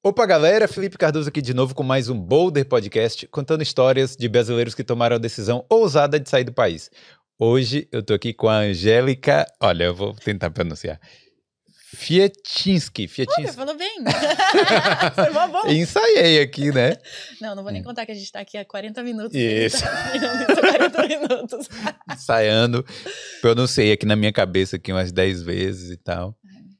Opa, galera! Felipe Cardoso aqui de novo com mais um Boulder Podcast, contando histórias de brasileiros que tomaram a decisão ousada de sair do país. Hoje eu tô aqui com a Angélica. Olha, eu vou tentar pronunciar. Fietinsky. Olha, Fietinsky. falou bem. Foi mó bom. Ensaiei aqui, né? Não, não vou nem contar que a gente tá aqui há 40 minutos. Isso. 40 minutos. Ensaiando. Pronunciei aqui na minha cabeça aqui umas 10 vezes e tal.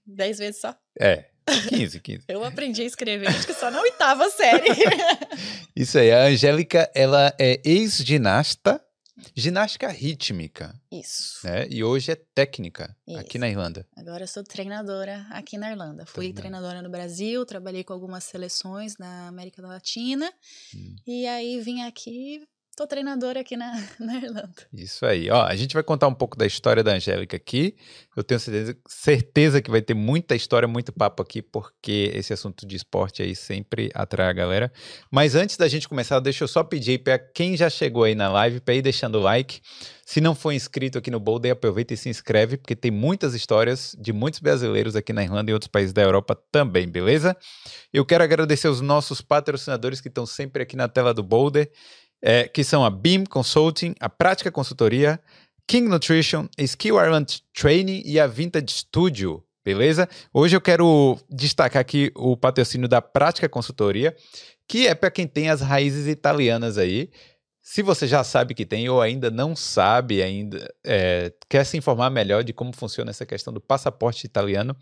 10 vezes só. É, 15, 15. Eu aprendi a escrever, acho que só na oitava série. Isso aí, a Angélica, ela é ex-ginasta, ginástica rítmica, Isso. né? E hoje é técnica aqui Isso. na Irlanda. Agora eu sou treinadora aqui na Irlanda. Fui Treinadora. treinadora no Brasil, trabalhei com algumas seleções na América Latina. Hum. E aí vim aqui, tô treinadora aqui na, na Irlanda. Isso aí. Ó, a gente vai contar um pouco da história da Angélica aqui. Eu tenho certeza, certeza que vai ter muita história, muito papo aqui, porque esse assunto de esporte aí sempre atrai a galera. Mas antes da gente começar, deixa eu só pedir para quem já chegou aí na live, para ir deixando o like. Se não for inscrito aqui no Boulder, aproveita e se inscreve, porque tem muitas histórias de muitos brasileiros aqui na Irlanda e outros países da Europa também, beleza? Eu quero agradecer os nossos patrocinadores que estão sempre aqui na tela do Boulder, é, que são a Beam Consulting, a Prática Consultoria, King Nutrition, Skill Ireland Training e a Vintage Studio, beleza? Hoje eu quero destacar aqui o patrocínio da Prática Consultoria, que é para quem tem as raízes italianas aí. Se você já sabe que tem ou ainda não sabe, ainda é, quer se informar melhor de como funciona essa questão do passaporte italiano,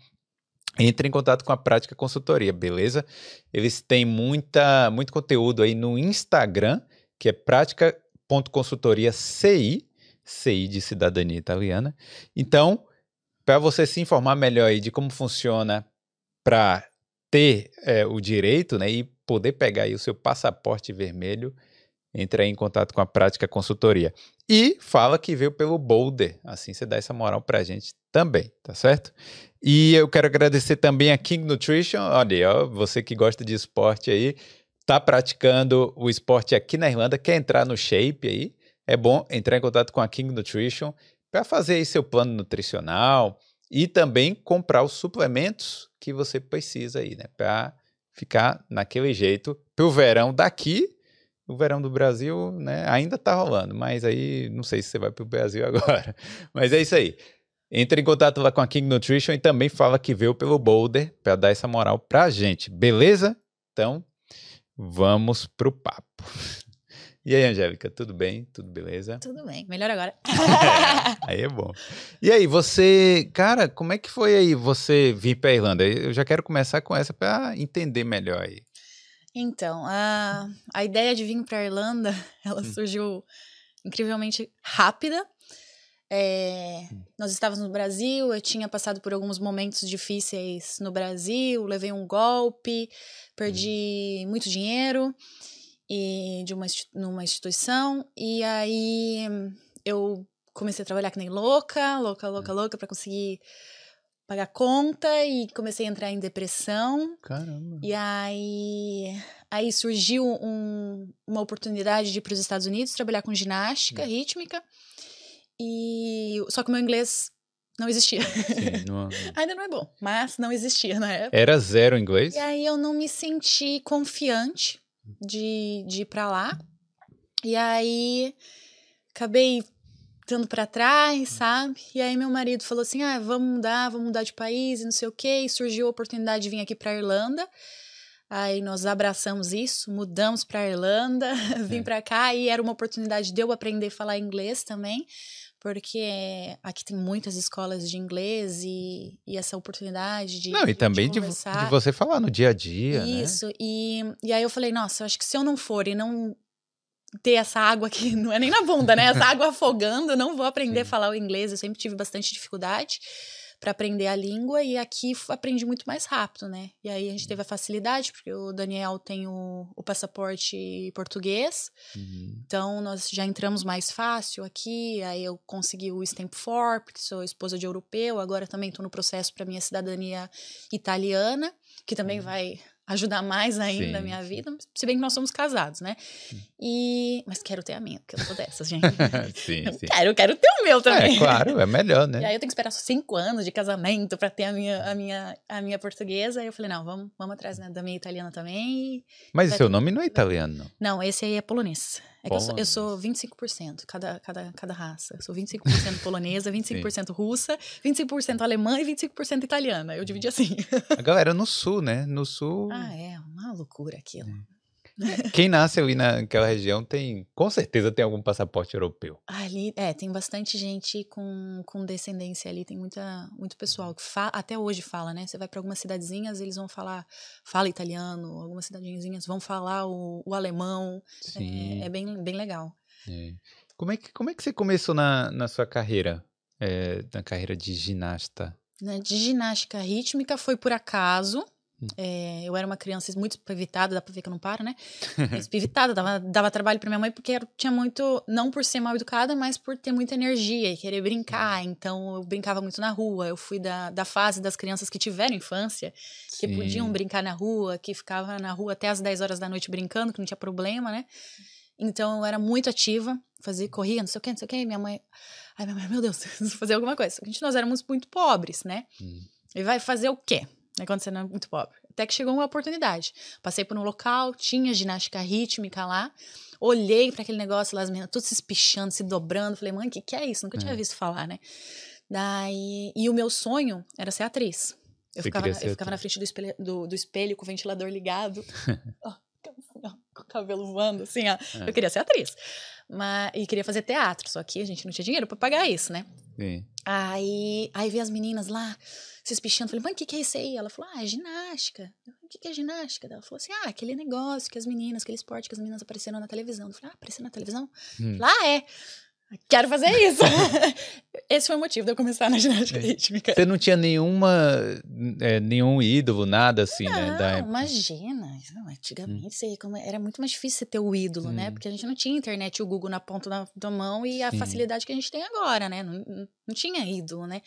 entre em contato com a Prática Consultoria, beleza? Eles têm muita, muito conteúdo aí no Instagram, que é prática.consultoria CI, CI de cidadania italiana. Então, para você se informar melhor aí de como funciona para ter é, o direito né, e poder pegar aí o seu passaporte vermelho, entre aí em contato com a Prática Consultoria. E fala que veio pelo Boulder, assim você dá essa moral pra gente também, tá certo? E eu quero agradecer também a King Nutrition, olha ó, você que gosta de esporte aí, tá praticando o esporte aqui na Irlanda, quer entrar no shape aí, é bom entrar em contato com a King Nutrition para fazer aí seu plano nutricional e também comprar os suplementos que você precisa aí, né, para ficar naquele jeito pro verão daqui. O verão do Brasil, né, ainda tá rolando, mas aí não sei se você vai pro Brasil agora. Mas é isso aí. Entre em contato lá com a King Nutrition e também fala que veio pelo Boulder para dar essa moral pra gente, beleza? Então, vamos pro papo. E aí, Angélica, tudo bem? Tudo beleza? Tudo bem, melhor agora. É, aí é bom. E aí, você, cara, como é que foi aí você vir pra Irlanda? Eu já quero começar com essa para entender melhor aí. Então, a, a ideia de vir para Irlanda, ela surgiu incrivelmente rápida. É, nós estávamos no Brasil, eu tinha passado por alguns momentos difíceis no Brasil, levei um golpe, perdi muito dinheiro e de uma, numa instituição, e aí eu comecei a trabalhar que nem louca, louca, louca, louca, para conseguir pagar conta e comecei a entrar em depressão. Caramba. E aí, aí surgiu um- uma oportunidade de ir para os Estados Unidos trabalhar com ginástica rítmica. E só que o meu inglês não existia. Sim, não- Ainda não é bom, mas não existia na época. Era zero inglês? E aí eu não me senti confiante de, de ir para lá. E aí acabei dando para trás, sabe? E aí meu marido falou assim: "Ah, vamos mudar, vamos mudar de país, e não sei o quê". E surgiu a oportunidade de vir aqui para Irlanda. Aí nós abraçamos isso, mudamos para Irlanda, vim É. para cá e era uma oportunidade de eu aprender a falar inglês também, porque aqui tem muitas escolas de inglês e, e essa oportunidade de Não, e de também de, de você falar no dia a dia, né? Isso, e, e aí eu falei, nossa, eu acho que se eu não for e não ter essa água aqui, não é nem na bunda, né? Essa água afogando, eu não vou aprender a Sim. falar o inglês. Eu sempre tive bastante dificuldade para aprender a língua e aqui aprendi muito mais rápido, né? E aí a gente teve a facilidade, porque o Daniel tem o, o passaporte português, Uhum. então nós já entramos mais fácil aqui. Aí eu consegui o Stamp 4, porque sou esposa de europeu, agora também estou no processo para minha cidadania italiana. que também vai ajudar mais ainda sim, a minha vida, se bem que nós somos casados, né? E mas quero ter a minha, porque eu sou dessas, gente. sim, eu sim. Quero, quero ter o meu também. É, claro, é melhor, né? E aí eu tenho que esperar cinco anos de casamento para ter a minha, a minha, a minha portuguesa. Aí eu falei, não, vamos, vamos atrás né, da minha italiana também. Mas o seu nome não é italiano? Não, esse aí é polonês. É eu sou, eu sou 25%, cada, cada, cada raça. Eu sou 25% polonesa, 25% russa, 25% alemã e 25% italiana. Eu dividi assim. A galera no sul, né? No sul. Ah, é, uma loucura aquilo. É. Quem nasce ali naquela região tem, com certeza, tem algum passaporte europeu. Ali, é, tem bastante gente com, com descendência ali, tem muita, muito pessoal que fa, até hoje fala, né? Você vai para algumas cidadezinhas, eles vão falar, fala italiano, algumas cidadezinhas vão falar o, o alemão. Sim. É, é, bem, bem legal. É. Como, é que, como é que você começou na, na sua carreira, é, na carreira de ginasta? De ginástica rítmica foi por acaso. É, eu era uma criança muito evitada, dá pra ver que eu não paro, né? evitada, dava, dava trabalho pra minha mãe porque eu tinha muito, não por ser mal educada, mas por ter muita energia e querer brincar. Então eu brincava muito na rua. Eu fui da, da fase das crianças que tiveram infância, que Sim. podiam brincar na rua, que ficava na rua até as 10 horas da noite brincando, que não tinha problema, né? Então eu era muito ativa, fazia, corria, não sei o que, não sei o que. Minha mãe, ai, minha mãe, meu Deus, preciso fazer alguma coisa. A gente, nós éramos muito pobres, né? Hum. E vai fazer o quê? Né, quando você não é muito pobre. Até que chegou uma oportunidade. Passei por um local, tinha ginástica rítmica lá, olhei para aquele negócio lá, as meninas tudo se espichando, se dobrando. Falei, mãe, o que, que é isso? Nunca é. tinha visto falar, né? Daí, e o meu sonho era ser atriz. Eu, ficava, eu ficava na frente do espelho, do, do espelho com o ventilador ligado, ó, com o cabelo voando, assim, ó. É. Eu queria ser atriz. Mas, e queria fazer teatro, só que a gente não tinha dinheiro para pagar isso, né? Sim. Aí, aí vi as meninas lá se espichando. Falei, mãe, o que, que é isso aí? Ela falou, ah, é ginástica. O que, que é ginástica? Ela falou assim, ah, aquele negócio que as meninas, aquele esporte que as meninas apareceram na televisão. Eu falei, ah, apareceu na televisão? Hum. Lá é. Quero fazer isso. Esse foi o motivo de eu começar na ginástica é. rítmica. Você não tinha nenhuma, é, nenhum ídolo, nada assim, não, né? Não, imagina. Antigamente hum. era muito mais difícil você ter o ídolo, hum. né? Porque a gente não tinha internet e o Google na ponta da, da mão e a Sim. facilidade que a gente tem agora, né? Não, não tinha ídolo, né?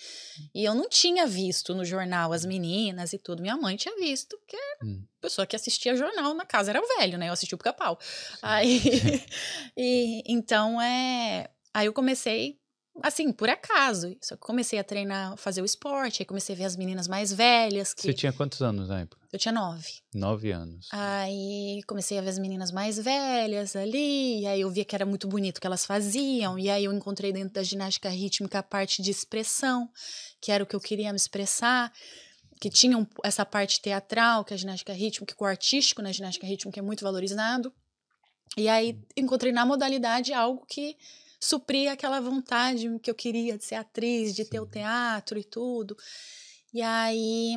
E eu não tinha visto no jornal as meninas e tudo. Minha mãe tinha visto, porque hum. a pessoa que assistia jornal na casa era o velho, né? Eu assisti o pica-pau. Aí, e, então, é Aí eu comecei, assim, por acaso. Só que comecei a treinar, fazer o esporte, aí comecei a ver as meninas mais velhas. Que... Você tinha quantos anos na época? Eu tinha nove. Nove anos. Aí comecei a ver as meninas mais velhas ali, e aí eu via que era muito bonito o que elas faziam, e aí eu encontrei dentro da ginástica rítmica a parte de expressão, que era o que eu queria me expressar que tinha essa parte teatral, que é a ginástica rítmica, que o artístico na ginástica rítmica é muito valorizado. E aí encontrei na modalidade algo que suprir aquela vontade que eu queria de ser atriz, de Sim. ter o teatro e tudo. E aí,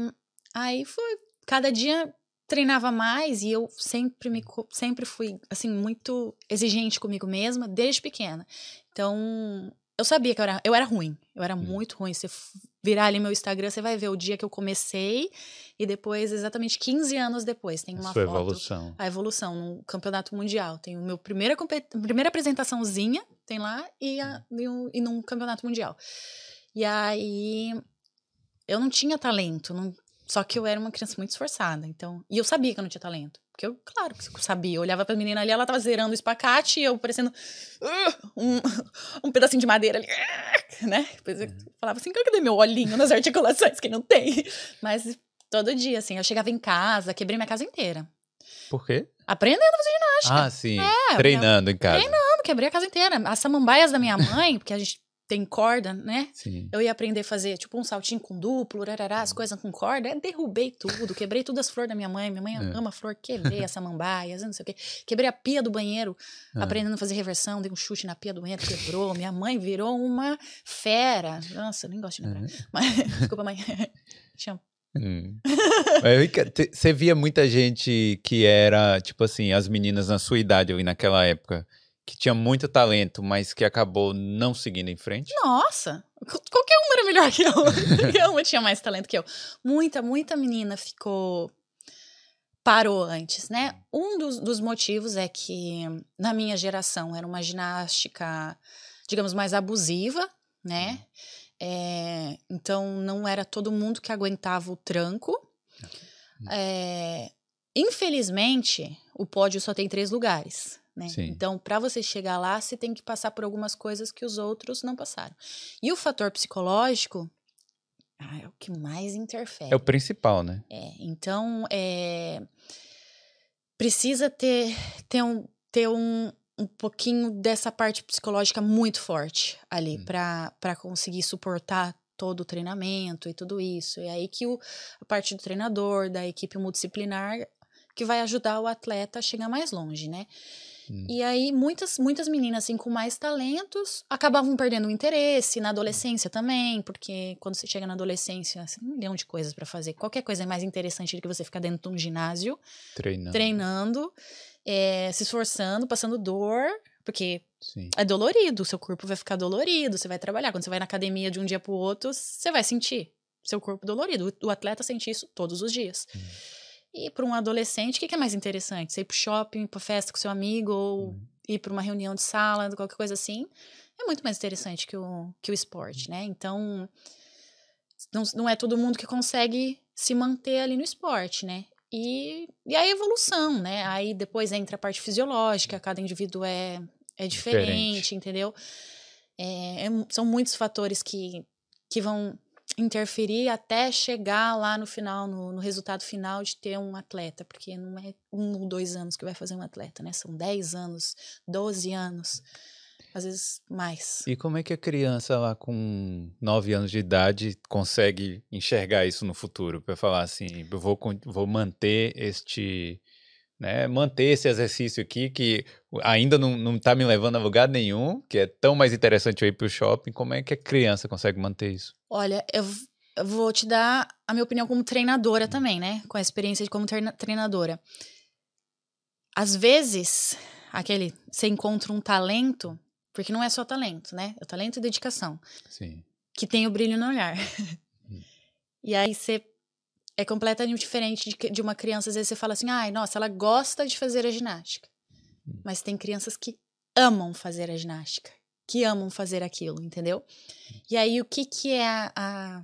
aí foi, cada dia treinava mais e eu sempre me sempre fui assim muito exigente comigo mesma desde pequena. Então, eu sabia que eu era, eu era ruim. Eu era hum. muito ruim. Você virar ali meu Instagram, você vai ver o dia que eu comecei e depois, exatamente 15 anos depois, tem uma Sua foto. evolução. A evolução no campeonato mundial. Tem o meu primeira, primeira apresentaçãozinha, tem lá, e, a, e, um, e num campeonato mundial. E aí, eu não tinha talento, não, só que eu era uma criança muito esforçada, então. E eu sabia que eu não tinha talento. Porque eu, claro que eu sabia. Eu olhava pra menina ali, ela tava zerando o espacate e eu parecendo uh, um, um pedacinho de madeira ali, uh, né? Depois eu falava assim, cadê meu olhinho nas articulações que não tem? Mas todo dia, assim, eu chegava em casa, quebrei minha casa inteira. Por quê? Aprendendo a fazer ginástica. Ah, sim. É, Treinando em casa. Treinando, quebrei a casa inteira. As samambaias da minha mãe, porque a gente tem corda, né? Sim. Eu ia aprender a fazer, tipo, um saltinho com duplo, rarará, as coisas com corda. Eu derrubei tudo, quebrei todas as flores da minha mãe. Minha mãe é. ama flor, quebrei essa samambaia, não sei o quê. Quebrei a pia do banheiro, é. aprendendo a fazer reversão, dei um chute na pia do banheiro, quebrou. Minha mãe virou uma fera. Nossa, eu nem gosto de lembrar. É. Mas, desculpa, mãe. Chama. Hum. Você via muita gente que era, tipo assim, as meninas na sua idade ali naquela época, que tinha muito talento, mas que acabou não seguindo em frente? Nossa! Qualquer uma era melhor que eu. Qualquer uma tinha mais talento que eu. Muita, muita menina ficou. parou antes, né? Um dos, dos motivos é que na minha geração era uma ginástica, digamos, mais abusiva, né? É, então não era todo mundo que aguentava o tranco. É, infelizmente, o pódio só tem três lugares. Né? Então, para você chegar lá, você tem que passar por algumas coisas que os outros não passaram. E o fator psicológico ah, é o que mais interfere. É o principal, né? É, então, é, precisa ter, ter, um, ter um, um pouquinho dessa parte psicológica muito forte ali hum. para conseguir suportar todo o treinamento e tudo isso. E aí que o, a parte do treinador, da equipe multidisciplinar, que vai ajudar o atleta a chegar mais longe, né? Hum. E aí, muitas, muitas meninas, assim, com mais talentos, acabavam perdendo o interesse na adolescência também, porque quando você chega na adolescência, você tem um milhão de coisas para fazer. Qualquer coisa é mais interessante do que você ficar dentro de um ginásio, treinando, treinando é, se esforçando, passando dor, porque Sim. é dolorido, o seu corpo vai ficar dolorido, você vai trabalhar. Quando você vai na academia de um dia pro outro, você vai sentir seu corpo dolorido. O atleta sente isso todos os dias. Hum. E para um adolescente, o que, que, é mais interessante? Você ir pro shopping, pra festa com seu amigo, ou hum. ir para uma reunião de sala, qualquer coisa assim, é muito mais interessante que o, que o esporte, né? Então, não, não é todo mundo que consegue se manter ali no esporte, né? E, e a evolução, né? Aí depois entra a parte fisiológica, cada indivíduo é, é diferente, diferente. entendeu? É, é, são muitos fatores que, que vão interferir até chegar lá no final, no, no, resultado final de ter um atleta, porque não é um ou dois anos que vai fazer um atleta, né? São dez anos, doze anos, às vezes mais. E como é que a criança lá com nove anos de idade consegue enxergar isso no futuro? Para falar assim, eu vou, vou manter este né, manter esse exercício aqui que ainda não, não tá me levando a lugar nenhum, que é tão mais interessante eu ir pro shopping, como é que a criança consegue manter isso? Olha, eu, eu vou te dar a minha opinião como treinadora hum. também, né? Com a experiência de como treinadora. Às vezes, aquele, você encontra um talento, porque não é só talento, né? É talento e dedicação. Sim. Que tem o brilho no olhar. Hum. e aí você é completamente diferente de, de uma criança. Às vezes você fala assim, ai, nossa, ela gosta de fazer a ginástica. Hum. Mas tem crianças que amam fazer a ginástica, que amam fazer aquilo, entendeu? Hum. E aí o que que é a, a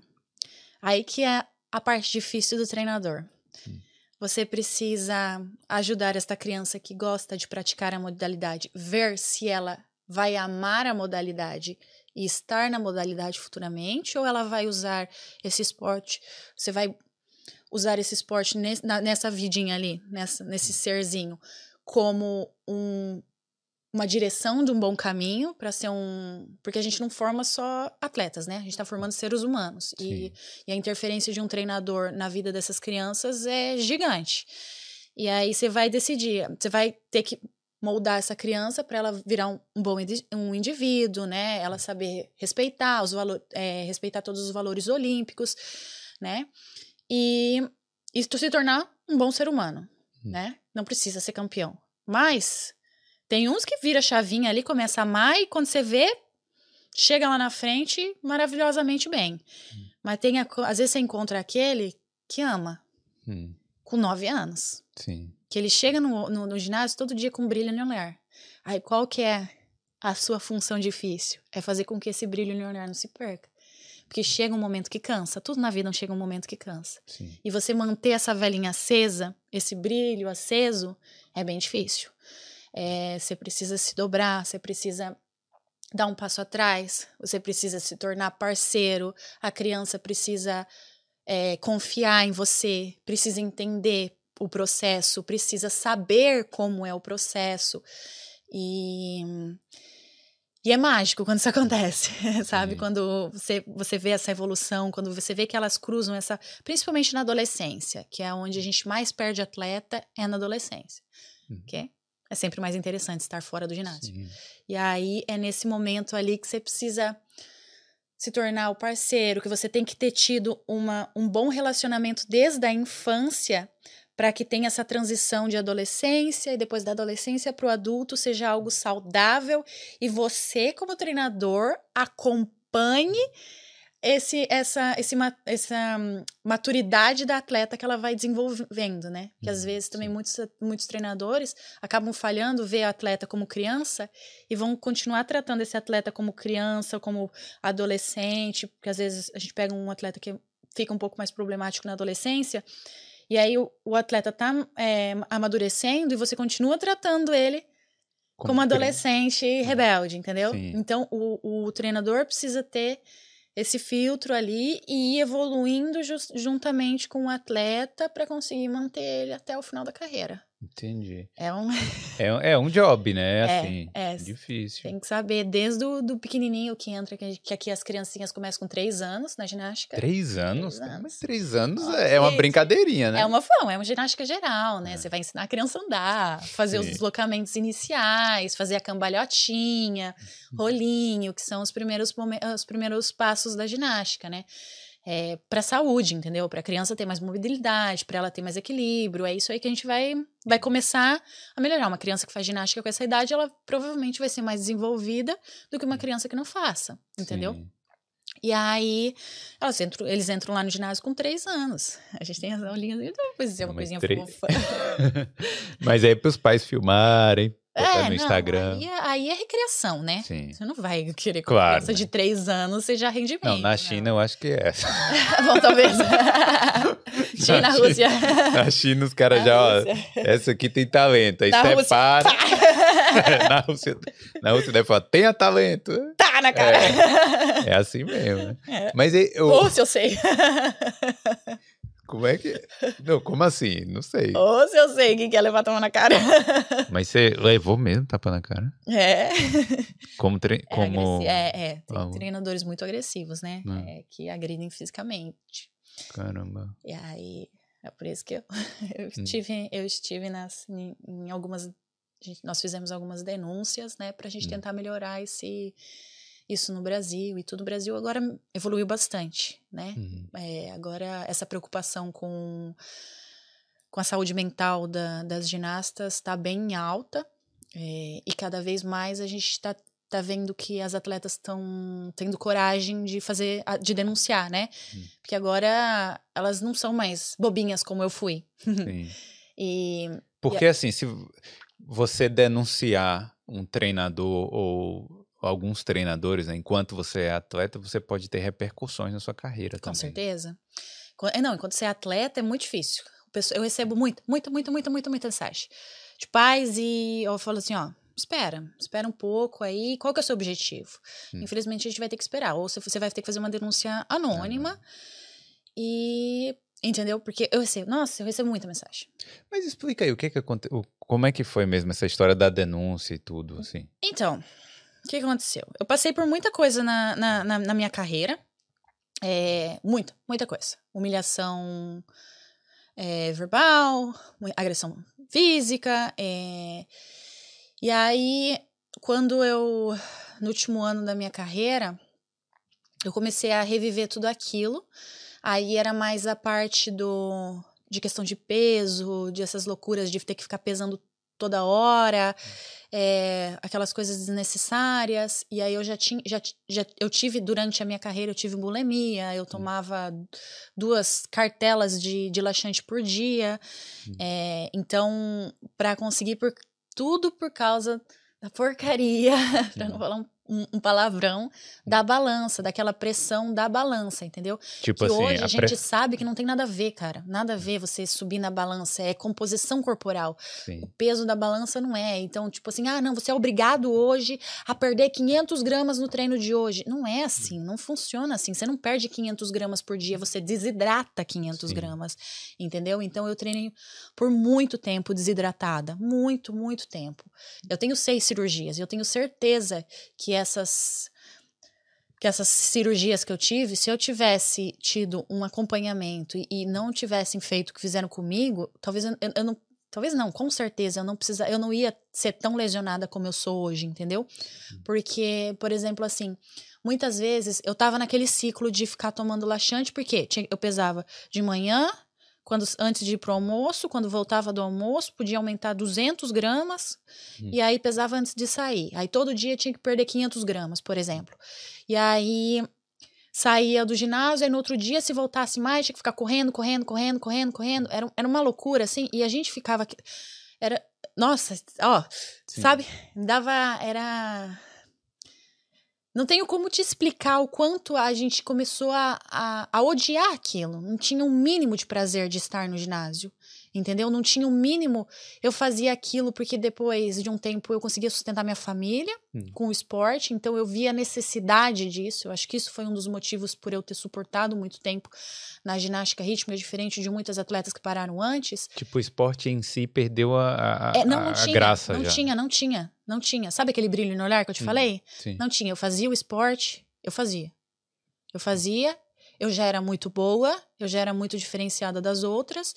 aí que é a parte difícil do treinador. Hum. Você precisa ajudar esta criança que gosta de praticar a modalidade, ver se ela vai amar a modalidade e estar na modalidade futuramente, ou ela vai usar esse esporte, você vai usar esse esporte nesse, na, nessa vidinha ali, nessa, nesse serzinho, como um, uma direção de um bom caminho para ser um. Porque a gente não forma só atletas, né? A gente está formando seres humanos. E, e, a interferência de um treinador na vida dessas crianças é gigante. E aí você vai decidir, você vai ter que moldar essa criança para ela virar um, um, bom um indivíduo, né? Ela saber respeitar os valores, é, respeitar todos os valores olímpicos, né? e isso se tornar um bom ser humano, hum. né? Não precisa ser campeão. Mas tem uns que vira chavinha ali, começa a amar e quando você vê, chega lá na frente maravilhosamente bem. Hum. Mas tem, às vezes você encontra aquele que ama, hum. com nove anos. Sim. Que ele chega no, no, no, ginásio todo dia com brilho no olhar. Aí qual que é a sua função difícil? É fazer com que esse brilho no olhar não se perca. Porque chega um momento que cansa. Tudo na vida não chega um momento que cansa. Sim. E você manter essa velhinha acesa, esse brilho aceso, é bem difícil. É, você precisa se dobrar, você precisa dar um passo atrás, você precisa se tornar parceiro, a criança precisa é, confiar em você, precisa entender o processo, precisa saber como é o processo. E e é mágico quando isso acontece, sabe? Sim. Quando você, você vê essa evolução, quando você vê que elas cruzam essa. Principalmente na adolescência, que é onde a gente mais perde atleta, é na adolescência. Uhum. Okay? É sempre mais interessante estar fora do ginásio. Sim. E aí é nesse momento ali que você precisa se tornar o parceiro, que você tem que ter tido uma, um bom relacionamento desde a infância para que tenha essa transição de adolescência e depois da adolescência para o adulto seja algo saudável e você, como treinador, acompanhe esse, essa, esse, essa maturidade da atleta que ela vai desenvolvendo, né? Que às uhum, vezes também muitos, muitos treinadores acabam falhando, ver a atleta como criança e vão continuar tratando esse atleta como criança, como adolescente, porque às vezes a gente pega um atleta que fica um pouco mais problemático na adolescência E aí o, o atleta tá é, amadurecendo e você continua tratando ele como, como adolescente treino. rebelde, entendeu? Sim. Então o, o treinador precisa ter esse filtro ali e ir evoluindo just, juntamente com o atleta para conseguir manter ele até o final da carreira. Entendi. É um... é, é um job, né? É, assim, é, difícil. Tem que saber, desde o do pequenininho que entra, que aqui as criancinhas começam com três anos na ginástica. Três anos? Três anos, Mas três anos é uma brincadeirinha, né? É uma, não, é uma ginástica geral, né? É. Você vai ensinar a criança a andar, fazer Sim. os deslocamentos iniciais, fazer a cambalhotinha, uhum. rolinho, que são os primeiros, os primeiros passos da ginástica, né? É, para a saúde, entendeu? Para a criança ter mais mobilidade, para ela ter mais equilíbrio. É isso aí que a gente vai, vai começar a melhorar. Uma criança que faz ginástica com essa idade, ela provavelmente vai ser mais desenvolvida do que uma criança que não faça, entendeu? Sim. E aí, entram, eles entram lá no ginásio com três anos. A gente tem as aulinhas, então, pois é, uma coisinha três... fofa. Mas aí para os pais filmarem, é, no não, Instagram. Aí, é, aí, é recreação, né? Sim. Você não vai querer com claro, criança né? de três anos seja rendimento. Não, na China não. eu acho que é. Bom, talvez. China, na Rússia. Na China os caras já, ó, essa aqui tem talento. Aí você para. na Rússia, na Rússia deve falar, tenha talento. Tá na cara. É, é assim mesmo. Né? É. Mas eu... Rússia eu sei. Como é que. Não, como assim? Não sei. Ou se eu sei que quer levar tapa na cara. Mas você levou mesmo tapa na cara? É. Como. Tre... É, como... é, é, tem ah. treinadores muito agressivos, né? Ah. É, que agridem fisicamente. Caramba. E aí. É por isso que eu, eu hum. estive, eu estive nas, em, em algumas. Nós fizemos algumas denúncias, né, pra gente hum. tentar melhorar esse isso no Brasil e tudo. O Brasil agora evoluiu bastante, né? Uhum. É, agora essa preocupação com, com a saúde mental da, das ginastas está bem alta é, e cada vez mais a gente está tá vendo que as atletas estão tendo coragem de fazer, de denunciar, né? Uhum. Porque agora elas não são mais bobinhas como eu fui. Sim. e, Porque e assim, se você denunciar um treinador ou alguns treinadores, né, enquanto você é atleta, você pode ter repercussões na sua carreira Com também. Com certeza. É, não, enquanto você é atleta é muito difícil. Eu recebo muita, muita, muita, muita, muita, muita mensagem de pais e eu falo assim, ó, espera, espera um pouco aí. Qual que é o seu objetivo? Hum. Infelizmente a gente vai ter que esperar. Ou você vai ter que fazer uma denúncia anônima ah. e Entendeu? Porque eu recebo, nossa, eu recebo muita mensagem. Mas explica aí, o que que aconteceu? Como é que foi mesmo essa história da denúncia e tudo, assim? Então, o que aconteceu? Eu passei por muita coisa na, na, na, na minha carreira. É, muita, muita coisa. Humilhação é, verbal, agressão física. É, e aí, quando eu, no último ano da minha carreira, eu comecei a reviver tudo aquilo. Aí era mais a parte do de questão de peso, de essas loucuras de ter que ficar pesando toda hora, é, aquelas coisas desnecessárias. E aí eu já tinha, já, já eu tive durante a minha carreira eu tive bulimia, eu tomava duas cartelas de, de laxante por dia. É, então, para conseguir por tudo por causa da porcaria, para não falar um um, um, palavrão da balança, daquela pressão da balança, entendeu? Tipo que assim, hoje a, a gente sabe que não tem nada a ver, cara. Nada a ver você subir na balança. É composição corporal. Sim. O peso da balança não é. Então, tipo assim, ah, não, você é obrigado hoje a perder 500 gramas no treino de hoje. Não é assim, não funciona assim. Você não perde 500 gramas por dia, você desidrata 500 Sim. gramas, entendeu? Então, eu treinei por muito tempo desidratada. Muito, muito tempo. Eu tenho seis cirurgias e eu tenho certeza que essas que essas cirurgias que eu tive, se eu tivesse tido um acompanhamento e, e não tivessem feito o que fizeram comigo, talvez eu, eu, não, talvez não, com certeza eu não precisa, eu não ia ser tão lesionada como eu sou hoje, entendeu? Uhum. Porque, por exemplo, assim, muitas vezes eu tava naquele ciclo de ficar tomando laxante, porque eu pesava de manhã, quando antes de ir pro almoço, quando voltava do almoço, podia aumentar 200 gramas hum. e aí pesava antes de sair. Aí todo dia tinha que perder 500 gramas, por exemplo. E aí saía do ginásio, aí no outro dia, se voltasse mais, tinha que ficar correndo, correndo, correndo, correndo, correndo. Era, era uma loucura, assim, e a gente ficava. Era. Nossa, ó, Sim. sabe? Dava. Era Não tenho como te explicar o quanto a gente começou a, a, a odiar aquilo. Não tinha um mínimo de prazer de estar no ginásio entendeu? Não tinha o um mínimo. Eu fazia aquilo porque depois de um tempo eu conseguia sustentar minha família hum. com o esporte, então eu via a necessidade disso. Eu acho que isso foi um dos motivos por eu ter suportado muito tempo na ginástica rítmica, diferente de muitas atletas que pararam antes. Tipo, o esporte em si perdeu a, a, é, não, não a tinha, graça não já. tinha, não tinha, não tinha. Sabe aquele brilho no olhar que eu te hum, falei? Sim. Não tinha. Eu fazia o esporte, eu fazia. Eu fazia, eu já era muito boa, eu já era muito diferenciada das outras.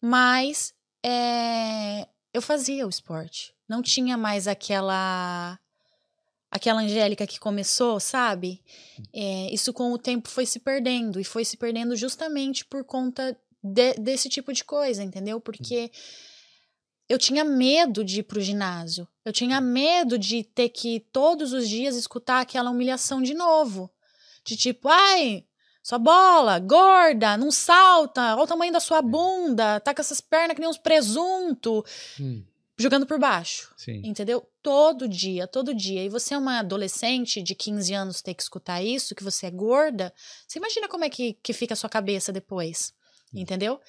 Mas é, eu fazia o esporte. Não tinha mais aquela aquela Angélica que começou, sabe? É, isso com o tempo foi se perdendo e foi se perdendo justamente por conta de, desse tipo de coisa, entendeu? Porque eu tinha medo de ir pro ginásio. Eu tinha medo de ter que todos os dias escutar aquela humilhação de novo. De tipo, ai, sua bola, gorda, não salta, olha o tamanho da sua bunda, tá com essas pernas que nem uns presunto. Hum. Jogando por baixo. Sim. Entendeu? Todo dia, todo dia. E você é uma adolescente de 15 anos ter que escutar isso, que você é gorda. Você imagina como é que, que fica a sua cabeça depois. Hum. Entendeu?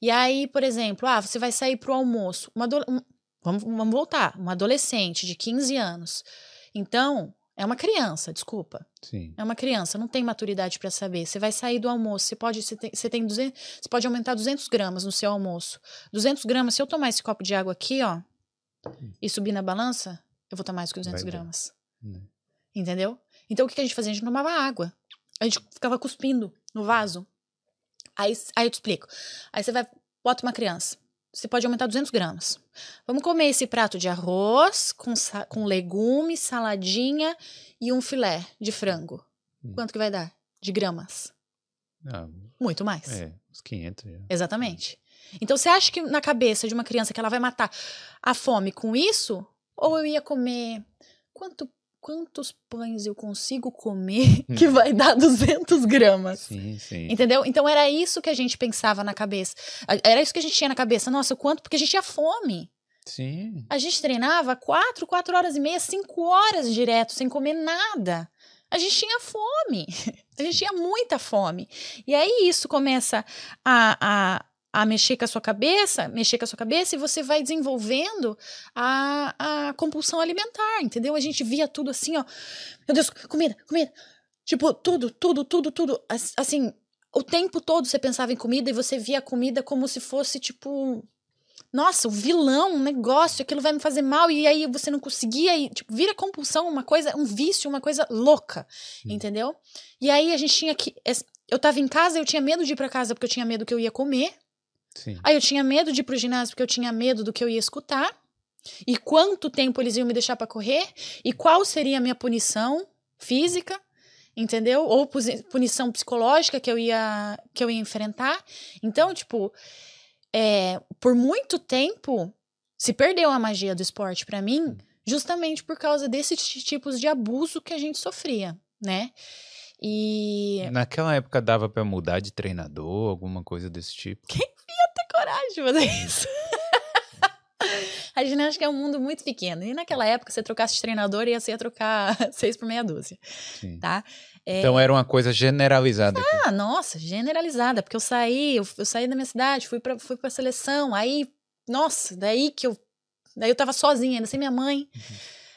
E aí, por exemplo, ah, você vai sair pro almoço. Uma um, vamos, vamos voltar. Uma adolescente de 15 anos. Então, é uma criança, desculpa. Sim. É uma criança, não tem maturidade para saber. Você vai sair do almoço, você pode, você tem, você tem 200, você pode aumentar 200 gramas no seu almoço. 200 gramas, se eu tomar esse copo de água aqui, ó, e subir na balança, eu vou tomar mais que 200 vai gramas. Né. Entendeu? Então o que a gente fazia? A gente tomava água. A gente ficava cuspindo no vaso. Aí, aí eu te explico. Aí você vai, bota uma criança você pode aumentar 200 gramas. Vamos comer esse prato de arroz com, com legumes, saladinha e um filé de frango. Hum. Quanto que vai dar? De gramas? Ah, Muito mais. É, uns 500. Já. Exatamente. Então, você acha que na cabeça de uma criança que ela vai matar a fome com isso? Ou eu ia comer... Quanto quantos pães eu consigo comer que vai dar 200 gramas. Sim, sim. Entendeu? Então era isso que a gente pensava na cabeça. Era isso que a gente tinha na cabeça. Nossa, quanto? Porque a gente tinha fome. Sim. A gente treinava quatro, quatro horas e meia, cinco horas direto, sem comer nada. A gente tinha fome. A gente tinha muita fome. E aí isso começa a, a a mexer com a sua cabeça, mexer com a sua cabeça e você vai desenvolvendo a, a compulsão alimentar, entendeu? A gente via tudo assim, ó. Meu Deus, comida, comida. Tipo, tudo, tudo, tudo, tudo. Assim, o tempo todo você pensava em comida e você via a comida como se fosse, tipo. Nossa, o vilão, um negócio, aquilo vai me fazer mal, e aí você não conseguia, e, tipo, vira compulsão, uma coisa, um vício, uma coisa louca, hum. entendeu? E aí a gente tinha que. Eu tava em casa, eu tinha medo de ir para casa porque eu tinha medo que eu ia comer. Sim. Aí eu tinha medo de ir pro ginásio porque eu tinha medo do que eu ia escutar. E quanto tempo eles iam me deixar para correr? E qual seria a minha punição física? Entendeu? Ou punição psicológica que eu ia que eu ia enfrentar. Então, tipo, é, por muito tempo se perdeu a magia do esporte para mim, justamente por causa desses tipos de abuso que a gente sofria, né? E naquela época dava para mudar de treinador, alguma coisa desse tipo. Quem de fazer isso? a ginástica é um mundo muito pequeno. E naquela época, se você trocasse de treinador, ia ser trocar seis por meia dúzia. Sim. Tá? É... Então era uma coisa generalizada. Ah, aqui. nossa, generalizada. Porque eu saí, eu, eu, saí da minha cidade, fui pra, fui pra seleção. Aí, nossa, daí que eu. Daí eu tava sozinha, ainda sem minha mãe. Uhum.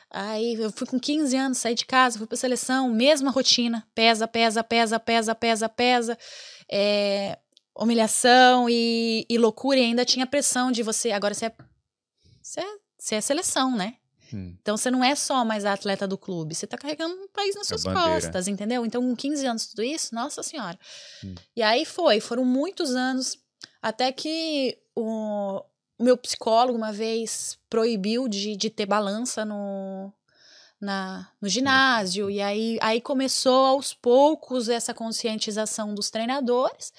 Aí eu fui com 15 anos, saí de casa, fui pra seleção, mesma rotina. Pesa, pesa, pesa, pesa, pesa, pesa. É, humilhação e, e, loucura, e ainda tinha pressão de você. Agora você é, você é, você é seleção, né? Hum. Então você não é só mais a atleta do clube, você tá carregando um país nas suas costas, entendeu? Então, com 15 anos, tudo isso, nossa senhora. Hum. E aí foi, foram muitos anos, até que o, o meu psicólogo uma vez proibiu de, de ter balança no, na, no ginásio. E aí, aí começou aos poucos essa conscientização dos treinadores.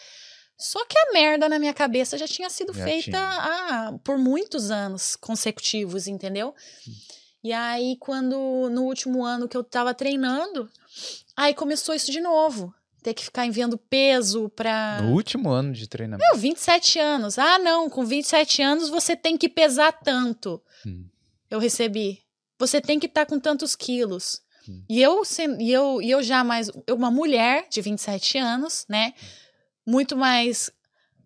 Só que a merda na minha cabeça já tinha sido já feita ah, por muitos anos consecutivos, entendeu? Hum. E aí, quando no último ano que eu tava treinando, aí começou isso de novo ter que ficar enviando peso para No último ano de treinamento. Meu, 27 anos. Ah, não, com 27 anos você tem que pesar tanto. Hum. Eu recebi. Você tem que estar tá com tantos quilos. Hum. E, eu, e, eu, e eu já mais. Uma mulher de 27 anos, né? Muito mais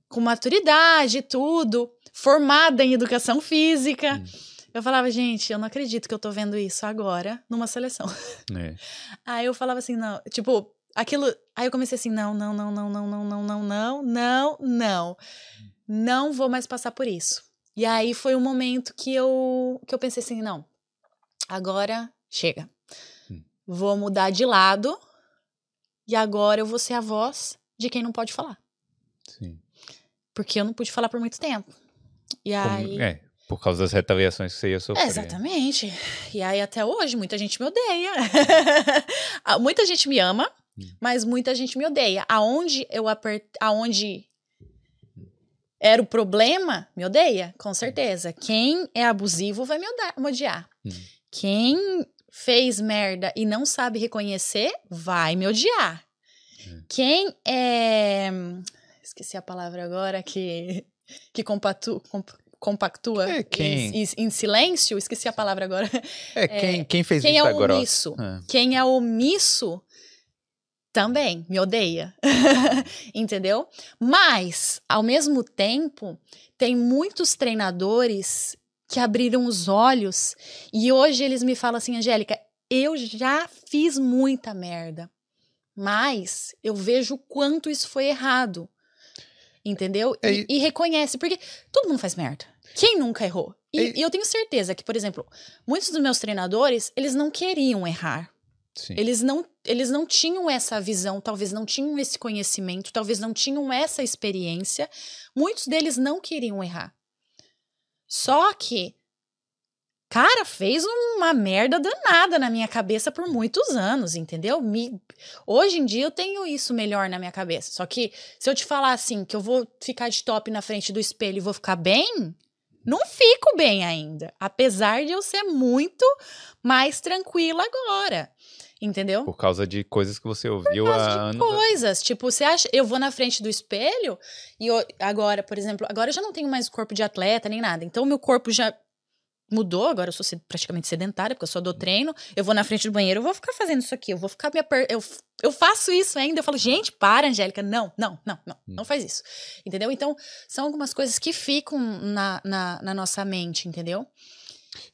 com maturidade e tudo, formada em educação física. Hum. Eu falava, gente, eu não acredito que eu tô vendo isso agora numa seleção. É. Aí eu falava assim, não, tipo, aquilo. Aí eu comecei assim, não, não, não, não, não, não, não, não, não, não, não. Não vou mais passar por isso. E aí foi um momento que eu que eu pensei assim, não. Agora chega. Hum. Vou mudar de lado. E agora eu vou ser a voz de quem não pode falar. Sim. Porque eu não pude falar por muito tempo. E aí. é, por causa das retaliações que você ia sofrer. exatamente. E aí até hoje muita gente me odeia. muita gente me ama, hum. mas muita gente me odeia. Aonde eu apert... aonde era o problema, me odeia, com certeza. Quem é abusivo vai me, odiar. Hum. Quem fez merda e não sabe reconhecer, vai me odiar. Quem é. Esqueci a palavra agora que. Que compatu, comp, compactua é quem... em, em, silêncio, esqueci a palavra agora. É, quem, é, quem fez quem isso é omisso. É. Quem é omisso também me odeia. Entendeu? Mas, ao mesmo tempo, tem muitos treinadores que abriram os olhos e hoje eles me falam assim, Angélica, eu já fiz muita merda, mas eu vejo o quanto isso foi errado. Entendeu? É, e, e, reconhece, porque todo mundo faz merda. Quem nunca errou? E, é, e eu tenho certeza que, por exemplo, muitos dos meus treinadores, eles não queriam errar. Sim. Eles não, eles não tinham essa visão, talvez não tinham esse conhecimento, talvez não tinham essa experiência. Muitos deles não queriam errar. Só que, cara, fez uma merda danada na minha cabeça por muitos anos, entendeu? Me, hoje em dia eu tenho isso melhor na minha cabeça. Só que se eu te falar assim, que eu vou ficar de top na frente do espelho e vou ficar bem, não fico bem ainda. Apesar de eu ser muito mais tranquila agora. Entendeu? Por causa de coisas que você ouviu há anos. Coisas. Tipo, você acha. Eu vou na frente do espelho e eu, agora, por exemplo, agora eu já não tenho mais corpo de atleta nem nada. Então, meu corpo já mudou, agora eu sou praticamente sedentária, porque eu só dou treino. Eu vou na frente do banheiro, eu vou ficar fazendo isso aqui, eu vou ficar me aper... eu, eu faço isso ainda. Eu falo, gente, para, Angélica. Não, não, não, não, hum. não faz isso. Entendeu? Então, são algumas coisas que ficam na, na, na nossa mente, entendeu?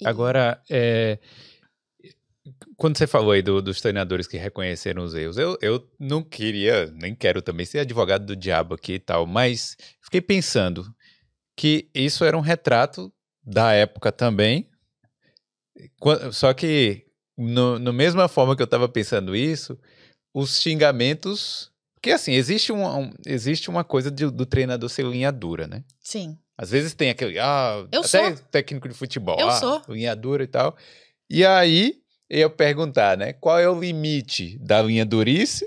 E... Agora, é quando você falou aí do, dos treinadores que reconheceram os erros, eu, eu não queria, nem quero também ser advogado do diabo aqui e tal, mas fiquei pensando que isso era um retrato da época também. Só que, no, no mesma forma que eu estava pensando isso, os xingamentos. Porque, assim, existe, um, um existe uma coisa de, do treinador ser linha dura, né? Sim. Às vezes tem aquele. Ah, eu até sou. técnico de futebol. Eu ah, sou. Linha dura e tal. E aí, eu perguntar, né? Qual é o limite da linha durice?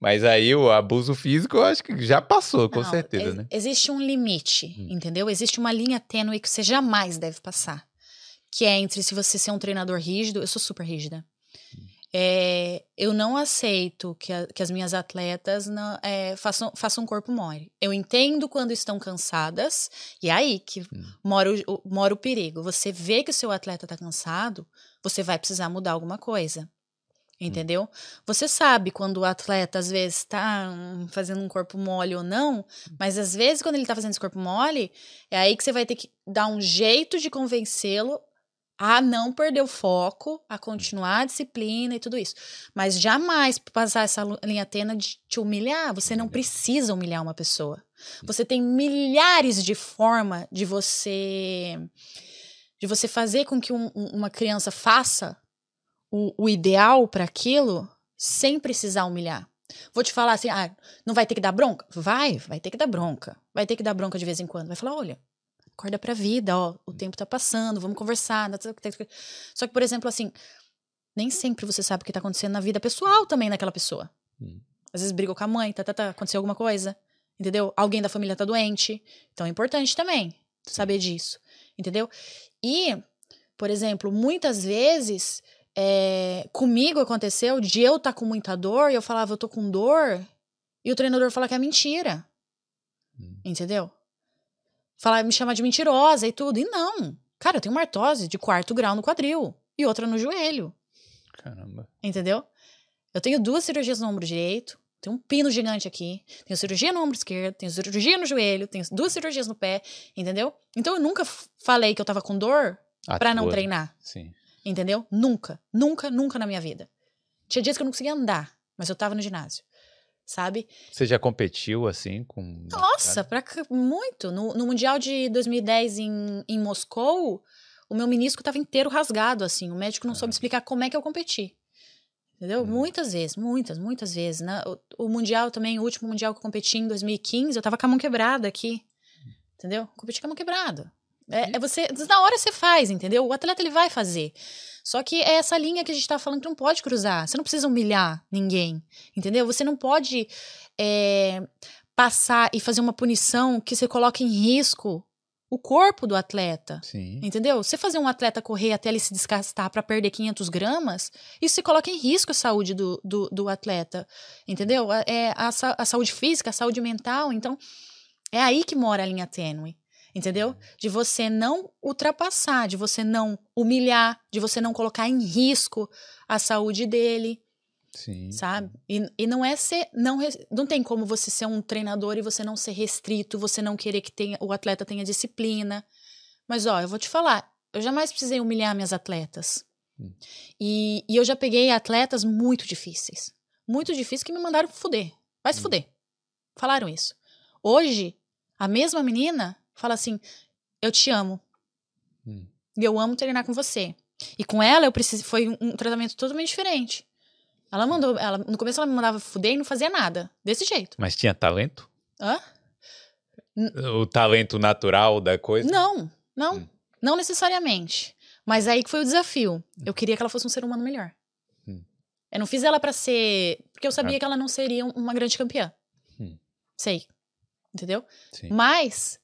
Mas aí o abuso físico eu acho que já passou, com Não, certeza, né? Existe um limite, hum. entendeu? Existe uma linha tênue que você jamais deve passar. Que é entre se você ser um treinador rígido, eu sou super rígida. Hum. É, eu não aceito que, a, que as minhas atletas não, é, façam, façam um corpo mole. Eu entendo quando estão cansadas, e é aí que hum. mora, o, mora o perigo. Você vê que o seu atleta está cansado, você vai precisar mudar alguma coisa. Hum. Entendeu? Hum. Você sabe quando o atleta às vezes está fazendo um corpo mole ou não, mas às vezes quando ele está fazendo esse corpo mole, é aí que você vai ter que dar um jeito de convencê-lo a não perder o foco, a continuar a disciplina e tudo isso. Mas jamais passar essa linha tênue de te humilhar. Você não precisa humilhar uma pessoa. Você tem milhares de formas de você de você fazer com que um, uma criança faça o, o ideal para aquilo sem precisar humilhar. Vou te falar assim, ah, não vai ter que dar bronca? Vai, vai ter que dar bronca. Vai ter que dar bronca de vez em quando. Vai falar, olha, acorda pra vida, ó, o tempo tá passando, vamos conversar. Só que, por exemplo, assim, nem sempre você sabe o que tá acontecendo na vida pessoal também naquela pessoa. Hum. Às vezes brigou com a mãe, tá, tá, tá, aconteceu alguma coisa, entendeu? Alguém da família tá doente. Então é importante também saber disso, entendeu? E, por exemplo, muitas vezes é, comigo aconteceu de eu estar tá com muita dor e eu falava, eu tô com dor, e o treinador fala que é mentira. Hum. Entendeu? Falar, me chamar de mentirosa e tudo. E não. Cara, eu tenho uma artrose de quarto grau no quadril e outra no joelho. Caramba. Entendeu? Eu tenho duas cirurgias no ombro direito, tenho um pino gigante aqui, tenho cirurgia no ombro esquerdo, tenho cirurgia no joelho, tenho duas cirurgias no pé, entendeu? Então eu nunca falei que eu tava com dor À pra não treinar, Sim. Entendeu? Nunca, nunca, nunca na minha vida. Tinha dias que eu não conseguia andar, mas eu tava no ginásio, sabe? Você já competiu assim com. Nossa, pra, muito. No, no Mundial de 2010 em, em Moscou, o meu menisco tava inteiro rasgado, assim. O médico não soube explicar como é que eu competi. Entendeu? Hum. Muitas vezes, muitas, muitas vezes. né? O, o Mundial também, o último Mundial que eu competi em 2015, eu tava com a mão quebrada aqui. Entendeu? Competi com a mão quebrada. É, é você, na hora você faz, entendeu? O atleta ele vai fazer. Só que é essa linha que a gente tá falando que não pode cruzar. Você não precisa humilhar ninguém, entendeu? Você não pode é, passar e fazer uma punição que você coloque em risco o corpo do atleta. Sim. Entendeu? Você fazer um atleta correr até ele se desgastar para perder 500 gramas, isso se coloca em risco a saúde do, do, do atleta. Entendeu? A- É a, a saúde física, a saúde mental. Então, é aí que mora a linha tênue. Entendeu? De você não ultrapassar, de você não humilhar, de você não colocar em risco a saúde dele Sim. sabe? E, e não é ser. Não, não tem como você ser um treinador e você não ser restrito, você não querer que tenha, o atleta tenha disciplina. Mas, ó, eu vou te falar, eu jamais precisei humilhar minhas atletas. Hum. E, e eu já peguei atletas muito difíceis. Muito difíceis que me mandaram fuder. Vai se Hum. fuder. Falaram isso. Hoje, a mesma menina fala assim: Eu te amo. Hum. E eu amo treinar com você. E com ela eu precisei. Foi um, tratamento totalmente diferente. Ela mandou. Ela, no começo ela me mandava fuder e não fazia nada. Desse jeito. Mas tinha talento? Hã? O talento natural da coisa? Não, não. Hum. Não necessariamente. Mas aí que foi o desafio. Eu queria que ela fosse um ser humano melhor. Hum. Eu não fiz ela pra ser. Porque eu sabia Ah. que ela não seria um- uma grande campeã. Hum. Sei. Entendeu? Sim. Mas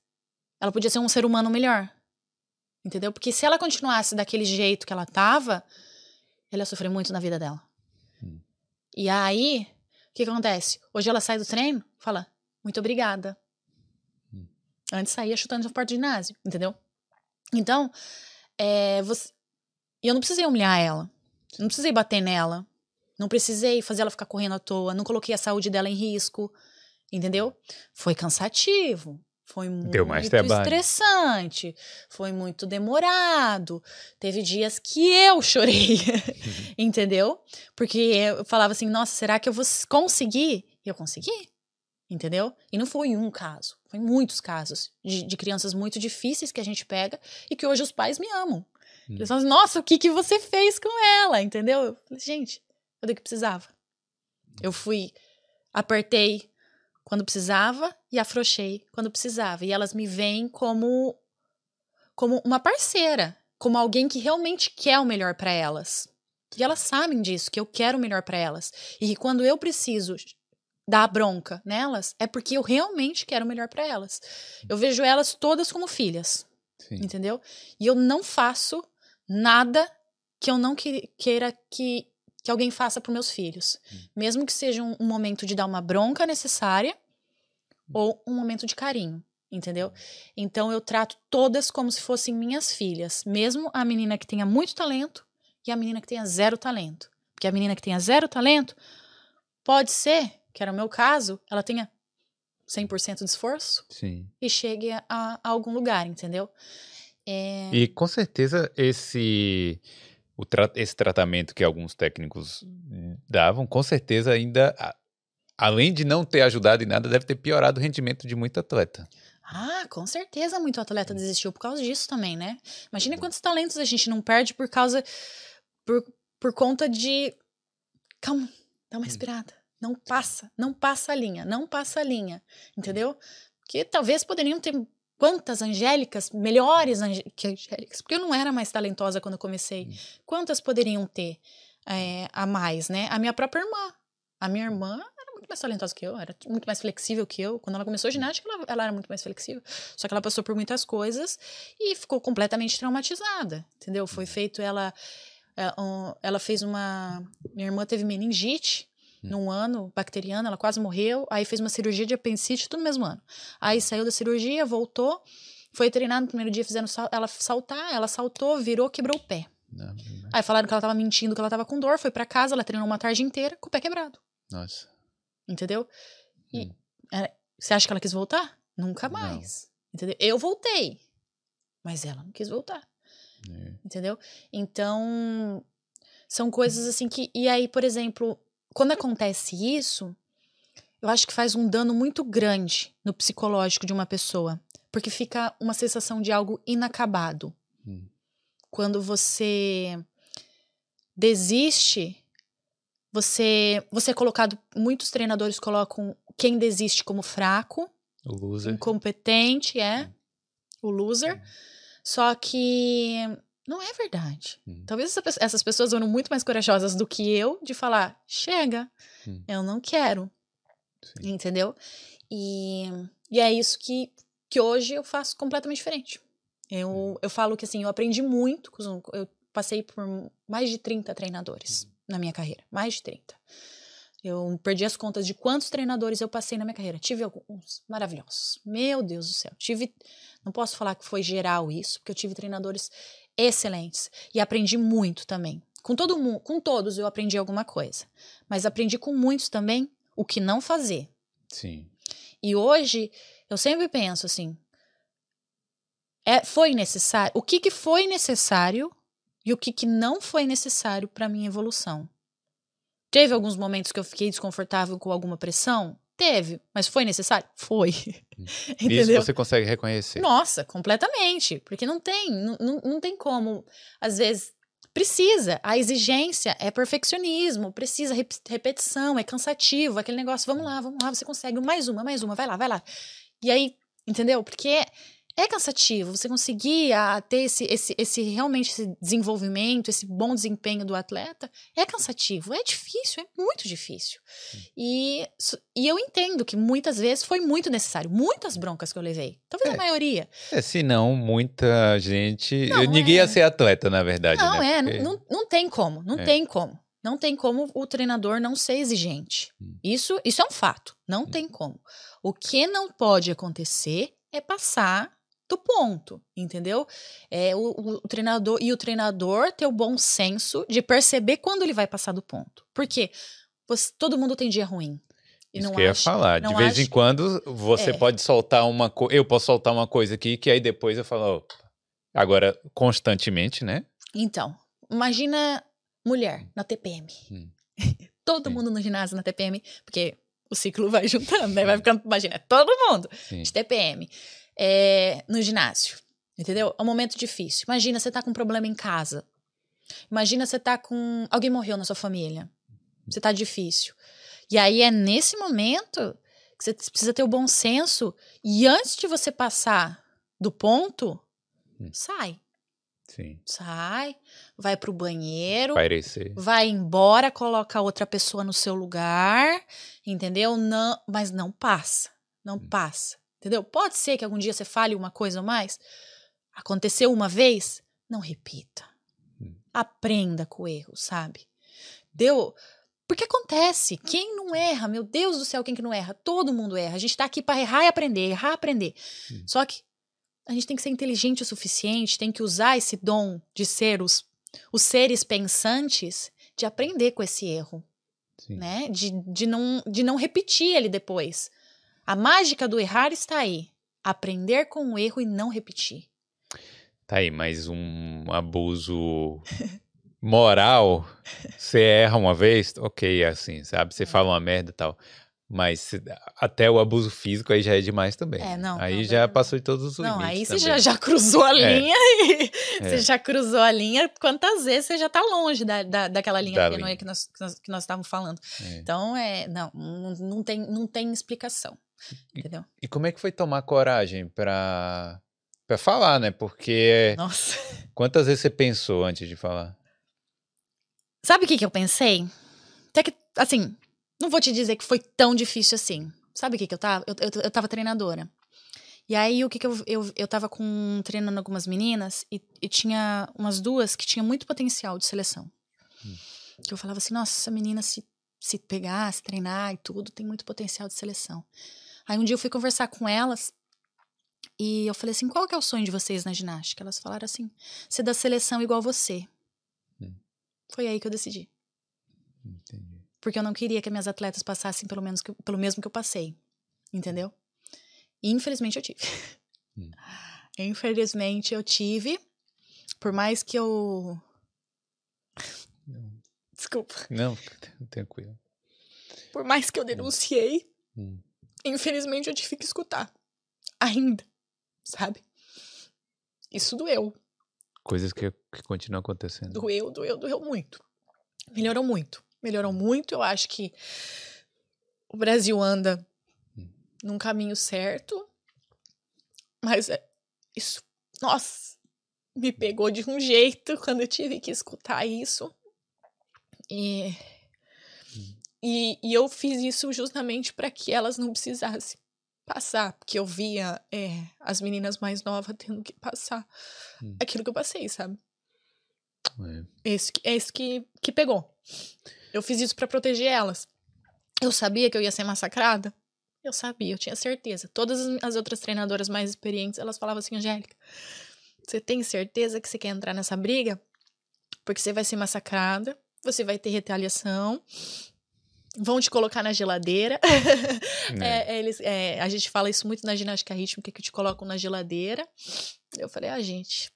ela podia ser um ser humano melhor. Entendeu? Porque se ela continuasse daquele jeito que ela tava, ela ia sofrer muito na vida dela. Hum. E aí, o que acontece? Hoje ela sai do treino, fala, muito obrigada. Hum. Antes saía chutando na porta do ginásio, entendeu? Então, é, você... eu não precisei humilhar ela. Não precisei bater nela. Não precisei fazer ela ficar correndo à toa. Não coloquei a saúde dela em risco. Entendeu? Foi cansativo. Foi muito Deu trabalho. estressante. Foi muito demorado. Teve dias que eu chorei. entendeu? Porque eu falava assim: nossa, será que eu vou conseguir? E eu consegui. Entendeu? E não foi um caso, foi muitos casos de, de crianças muito difíceis que a gente pega e que hoje os pais me amam. Hum. Eles falam, assim, nossa, o que, que você fez com ela? Entendeu? Eu falei, gente, eu dei o que precisava. Eu fui, apertei quando precisava e afrouxei quando precisava. E elas me veem como, como uma parceira, como alguém que realmente quer o melhor para elas. E elas sabem disso, que eu quero o melhor para elas. E que quando eu preciso dar bronca nelas, é porque eu realmente quero o melhor para elas. Eu vejo elas todas como filhas, Sim. entendeu? E eu não faço nada que eu não que- queira que, que alguém faça para meus filhos. Mesmo que seja um, um momento de dar uma bronca necessária ou um momento de carinho, entendeu? Então eu trato todas como se fossem minhas filhas, mesmo a menina que tenha muito talento e a menina que tenha zero talento. Porque a menina que tenha zero talento pode ser, que era o meu caso, ela tenha 100% de esforço Sim. e chegue a, a algum lugar, entendeu? É, E com certeza esse, tra- esse tratamento que alguns técnicos davam, com certeza ainda, a- além de não ter ajudado em nada, deve ter piorado o rendimento de muito atleta. Ah, com certeza muito atleta desistiu por causa disso também, né? Imagina quantos talentos a gente não perde por causa. por, por conta de. Calma, dá uma respirada. Não passa, não passa a linha, não passa a linha, entendeu? Que talvez poderiam ter quantas angélicas, melhores que angélicas, porque eu não era mais talentosa quando eu comecei. Quantas poderiam ter é, a mais, né? A minha própria irmã. A minha irmã era muito mais talentosa que eu, era muito mais flexível que eu. Quando ela começou a ginástica, ela, ela era muito mais flexível. Só que ela passou por muitas coisas e ficou completamente traumatizada, entendeu? Foi feito ela. é, Ela fez uma. Minha irmã teve meningite num ano bacteriana, ela quase morreu. Aí fez uma cirurgia de apendicite tudo no mesmo ano. Aí saiu da cirurgia, voltou, foi treinar no primeiro dia, fizeram ela saltar, ela saltou, virou, quebrou o pé. Não, Aí falaram que ela tava mentindo, que ela tava com dor, foi para casa, ela treinou uma tarde inteira com o pé quebrado. Nossa. Entendeu? E Hum. é, você acha que ela quis voltar? Nunca mais. Entendeu? Eu voltei. Mas ela não quis voltar. É. Entendeu? Então, são coisas assim que. E aí, por exemplo, quando acontece isso, eu acho que faz um dano muito grande no psicológico de uma pessoa. Porque fica uma sensação de algo inacabado. Hum. Quando você desiste, você, você é colocado. Muitos treinadores colocam quem desiste como fraco, O loser. incompetente, é. O loser. Só que não é verdade. Hum. Talvez essa essas pessoas foram muito mais corajosas do que eu de falar: chega, Hum. eu não quero. Sim. Entendeu? E, e é isso que, que hoje eu faço completamente diferente. Eu, eu falo que assim, eu aprendi muito. Eu passei por mais de 30 treinadores na minha carreira. Mais de 30. Eu perdi as contas de quantos treinadores eu passei na minha carreira. Tive alguns maravilhosos. Meu Deus do céu. Tive. Não posso falar que foi geral isso, porque eu tive treinadores excelentes. E aprendi muito também. Com todo mundo, com todos eu aprendi alguma coisa. Mas aprendi com muitos também o que não fazer. Sim. E hoje eu sempre penso assim: é, foi necessário? O que, que foi necessário e o que, que não foi necessário para minha evolução? Teve alguns momentos que eu fiquei desconfortável com alguma pressão? Teve, mas foi necessário? Foi. Isso Entendeu? você consegue reconhecer. Nossa, completamente. Porque não tem, não, não, não tem como. Às vezes, precisa. A exigência é perfeccionismo, precisa rep- repetição, é cansativo, aquele negócio, vamos lá, vamos lá, você consegue, mais uma, mais uma, vai lá, vai lá. E aí, entendeu? Porque é cansativo você conseguir ah, ter esse, esse, esse realmente esse desenvolvimento, esse bom desempenho do atleta, é cansativo, é difícil, é muito difícil. E, s- e eu entendo que muitas vezes foi muito necessário, muitas broncas que eu levei. Talvez É. a maioria. É, senão muita gente. Não, Ninguém é. ia ser atleta, na verdade. Não, né? é, Porque- não, não tem como, não É. tem como. Não tem como o treinador não ser exigente. Hum. Isso, isso é um fato. Não tem como. O que não pode acontecer é passar do ponto, entendeu? É o, o- o treinador e o treinador ter o bom senso de perceber quando ele vai passar do ponto. Porque você- todo mundo tem dia ruim. E Isso não que eu ia falar. De vez em acho- quando você É. pode soltar uma coisa. Eu posso soltar uma coisa aqui que aí depois eu falo. "Opa." Agora, constantemente, né? Então, imagina mulher na TPM. Hum. todo Sim. mundo no ginásio na TPM, porque o ciclo vai juntando, né? Vai ficando, imagina, todo mundo Sim. de TPM é, no ginásio. Entendeu? É um momento difícil. Imagina você tá com um problema em casa. Imagina você tá com. Alguém morreu na sua família. Você tá difícil. E aí é nesse momento que você precisa ter o bom senso. E antes de você passar do ponto, Hum. sai. Sim. Sai, vai pro banheiro, Parecer. vai embora, coloca outra pessoa no seu lugar, entendeu? Não, mas não passa, não passa, entendeu? Pode ser que algum dia você fale uma coisa ou mais. Aconteceu uma vez, não repita. Hum. Aprenda com o erro, sabe? Deu? Porque acontece. Quem não erra, meu Deus do céu, quem que não erra? Todo mundo erra. A gente tá aqui para errar e aprender, errar e aprender. Hum. Só que a gente tem que ser inteligente o suficiente, tem que usar esse dom de ser os, os seres pensantes, de aprender com esse erro, Sim. né? De, de, não, de não repetir ele depois. A mágica do errar está aí. Aprender com o erro e não repetir. Tá aí, mas um abuso moral, você erra uma vez, ok, é assim, sabe? Você fala uma merda e tal. Mas até o abuso físico aí já é demais também. É, não, Aí não, já não. passou de todos os Não, limites aí você também. já, já cruzou a É. linha e É. você já cruzou a linha. Quantas vezes você já tá longe da, da, daquela linha Da linha. que nós, que nós, que nós estávamos falando. É. Então, é, não, não, não tem, não tem explicação. E- Entendeu? E como é que foi tomar coragem pra, pra falar, né? Porque Nossa. quantas vezes você pensou antes de falar? Sabe o que, que eu pensei? Até que, assim, não vou te dizer que foi tão difícil assim. Sabe o que, que eu tava? Eu, eu, eu tava treinadora. E aí, o que que eu, eu, eu tava com, treinando algumas meninas e, e tinha umas duas que tinham muito potencial de seleção. Hum. Que eu falava assim, nossa, essa menina se, se pegar, se treinar e tudo, tem muito potencial de seleção. Aí um dia eu fui conversar com elas e eu falei assim, qual que é o sonho de vocês na ginástica? Elas falaram assim, ser da seleção igual você. Foi aí que eu decidi. Entendi. Porque eu não queria que minhas atletas passassem pelo, menos que, pelo mesmo que eu passei. Entendeu? E infelizmente eu tive. Hum. Infelizmente eu tive. Por mais que eu. Não, Desculpa. não tranquilo. Por mais que eu denunciei, Hum. infelizmente eu tive que escutar. Ainda. Sabe? Isso doeu. Coisas que, que continuam acontecendo. Doeu, doeu, doeu muito. Melhorou muito. Melhorou muito. Eu acho que o Brasil anda Hum. num caminho certo. Mas é, isso, nossa, me pegou de um jeito quando eu tive que escutar isso. E, Hum. e, e eu fiz isso justamente para que elas não precisassem passar, porque eu via é, as meninas mais novas tendo que passar Hum. aquilo que eu passei, sabe? É. Esse, esse que, que pegou. Eu fiz isso pra proteger elas. Eu sabia que eu ia ser massacrada? Eu sabia, eu tinha certeza. Todas as- as outras treinadoras mais experientes, elas falavam assim, Angélica, você tem certeza que você quer entrar nessa briga? Porque você vai ser massacrada, você vai ter retaliação, vão te colocar na geladeira. É. É, eles, é, a gente fala isso muito na ginástica rítmica, que te colocam na geladeira. Eu falei, ah, gente,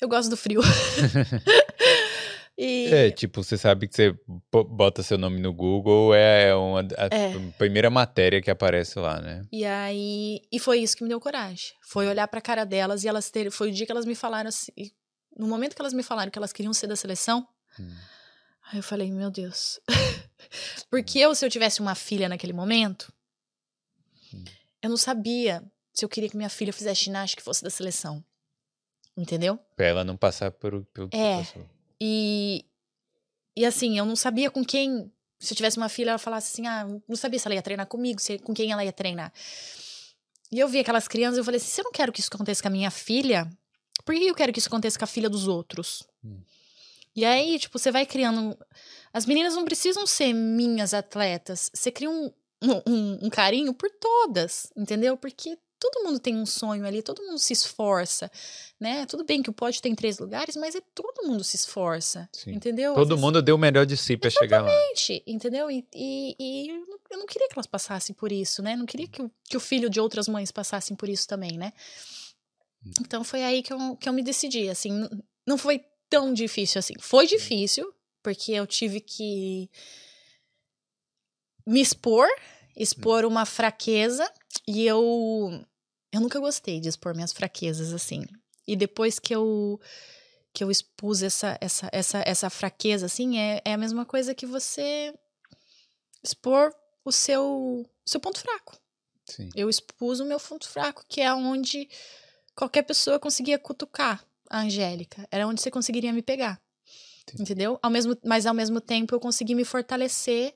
eu gosto do frio. e, é, tipo, você sabe que você bo- bota seu nome no Google, é uma a É. primeira matéria que aparece lá, né? E aí, e foi isso que me deu coragem. Foi olhar pra cara delas e elas terem, foi o dia que elas me falaram assim, no momento que elas me falaram que elas queriam ser da seleção, Hum. aí eu falei, meu Deus. Porque eu, se eu tivesse uma filha naquele momento, Hum. eu não sabia se eu queria que minha filha fizesse ginástica e fosse da seleção. Entendeu? Pra ela não passar por, pelo que É. passou. E, e assim, eu não sabia com quem. Se eu tivesse uma filha, ela falasse assim: ah, não sabia se ela ia treinar comigo, se, com quem ela ia treinar. E eu vi aquelas crianças, eu falei assim: se eu não quero que isso aconteça com a minha filha, por que eu quero que isso aconteça com a filha dos outros? Hum. E aí, tipo, você vai criando. As meninas não precisam ser minhas atletas. Você cria um, um, um carinho por todas, entendeu? Porque todo mundo tem um sonho ali, todo mundo se esforça, né? Tudo bem que o pódio tem três lugares, mas é todo mundo se esforça, Sim. entendeu? Todo mundo deu o melhor de si pra chegar lá. Gente, entendeu? E, e, e eu, não, eu não queria que elas passassem por isso, né? Não queria que o, que o filho de outras mães passassem por isso também, né? Então foi aí que eu, que eu me decidi, assim, não foi tão difícil assim. Foi difícil, porque eu tive que me expor, expor uma fraqueza, e eu eu nunca gostei de expor minhas fraquezas assim. E depois que eu que eu expus essa essa essa, essa fraqueza assim, é, é a mesma coisa que você expor o seu seu ponto fraco. Sim. Eu expus o meu ponto fraco, que é onde qualquer pessoa conseguia cutucar a Angélica. Era onde você conseguiria me pegar. Entendi. Entendeu? Ao mesmo, mas ao mesmo tempo eu consegui me fortalecer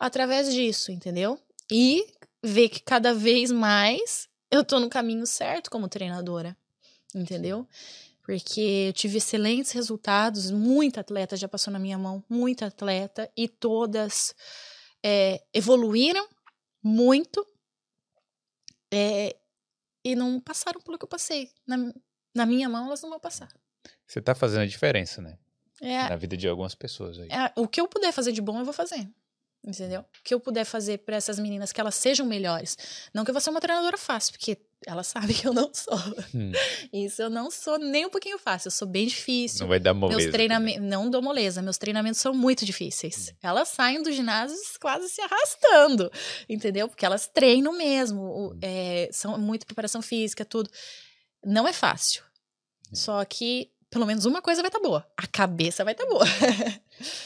através disso, entendeu? E ver que cada vez mais eu tô no caminho certo como treinadora. Entendeu? Porque eu tive excelentes resultados, muita atleta já passou na minha mão, muita atleta, e todas é, evoluíram muito é, e não passaram pelo que eu passei. Na, na minha mão, elas não vão passar. Você tá fazendo a diferença, né? É, Na vida de algumas pessoas aí. é, o que eu puder fazer de bom, eu vou fazer. Entendeu? O que eu puder fazer para essas meninas que elas sejam melhores. Não que eu vou ser uma treinadora fácil, porque ela sabe que eu não sou. Hum, Isso eu não sou nem um pouquinho fácil. Eu sou bem difícil. não vai dar moleza. Meus treinamentos. Não dou moleza, meus treinamentos são muito difíceis. Elas saem do ginásio quase se arrastando, entendeu? Porque elas treinam mesmo. o- é, são muita preparação física, tudo. Não é fácil. Só que pelo menos uma coisa vai estar boa. A cabeça vai estar boa.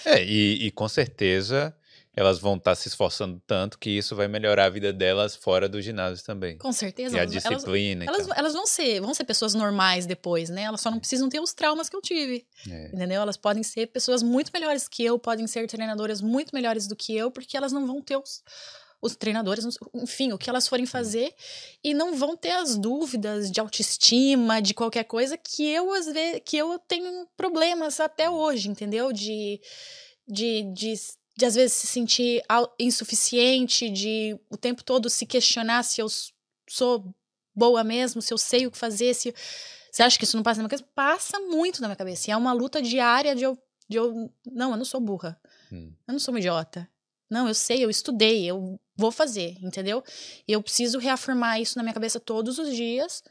É, e, e com certeza elas vão estar se esforçando tanto que isso vai melhorar a vida delas fora do ginásio também. Com certeza. E a elas, elas, disciplina elas, e tal. elas vão ser, vão ser pessoas normais depois, né? Elas só não precisam ter os traumas que eu tive. É. Entendeu? Elas podem ser pessoas muito melhores que eu, podem ser treinadoras muito melhores do que eu, porque elas não vão ter os, os treinadores, enfim, o que elas forem fazer, e não vão ter as dúvidas de autoestima, de qualquer coisa, que eu, às vezes, que eu tenho problemas até hoje, entendeu? De, de, de, de às vezes se sentir insuficiente, de o tempo todo se questionar se eu sou boa mesmo, se eu sei o que fazer, se. Você acha que isso não passa na minha cabeça? Passa muito na minha cabeça. E é uma luta diária de eu, de eu. Não, eu não sou burra. Hum. Eu não sou uma idiota. Não, eu sei, eu estudei, eu vou fazer, entendeu? E eu preciso reafirmar isso na minha cabeça todos os dias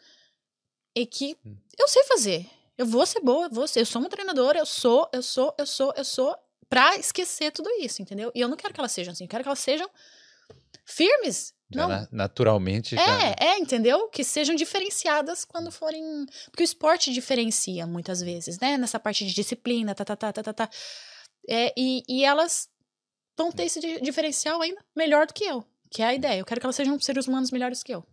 e que hum. eu sei fazer. Eu vou ser boa, eu vou ser, eu sou uma treinadora, eu sou, eu sou, eu sou, eu sou, pra esquecer tudo isso, entendeu? E eu não quero que elas sejam assim, eu quero que elas sejam firmes. Já não. naturalmente. É, já... é, entendeu? Que sejam diferenciadas quando forem. Porque o esporte diferencia muitas vezes, né? Nessa parte de disciplina, tá, tá, tá, tá, tá. tá. É, e, e elas vão ter esse diferencial ainda melhor do que eu, que é a ideia. Eu quero que elas sejam seres humanos melhores que eu.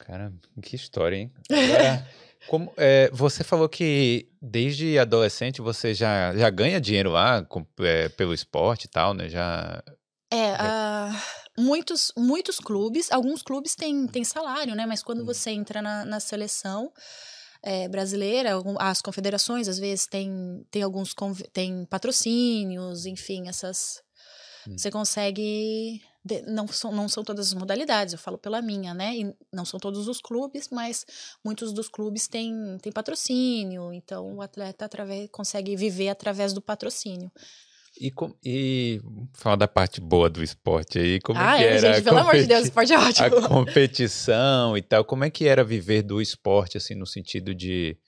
Cara, que história, hein? Agora, como, é, você falou que desde adolescente você já, já ganha dinheiro lá com, é, pelo esporte e tal, né? Já. É, uh, muitos, muitos clubes, alguns clubes têm, têm salário, né? Mas quando hum. você entra na, na seleção é, brasileira, as confederações às vezes têm, tem alguns tem patrocínios, enfim, essas. Hum. Você consegue não são, não são todas as modalidades, eu falo pela minha, né? E não são todos os clubes, mas muitos dos clubes têm, têm patrocínio, então o atleta através, consegue viver através do patrocínio. E, com, e falar da parte boa do esporte aí, como ah, é que é, era? Gente, pelo amor de Deus, o esporte é ótimo. A competição e tal, como é que era viver do esporte, assim, no sentido de,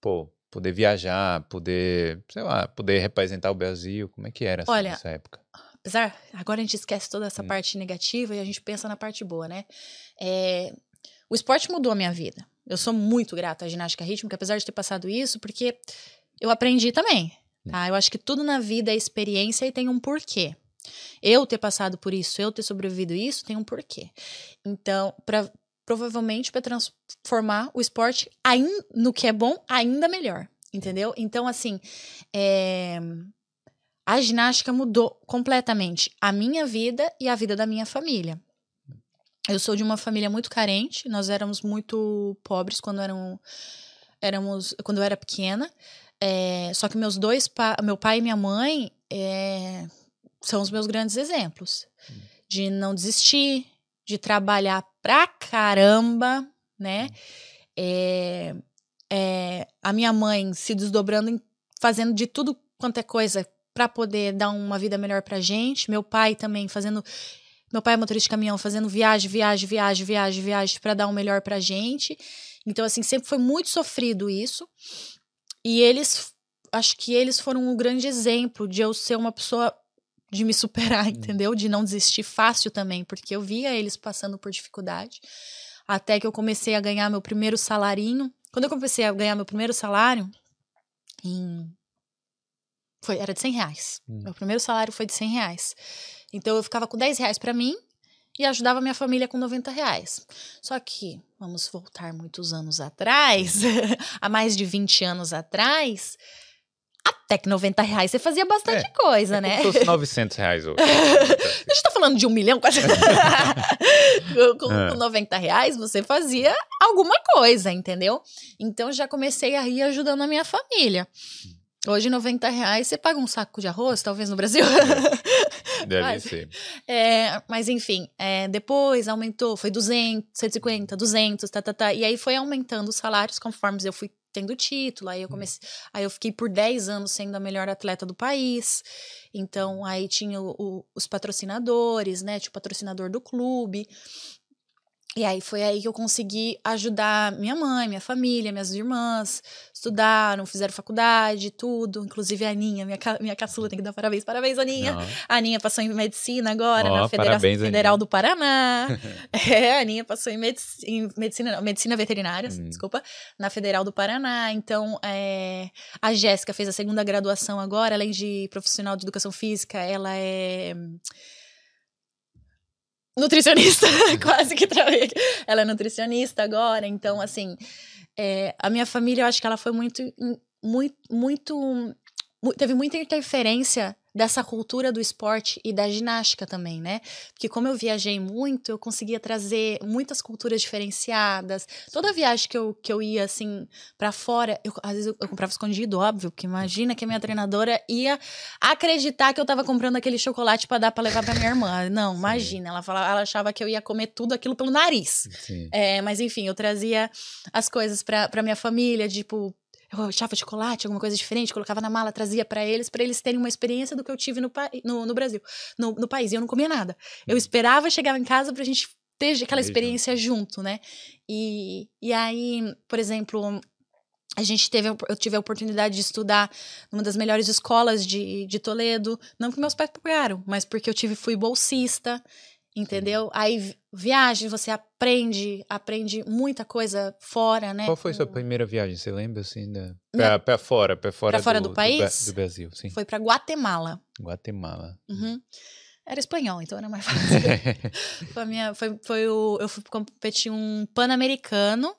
pô, poder viajar, poder, sei lá, poder representar o Brasil, como é que era assim, Olha, nessa época? Apesar, agora a gente esquece toda essa hum. parte negativa e a gente pensa na parte boa, né? É, o esporte mudou a minha vida. Eu sou muito grata à ginástica rítmica, apesar de ter passado isso, porque eu aprendi também. Tá? Eu acho que tudo na vida é experiência e tem um porquê. Eu ter passado por isso, eu ter sobrevivido isso, tem um porquê. Então, para provavelmente para transformar o esporte ainda, no que é bom ainda melhor, entendeu? Então, assim, é, a ginástica mudou completamente a minha vida e a vida da minha família. Eu sou de uma família muito carente, nós éramos muito pobres quando eram, éramos quando eu era pequena. É, só que meus dois, meu pai e minha mãe, é, são os meus grandes exemplos de não desistir, de trabalhar pra caramba, né? É, é, a minha mãe se desdobrando, fazendo de tudo quanto é coisa para poder dar uma vida melhor pra gente. Meu pai também fazendo meu pai é motorista de caminhão, fazendo viagem, viagem, viagem, viagem, viagem para dar o um melhor pra gente. Então assim, sempre foi muito sofrido isso. E eles acho que eles foram um grande exemplo de eu ser uma pessoa de me superar, hum. entendeu? De não desistir fácil também, porque eu via eles passando por dificuldade. Até que eu comecei a ganhar meu primeiro salarinho. Quando eu comecei a ganhar meu primeiro salário, em foi, era de 100 reais. Hum. Meu primeiro salário foi de 100 reais. Então eu ficava com 10 reais para mim e ajudava minha família com 90 reais. Só que, vamos voltar muitos anos atrás, há mais de 20 anos atrás, até que 90 reais você fazia bastante é, coisa, é né? Fosse 900 reais hoje. a gente tá falando de um milhão quase. com, é. com 90 reais você fazia alguma coisa, entendeu? Então já comecei a ir ajudando a minha família. Hoje, 90 reais, você paga um saco de arroz, talvez no Brasil. É, deve mas, ser. É, mas, enfim, é, depois aumentou, foi 200, 150, 200, tá, tá, tá. E aí foi aumentando os salários conforme eu fui tendo título. Aí eu hum. comecei. Hum. Aí eu fiquei por 10 anos sendo a melhor atleta do país. Então, aí tinha o, o, os patrocinadores, né? Tinha o patrocinador do clube. E aí foi aí que eu consegui ajudar minha mãe, minha família, minhas irmãs, estudaram, fizeram faculdade, tudo. Inclusive a Aninha, minha, minha caçula, tem que dar parabéns. Parabéns, Aninha. Não. A Aninha passou em medicina agora, oh, na Federação parabéns, Federal Aninha. do Paraná. é, a Aninha passou em, medic em medicina, não, medicina veterinária, hum. desculpa, na Federal do Paraná. Então, é, a Jéssica fez a segunda graduação agora, além de profissional de educação física, ela é nutricionista, quase que travei. Ela é nutricionista agora, então, assim, é, a minha família, eu acho que ela foi muito, muito, muito, teve muita interferência dessa cultura do esporte e da ginástica também, né? Porque como eu viajei muito, eu conseguia trazer muitas culturas diferenciadas. Toda viagem que eu, que eu ia, assim, para fora, eu, às vezes eu, eu, comprava escondido, óbvio, porque imagina que a minha treinadora ia acreditar que eu tava comprando aquele chocolate para dar para levar para minha irmã. Não, Sim. imagina, ela, falava, ela achava que eu ia comer tudo aquilo pelo nariz. É, mas enfim, eu trazia as coisas para minha família, tipo, eu achava chocolate, alguma coisa diferente, colocava na mala, trazia para eles, para eles terem uma experiência do que eu tive no, no, no Brasil, no, no país. E eu não comia nada. Eu uhum. esperava, chegava em casa pra gente ter aquela experiência junto, né? E, e aí, por exemplo, a gente teve, eu tive a oportunidade de estudar numa das melhores escolas de, de Toledo, não porque meus pais pagaram, mas porque eu tive, fui bolsista, entendeu? Aí viagem, você aprende, aprende muita coisa fora, né? Qual foi a sua primeira viagem? Você lembra assim, da... pra, pra fora, pra fora, pra fora do, do país? Do, do, Brasil, sim. Foi para Guatemala. Guatemala. Uhum. Era espanhol, então era mais fácil. foi, minha, foi, foi o, eu fui competir um pan-americano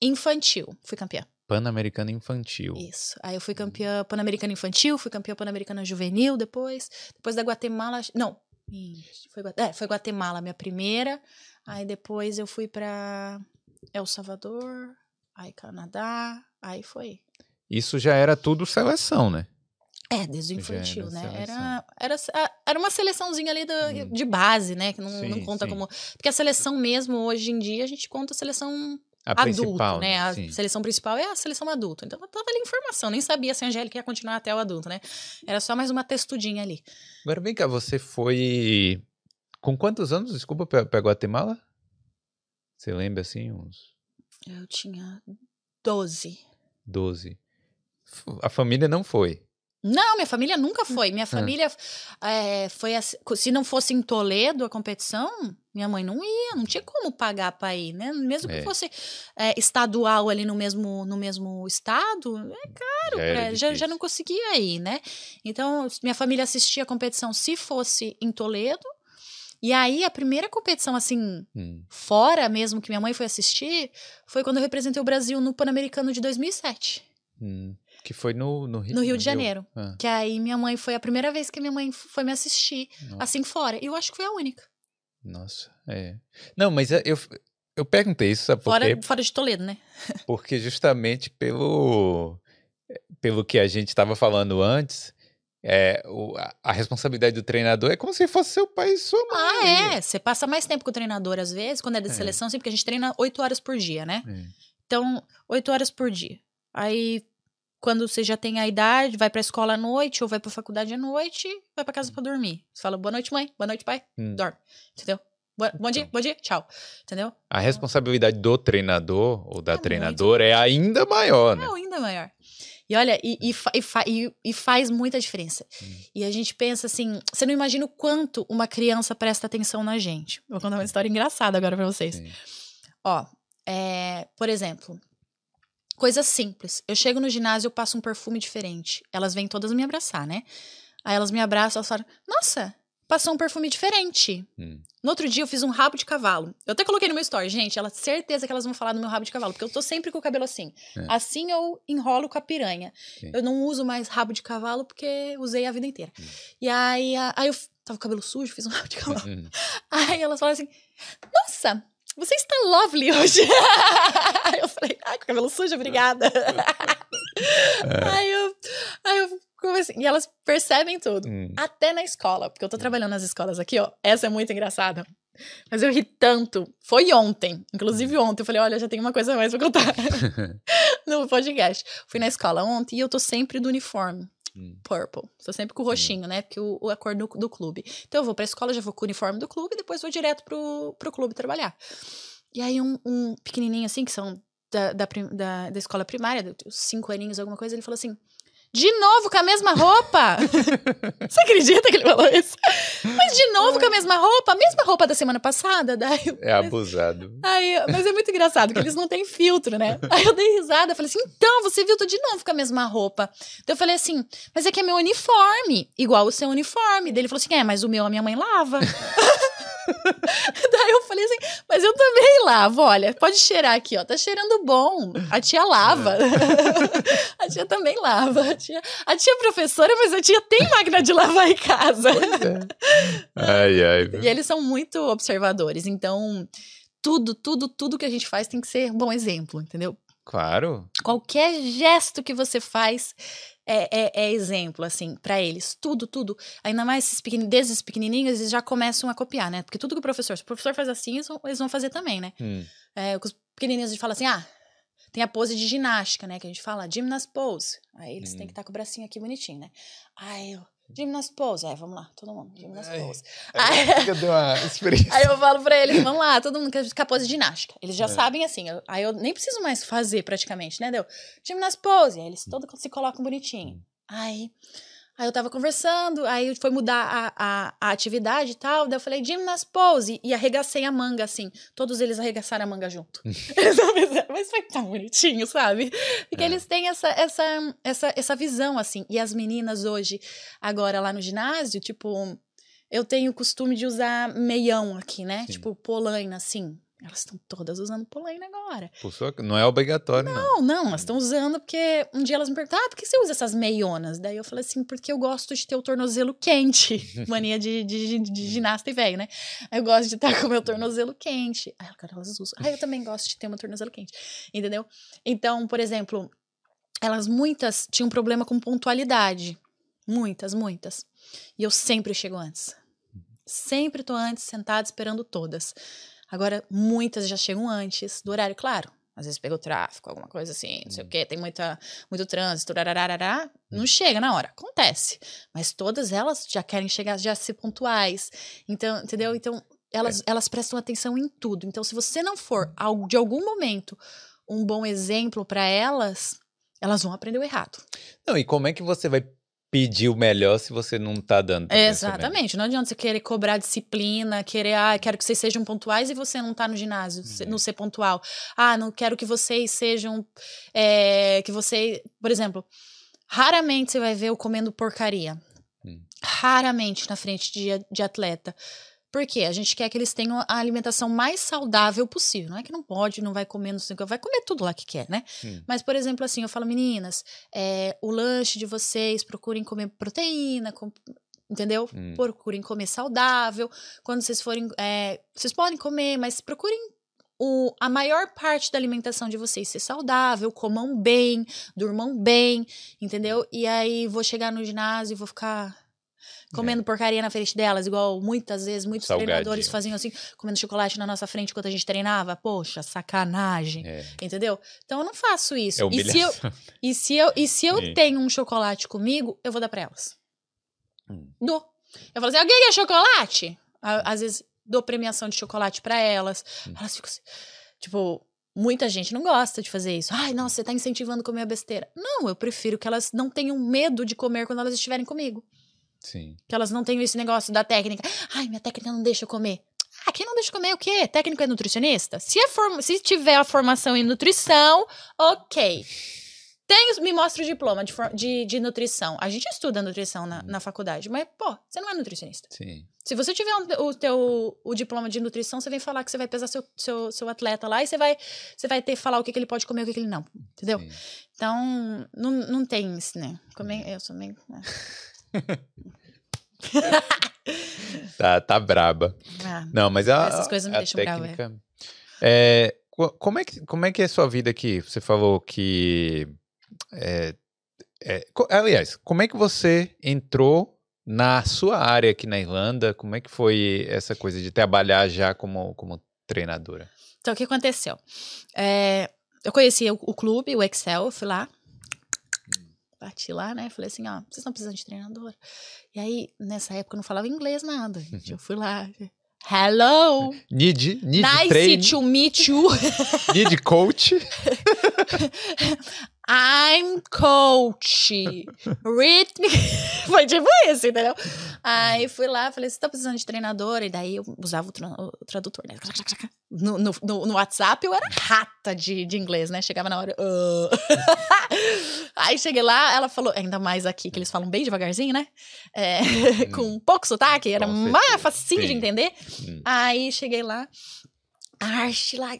infantil. Fui campeã. Pan-Americana Infantil. Isso. Aí eu fui campeã Pan-Americana Infantil, fui campeã Pan-Americana Juvenil depois. Depois da Guatemala. Não. Foi, é, foi Guatemala minha primeira. Aí depois eu fui para El Salvador, aí Canadá, aí foi. Isso já era tudo seleção, né? É, desde o infantil, era né? Era, era, era uma seleçãozinha ali do, hum. de base, né? Que não, sim, não conta sim. como. Porque a seleção mesmo, hoje em dia, a gente conta a seleção a adulto, né? né? A sim. seleção principal é a seleção adulto. Então eu tava ali informação, nem sabia se a Angélica ia continuar até o adulto, né? Era só mais uma textudinha ali. Agora vem cá, você foi. Com quantos anos, desculpa, para Guatemala? Você lembra assim? Uns. Eu tinha 12. 12. A família não foi. Não, minha família nunca foi. Minha família é, foi assim, se não fosse em Toledo a competição, minha mãe não ia, não tinha como pagar para ir, né? Mesmo que é. fosse é, estadual ali no mesmo, no mesmo estado, é caro, já, pra, já, já, não conseguia ir, né? Então, minha família assistia a competição se fosse em Toledo. E aí, a primeira competição, assim, hum. fora mesmo que minha mãe foi assistir, foi quando eu representei o Brasil no Pan-Americano de 2007. Hum. Que foi no, no Rio, no Rio de Janeiro. Ah. Que aí minha mãe foi a primeira vez que minha mãe foi me assistir, Nossa. assim, fora. E eu acho que foi a única. Nossa, é. Não, mas eu, eu perguntei isso, sabe por fora, quê? Fora de Toledo, né? Porque justamente pelo, pelo que a gente estava falando antes, é, o, a, a, responsabilidade do treinador é como se fosse seu pai e sua mãe. Ah, é. Você passa mais tempo com o treinador, às vezes, quando é de é. seleção, sim, porque a gente treina oito horas por dia, né? É. Então, oito horas por dia. Aí quando você já tem a idade, vai pra escola à noite ou vai pra faculdade à noite, vai pra casa pra dormir. Você fala, boa noite, mãe, boa noite, pai, hum. dorme. Entendeu? Boa, bom dia, então. bom dia, tchau. Entendeu? A responsabilidade do treinador ou da é treinadora muito... é ainda maior, né? É ainda maior. E olha, e, e, e, e faz muita diferença. Hum. E a gente pensa assim: você não imagina o quanto uma criança presta atenção na gente. Vou contar uma história engraçada agora pra vocês. Sim. Ó, é, por exemplo, Coisa simples. Eu chego no ginásio, eu passo um perfume diferente. Elas vêm todas me abraçar, né? Aí elas me abraçam, elas falam: Nossa, passou um perfume diferente. Hum. No outro dia eu fiz um rabo de cavalo. Eu até coloquei no meu story, gente. Ela certeza que elas vão falar do meu rabo de cavalo, porque eu tô sempre com o cabelo assim. É. Assim eu enrolo com a piranha. Sim. Eu não uso mais rabo de cavalo porque usei a vida inteira. Hum. E aí, aí eu tava com o cabelo sujo, fiz um rabo de cavalo. Hum. Aí elas falam assim: Nossa, você está lovely hoje. aí eu falei, ai, com cabelo sujo, obrigada. É. Aí eu, aí eu comecei, e elas percebem tudo, hum. até na escola, porque eu tô trabalhando nas escolas aqui, ó, essa é muito engraçada. Mas eu ri tanto. Foi ontem. Inclusive hum. ontem. Eu falei, olha, já tem uma coisa mais pra contar. no podcast. Fui na escola ontem e eu tô sempre do uniforme. Hum. Purple. Estou sempre com o roxinho, hum. né? Porque o, o a cor do, do clube. Então eu vou pra escola, já vou com o uniforme do clube, e depois vou direto pro, pro clube trabalhar. E aí um, um pequenininho assim, que são da, da, da, da escola primária, cinco aninhos, alguma coisa, ele falou assim: de novo com a mesma roupa? Você acredita que ele falou isso? Mas de novo com a mesma roupa? A mesma roupa da semana passada? Daí, é abusado. Aí, mas é muito engraçado, porque eles não têm filtro, né? Aí eu dei risada, falei assim, então, você viu, tô de novo com a mesma roupa. Então eu falei assim, mas é que é meu uniforme, igual o seu uniforme. Daí ele falou assim, é, mas o meu a minha mãe lava. Daí eu falei assim, mas eu também lavo, olha, pode cheirar aqui, ó, tá cheirando bom. A tia lava. É. a tia também lava. A tia, a tia é professora, mas a tia tem máquina de lavar em casa. É. Ai, ai. E eles são muito observadores, então tudo, tudo, tudo que a gente faz tem que ser um bom exemplo, entendeu? Claro. Qualquer gesto que você faz é, é, é exemplo, assim, para eles. Tudo, tudo. Ainda mais esses pequenin, desde os pequenininhos, eles já começam a copiar, né? Porque tudo que o professor, se o professor faz assim, eles vão, eles vão fazer também, né? Hum. É, os pequenininhos a gente fala assim, ah, tem a pose de ginástica, né? Que a gente fala gymnast pose. Aí eles Hum. têm que estar com o bracinho aqui bonitinho, né? Aí eu, gymnast pose. É, vamos lá, todo mundo, gymnast Ai. pose. Aí eu dei uma experiência. Aí eu falo pra eles, vamos lá, todo mundo quer ficar pose ginástica. Eles já É. sabem assim. eu- aí eu nem preciso mais fazer praticamente, né? Deu gymnast pose. Aí eles todos se colocam bonitinho. Aí, aí eu tava conversando, aí foi mudar a, a, a atividade e tal. Daí eu falei gymnast pose e arregacei a manga assim. Todos eles arregaçaram a manga junto. Fizeram, Mas foi tão bonitinho, sabe? Porque É. eles têm essa, essa, essa, essa visão assim. E as meninas hoje, agora lá no ginásio, tipo eu tenho o costume de usar meião aqui, né? Sim. Tipo, polaina, assim. Elas estão todas usando polaina agora. Não é obrigatório, não. Não, não, elas estão usando porque um dia elas me perguntaram, ah, por que você usa essas meionas? Daí eu falei assim, porque eu gosto de ter o tornozelo quente. Mania de, de, de ginasta e velho, né? Eu gosto de estar com o meu tornozelo quente. Aí agora elas usam. Ah, eu também gosto de ter meu tornozelo quente. Entendeu? Então, por exemplo, elas muitas tinham problema com pontualidade. Muitas, muitas. E eu sempre chego antes. Sempre tô antes, sentada, esperando todas. Agora, muitas já chegam antes do horário, claro. Às vezes pega o tráfico, alguma coisa assim, não sei o quê, tem muita, muito trânsito, rararará, não chega na hora. Acontece. Mas todas elas já querem chegar, já ser pontuais. Então, entendeu? Então, elas, elas prestam atenção em tudo. Então, se você não for, de algum momento, um bom exemplo para elas, elas vão aprender o errado. Não, e como é que você vai pedir o melhor se você não tá dando? Exatamente. Não adianta você querer cobrar disciplina, querer, ah, quero que vocês sejam pontuais e você não tá no ginásio, Uhum. não ser pontual. Ah, não quero que vocês sejam. é, que você. Por exemplo, raramente você vai ver eu comendo porcaria. Hum. Raramente na frente de, de atleta. Por quê? A gente quer que eles tenham a alimentação mais saudável possível. Não é que não pode, não vai comer, não sei o que, vai comer tudo lá que quer, né? Hum. Mas, por exemplo, assim, eu falo, meninas, é, o lanche de vocês, procurem comer proteína, com- entendeu? Hum. Procurem comer saudável. Quando vocês forem. é, vocês podem comer, mas procurem o, a maior parte da alimentação de vocês ser saudável, comam bem, durmam bem, entendeu? E aí vou chegar no ginásio e vou ficar comendo porcaria na frente delas, igual muitas vezes muitos Salgadinho. treinadores faziam assim, comendo chocolate na nossa frente enquanto a gente treinava. Poxa, sacanagem. É, Entendeu? Então eu não faço isso. é e se eu, e se eu, e se eu tenho um chocolate comigo, eu vou dar pra elas. Hum. Dou. Eu falo assim: alguém quer chocolate? Às vezes dou premiação de chocolate pra elas. Hum. Elas ficam assim. Tipo, muita gente não gosta de fazer isso. Ai, nossa, você tá incentivando a comer a besteira. Não, eu prefiro que elas não tenham medo de comer quando elas estiverem comigo. Sim. Que elas não tenham esse negócio da técnica. Ai, minha técnica não deixa eu comer. Ah, quem não deixa comer o quê? Técnico é nutricionista? Se, é form... Se tiver a formação em nutrição, ok. Tem, me mostra o diploma de, de, de nutrição. A gente estuda nutrição na, na faculdade, mas, pô, você não é nutricionista. Sim. Se você tiver um- o teu o diploma de nutrição, você vem falar que você vai pesar seu, seu, seu atleta lá e você vai, você vai ter que falar o que, que ele pode comer e o que, que ele não. Entendeu? sim. Então, não, não tem isso, né? Comer, eu sou meio. Tá, tá braba. Ah, Não, mas a, Essas coisas me a deixam brava, é. técnica... É, co- como, é que, como é que é a sua vida aqui? Você falou que... é, é, aliás, como é que você entrou na sua área aqui na Irlanda? Como é que foi essa coisa de trabalhar já como, como treinadora? Então, o que aconteceu? É, eu conheci o, o clube, o Excel, fui lá. Bati lá, né? Falei assim, ó, vocês estão precisando de treinadora. E aí, nessa época, eu não falava inglês nada. gente. Eu fui lá. Hello! Need, need nice training, to meet you. need coach. I'm coach. Me. Foi tipo isso, entendeu? Aí fui lá, falei, você tá precisando de treinadora? E daí eu usava o, tra- o tradutor, né? No, no, no- WhatsApp eu era rata de, de inglês, né? Chegava na hora. "Ah." Aí cheguei lá, ela falou, ainda mais aqui, que eles falam bem devagarzinho, né? É, com pouco sotaque, era mais facinho de entender. Hum. Aí cheguei lá. Arte lá.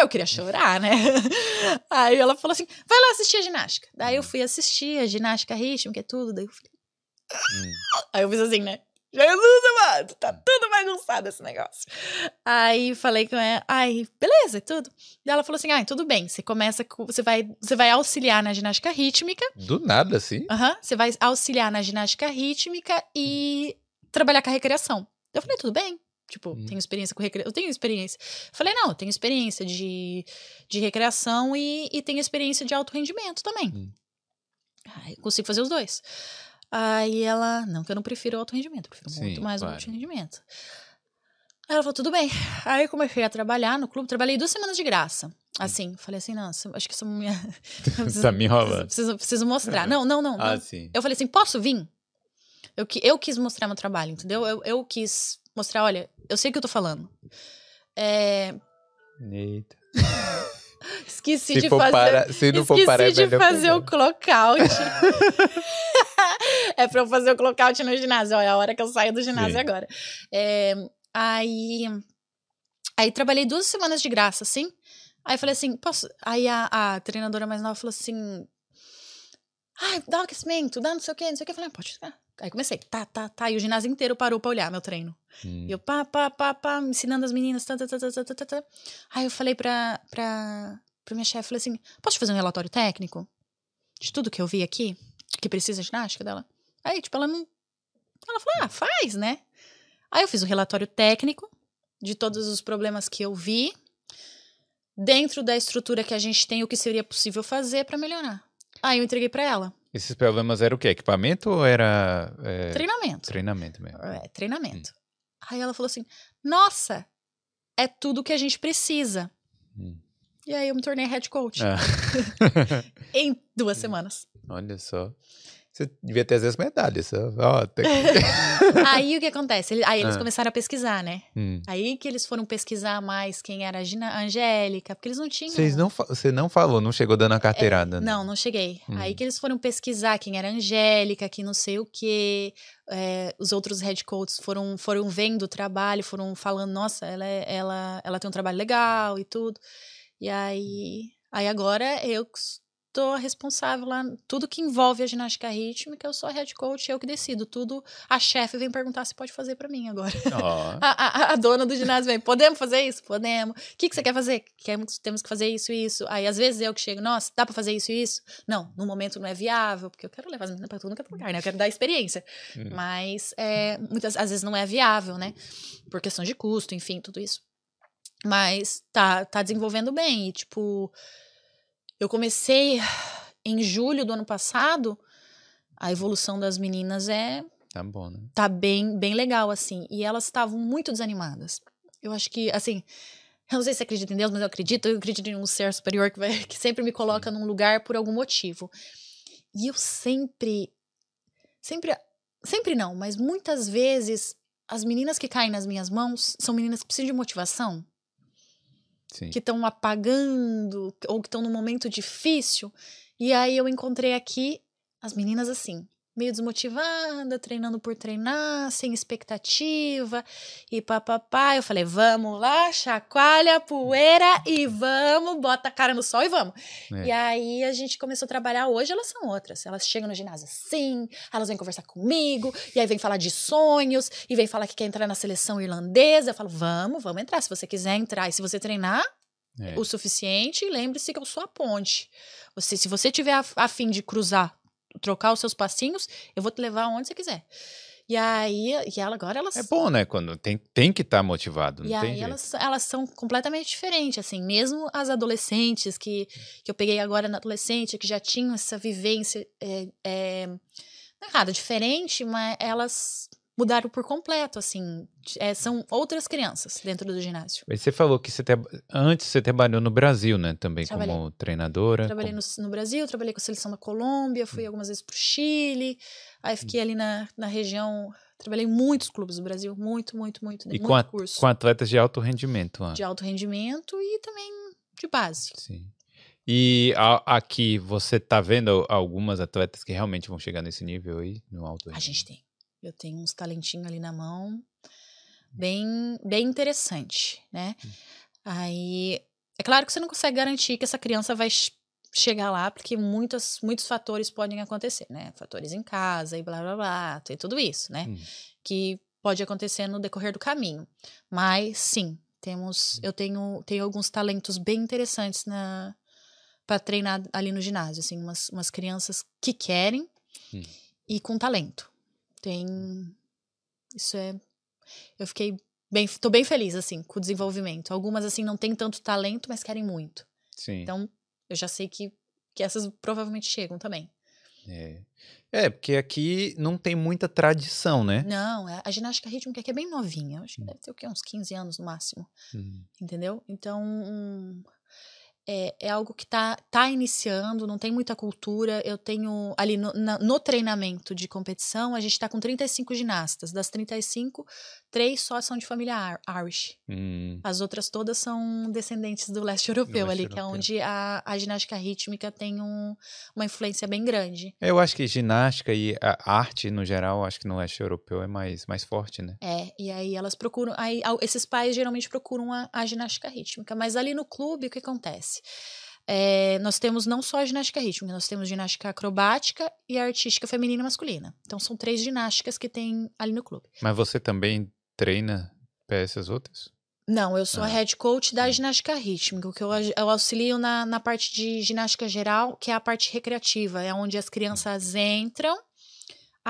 Eu queria chorar, né? Aí ela falou assim: vai lá assistir a ginástica. Daí eu fui assistir a ginástica rítmica e tudo. Daí eu fiquei... Hum. Aí eu fiz assim, né? Jesus, amado, tá tudo bagunçado esse negócio. Aí falei com ela, ai, beleza, e tudo. Daí ela falou assim: ai, tudo bem, você começa com. Você vai, você vai auxiliar na ginástica rítmica. Do nada, assim? Aham, você vai auxiliar na ginástica rítmica e trabalhar com a recreação. Eu falei, tudo bem. Tipo, Hum. tenho experiência com recreação. Eu tenho experiência. Falei, não, eu tenho experiência de, de recreação e, e tenho experiência de alto rendimento também. Hum. Consigo fazer os dois. Aí ela, não que eu não prefiro alto rendimento, eu prefiro Sim, muito mais claro. alto rendimento. Aí ela falou, tudo bem. Aí eu comecei a trabalhar no clube, trabalhei duas semanas de graça. Assim, falei assim, não, acho que isso é minha. preciso- Tá me enrolando. Preciso, preciso mostrar. Não, não, não. não. Ah, sim. Eu falei assim, posso vir? Eu, eu quis mostrar meu trabalho, entendeu? Eu, eu quis mostrar, olha, eu sei o que eu tô falando. É, Eita. esqueci Se, de fazer. para, se não for parar, é de fazer o clockout. é pra eu fazer o clockout no ginásio. Ó, é a hora que eu saio do ginásio Sim. agora. É, aí. Aí trabalhei duas semanas de graça, assim. Aí falei assim, posso. Aí a, a treinadora mais nova falou assim. Ai, dá um aquecimento, dá não sei o quê, não sei o quê. Eu falei, ah, pode ficar. Aí comecei, tá, tá, tá. E o ginásio inteiro parou pra olhar meu treino. Hum. E eu pá, pá, pá, pá, ensinando as meninas. Tá, tá, tá, tá, tá, tá, tá, tá. Aí eu falei pra, pra, pra minha chefe, falei assim, posso te fazer um relatório técnico? De tudo que eu vi aqui, que precisa de ginástica dela? Aí, tipo, ela não... Ela falou, ah, faz, né? Aí eu fiz o relatório técnico de todos os problemas que eu vi, dentro da estrutura que a gente tem, o que seria possível fazer pra melhorar. Aí eu entreguei pra ela. Esses problemas eram o quê? Equipamento ou era é, Treinamento. treinamento mesmo? É, treinamento. Aí ela falou assim: Nossa, é tudo que a gente precisa. Hum. E aí eu me tornei head coach Ah. em duas semanas. Olha só. Você devia ter. Ó, Ó, tá aqui. aí o que acontece? Aí eles Ah. começaram a pesquisar, né? Hum. Aí que eles foram pesquisar mais quem era a Gina Angélica, porque eles não tinham. Vocês não, você não falou, não chegou dando a carteirada. né? Não, não cheguei. Hum. Aí que eles foram pesquisar quem era a Angélica, que não sei o quê. É, os outros head coaches foram, foram vendo o trabalho, foram falando, nossa, ela, é- ela, ela tem um trabalho legal e tudo. E aí, aí agora eu estou responsável lá, tudo que envolve a ginástica rítmica, eu sou a head coach, eu que decido. Tudo, a chefe vem perguntar se pode fazer pra mim agora. Ó, A, a- a dona do ginásio vem, podemos fazer isso? Podemos. O que, que você quer fazer? Queremos, temos que fazer isso e isso. Aí, às vezes, eu que chego, nossa, dá pra fazer isso e isso? Não, no momento não é viável, porque eu quero levar as meninas pra tudo que é lugar, né? Eu quero dar experiência. Hum. Mas, é, muitas às vezes não é viável, né? Por questão de custo, enfim, tudo isso. Mas tá, tá desenvolvendo bem. E, tipo, eu comecei em julho do ano passado, a evolução das meninas é tá bom, né? tá bem, bem legal, assim. E elas estavam muito desanimadas. Eu acho que, assim, eu não sei se você acredita em Deus, mas eu acredito, eu acredito em um ser superior que, vai, que sempre me coloca num lugar por algum motivo. E eu sempre, sempre, sempre não, mas muitas vezes as meninas que caem nas minhas mãos são meninas que precisam de motivação, Sim. que estão apagando ou que estão num momento difícil. E aí eu encontrei aqui as meninas assim, meio desmotivada, treinando por treinar, sem expectativa e papapá. Eu falei, vamos lá, chacoalha a poeira e vamos, bota a cara no sol e vamos. É. E aí a gente começou a trabalhar. Hoje elas são outras. Elas chegam no ginásio assim, elas vêm conversar comigo, e aí vem falar de sonhos, e vem falar que quer entrar na seleção irlandesa. Eu falo, vamos, vamos entrar. Se você quiser entrar e se você treinar, É. o suficiente, lembre-se que eu sou a ponte. Você, se você tiver a, a fim de cruzar, trocar os seus passinhos, eu vou te levar onde você quiser. E aí, e ela agora elas É bom, né? Quando tem, tem que estar motivado, não e tem aí elas, elas são completamente diferentes, assim, mesmo as adolescentes que, que eu peguei agora na adolescente, que já tinham essa vivência, é, é, não é nada diferente, mas elas mudaram por completo, assim, é, são outras crianças dentro do ginásio. Mas Você falou que você tra- antes você trabalhou no Brasil, né? Também Trabalhei. como treinadora. Trabalhei como- no, no Brasil, trabalhei com a seleção da Colômbia, fui algumas vezes pro Chile, aí fiquei ali na, na região, trabalhei em muitos clubes do Brasil, muito, muito, muito, E muito com, a- curso com atletas de alto rendimento lá. de alto rendimento e também de base. Sim. E a- aqui você tá vendo algumas atletas que realmente vão chegar nesse nível aí, no alto A rendimento? gente tem. Eu tenho uns talentinhos ali na mão, bem, bem interessante, né? Aí, é claro que você não consegue garantir que essa criança vai ch- chegar lá, porque muitas, muitos fatores podem acontecer, né? Fatores em casa e blá blá blá, tem tudo isso, né? Hum. Que pode acontecer no decorrer do caminho. Mas sim, temos, eu tenho, tenho alguns talentos bem interessantes na para treinar ali no ginásio, assim, umas, umas crianças que querem Hum. e com talento. Tem isso é eu fiquei bem, tô bem feliz, assim, com o desenvolvimento. Algumas, assim, não tem tanto talento, mas querem muito. Sim. Então, eu já sei que, que essas provavelmente chegam também. É. é, porque aqui não tem muita tradição, né? Não, é, a ginástica rítmica aqui é bem novinha. Acho que deve ter o quê? Uns 15 anos no máximo. Hum. Entendeu? Então, hum, é, é algo que tá, tá iniciando, não tem muita cultura. Eu tenho ali no, na- no treinamento de competição, a gente tá com 35 ginastas. Das 35, três só são de família Irish. Hum. As outras todas são descendentes do leste europeu leste ali, que é europeu. onde a, a ginástica rítmica tem um- uma influência bem grande. Eu acho que ginástica e a arte, no geral, acho que no leste europeu é mais, mais forte, né? É, e aí elas procuram. Aí, esses pais geralmente procuram a, a ginástica rítmica. Mas ali no clube, o que acontece? É, nós temos não só a ginástica rítmica, nós temos ginástica acrobática e a artística feminina e masculina. Então são três ginásticas que tem ali no clube. Mas você também treina para essas outras? Não, eu sou a Ah, head coach da ginástica rítmica, o que eu, eu auxilio na, na parte de ginástica geral, que é a parte recreativa, é onde as crianças entram,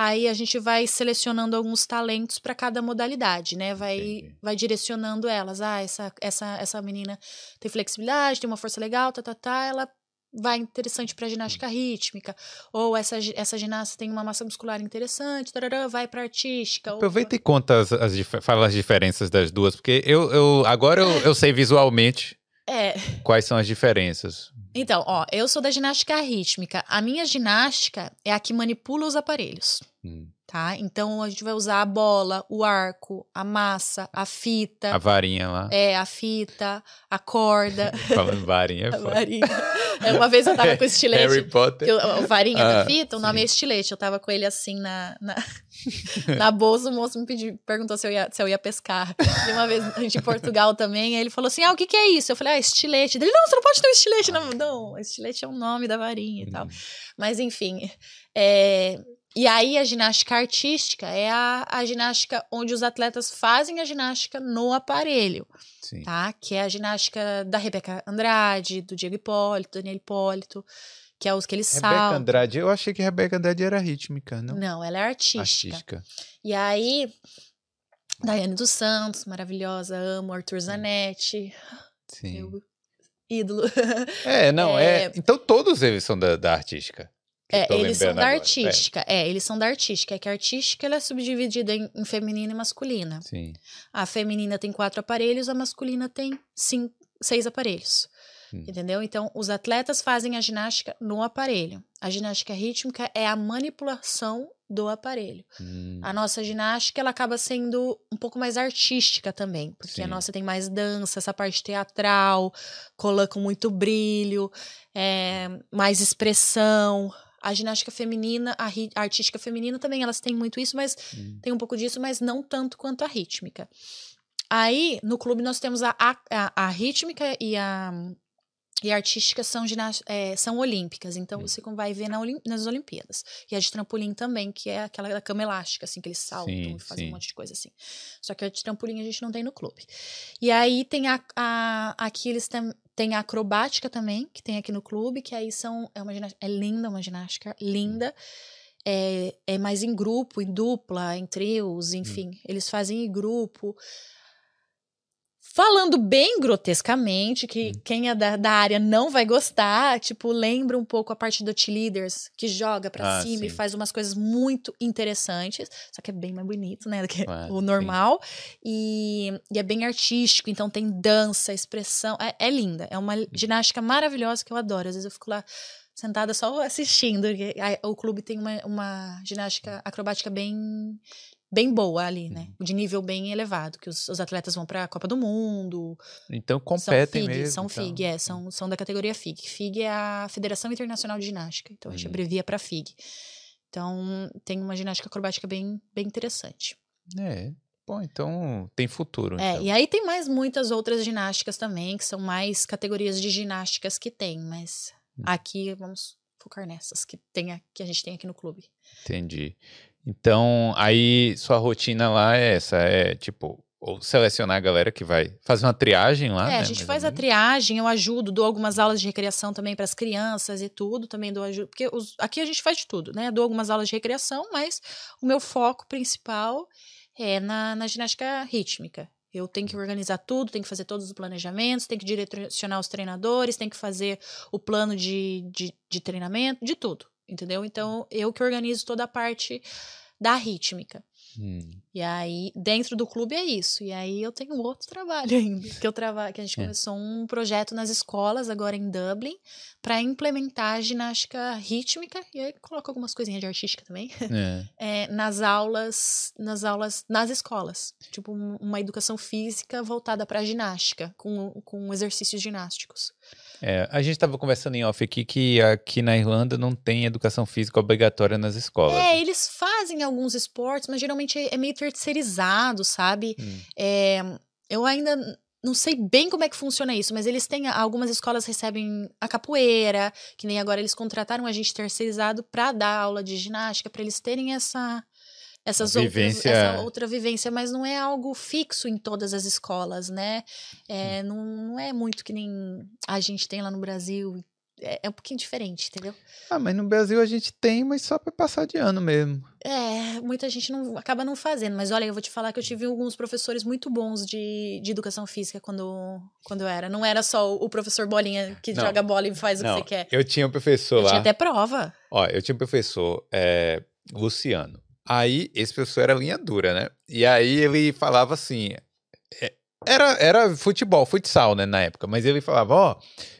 aí a gente vai selecionando alguns talentos para cada modalidade, né? Vai, Entendi. vai direcionando elas. Ah, essa, essa, essa menina tem flexibilidade, tem uma força legal, tá, tá, tá, ela vai interessante para ginástica rítmica. Ou essa, essa ginasta tem uma massa muscular interessante, tarará, vai para artística. ou Aproveita e conta as, as fala as diferenças das duas, porque eu, eu agora eu, eu sei visualmente É, quais são as diferenças. Então, ó, eu sou da ginástica rítmica. A minha ginástica é a que manipula os aparelhos, Hum. tá? Então a gente vai usar a bola, o arco, a massa, a fita, A varinha lá. é a fita, a corda, Falando varinha, é a varinha. É, Uma vez eu tava com estilete. Harry Potter. eu- o varinha Ah, da fita, o nome sim. é estilete. Eu tava com ele assim na, na, na bolsa, o moço me pediu, perguntou se eu, ia, se eu ia pescar. E uma vez a gente em Portugal também, aí ele falou assim: Ah, o que, que é isso? Eu falei, ah, estilete. Ele, não, você não pode ter um estilete. Não, não, estilete é o nome da varinha e tal. Hum. Mas enfim. é, E aí a ginástica artística é a, a ginástica onde os atletas fazem a ginástica no aparelho, Sim. tá? Que é a ginástica da Rebeca Andrade, do Diego Hipólito, Daniel Hipólito, que é os que eles Rebeca saltam. Andrade, eu achei que Rebeca Andrade era rítmica, não? Não, ela é artística. Artística. E aí, Daiane dos Santos, maravilhosa, amo, Arthur Zanetti, Sim. meu ídolo. É, não, é... É. Então todos eles são da, da artística. É, eles são da agora. artística. É. eles são da artística. É que a artística ela é subdividida em, em feminina e masculina. É, sim. A feminina tem quatro aparelhos, a masculina tem cinco, seis aparelhos. Hum. Entendeu? Então, os atletas fazem a ginástica no aparelho. A ginástica rítmica é a manipulação do aparelho. Hum. A nossa ginástica ela acaba sendo um pouco mais artística também, porque Sim. a nossa tem mais dança, essa parte teatral, colã com muito brilho, é, mais expressão. A ginástica feminina, a, ri- a artística feminina também, elas têm muito isso, mas Hum. tem um pouco disso, mas não tanto quanto a rítmica. Aí, no clube, nós temos a, a, a rítmica e a, e a artística são, é, são olímpicas, então Hum. você vai ver na Olim- nas Olimpíadas. E a de trampolim também, que é aquela da cama elástica, assim, que eles saltam Sim, e fazem sim. um monte de coisa assim. Só que a de trampolim a gente não tem no clube. E aí tem a, a aqui eles tem, tem a acrobática também, que tem aqui no clube, que aí são, é uma é linda, uma ginástica linda. É, é mais em grupo, em dupla, em trios, enfim. Eles fazem em grupo. Falando bem grotescamente, que Hum. quem é da, da área não vai gostar, tipo, lembra um pouco a parte do T-Leaders, que joga pra Ah, cima e sim. faz umas coisas muito interessantes, só que é bem mais bonito, né, do que Claro, o normal, e, e é bem artístico, então tem dança, expressão, é, é linda, é uma ginástica maravilhosa que eu adoro, às vezes eu fico lá sentada só assistindo, o clube tem uma, uma ginástica acrobática bem bem boa ali, né? Uhum. De nível bem elevado, que os, os atletas vão para a Copa do Mundo, Então são competem FIG, mesmo. são e tal. FIG, é, são, são da categoria FIG. FIG é a Federação Internacional de Ginástica, então a gente Uhum. abrevia para FIG. Então tem uma ginástica acrobática bem, bem interessante. É. Bom, então tem futuro. É, então. e aí tem mais muitas outras ginásticas também, que são mais categorias de ginásticas que tem, mas Hum. aqui vamos focar nessas que, tem, que a gente tem aqui no clube. Entendi. Então, aí sua rotina lá é essa, é tipo, ou selecionar a galera que vai fazer uma triagem lá, É, né, a gente faz a triagem, eu ajudo, dou algumas aulas de recreação também para as crianças e tudo, também dou ajuda, porque os- aqui a gente faz de tudo, né? Dou algumas aulas de recreação, mas o meu foco principal é na, na ginástica rítmica. Eu tenho que organizar tudo, tenho que fazer todos os planejamentos, tenho que direcionar os treinadores, tenho que fazer o plano de, de, de treinamento, de tudo, entendeu? Então, eu que organizo toda a parte da rítmica. Hum. E aí, dentro do clube é isso. E aí eu tenho outro trabalho ainda. Que eu trabalho, que a gente é. começou um projeto nas escolas, agora em Dublin, para implementar ginástica rítmica. E aí coloca algumas coisinhas de artística também. É. É, nas aulas, nas aulas, nas escolas. Tipo, uma educação física voltada para ginástica, com, com exercícios ginásticos. É, a gente estava conversando em off aqui que aqui na Irlanda não tem educação física obrigatória nas escolas. É, eles fazem alguns esportes, mas geralmente é meio terceirizado, sabe? Hum. É, eu ainda não sei bem como é que funciona isso, mas eles têm algumas escolas recebem a capoeira, que nem agora eles contrataram a gente terceirizado para dar aula de ginástica, para eles terem essa essas outras, essa outra vivência, mas não é algo fixo em todas as escolas, né? É, não, não é muito que nem a gente tem lá no Brasil. É, é, um pouquinho diferente, entendeu? Ah, mas no Brasil a gente tem, mas só para passar de ano mesmo. É, muita gente não acaba não fazendo. Mas olha, eu vou te falar que eu tive alguns professores muito bons de, de educação física quando, quando eu era. Não era só o professor bolinha que não, joga bola e faz não, o que você quer. Eu tinha um professor eu lá. Tinha até prova. Ó, eu tinha um professor, é, Luciano. Aí, esse professor era linha dura, né? E aí ele falava assim. É, era, era futebol, futsal, né, na época, mas ele falava, ó,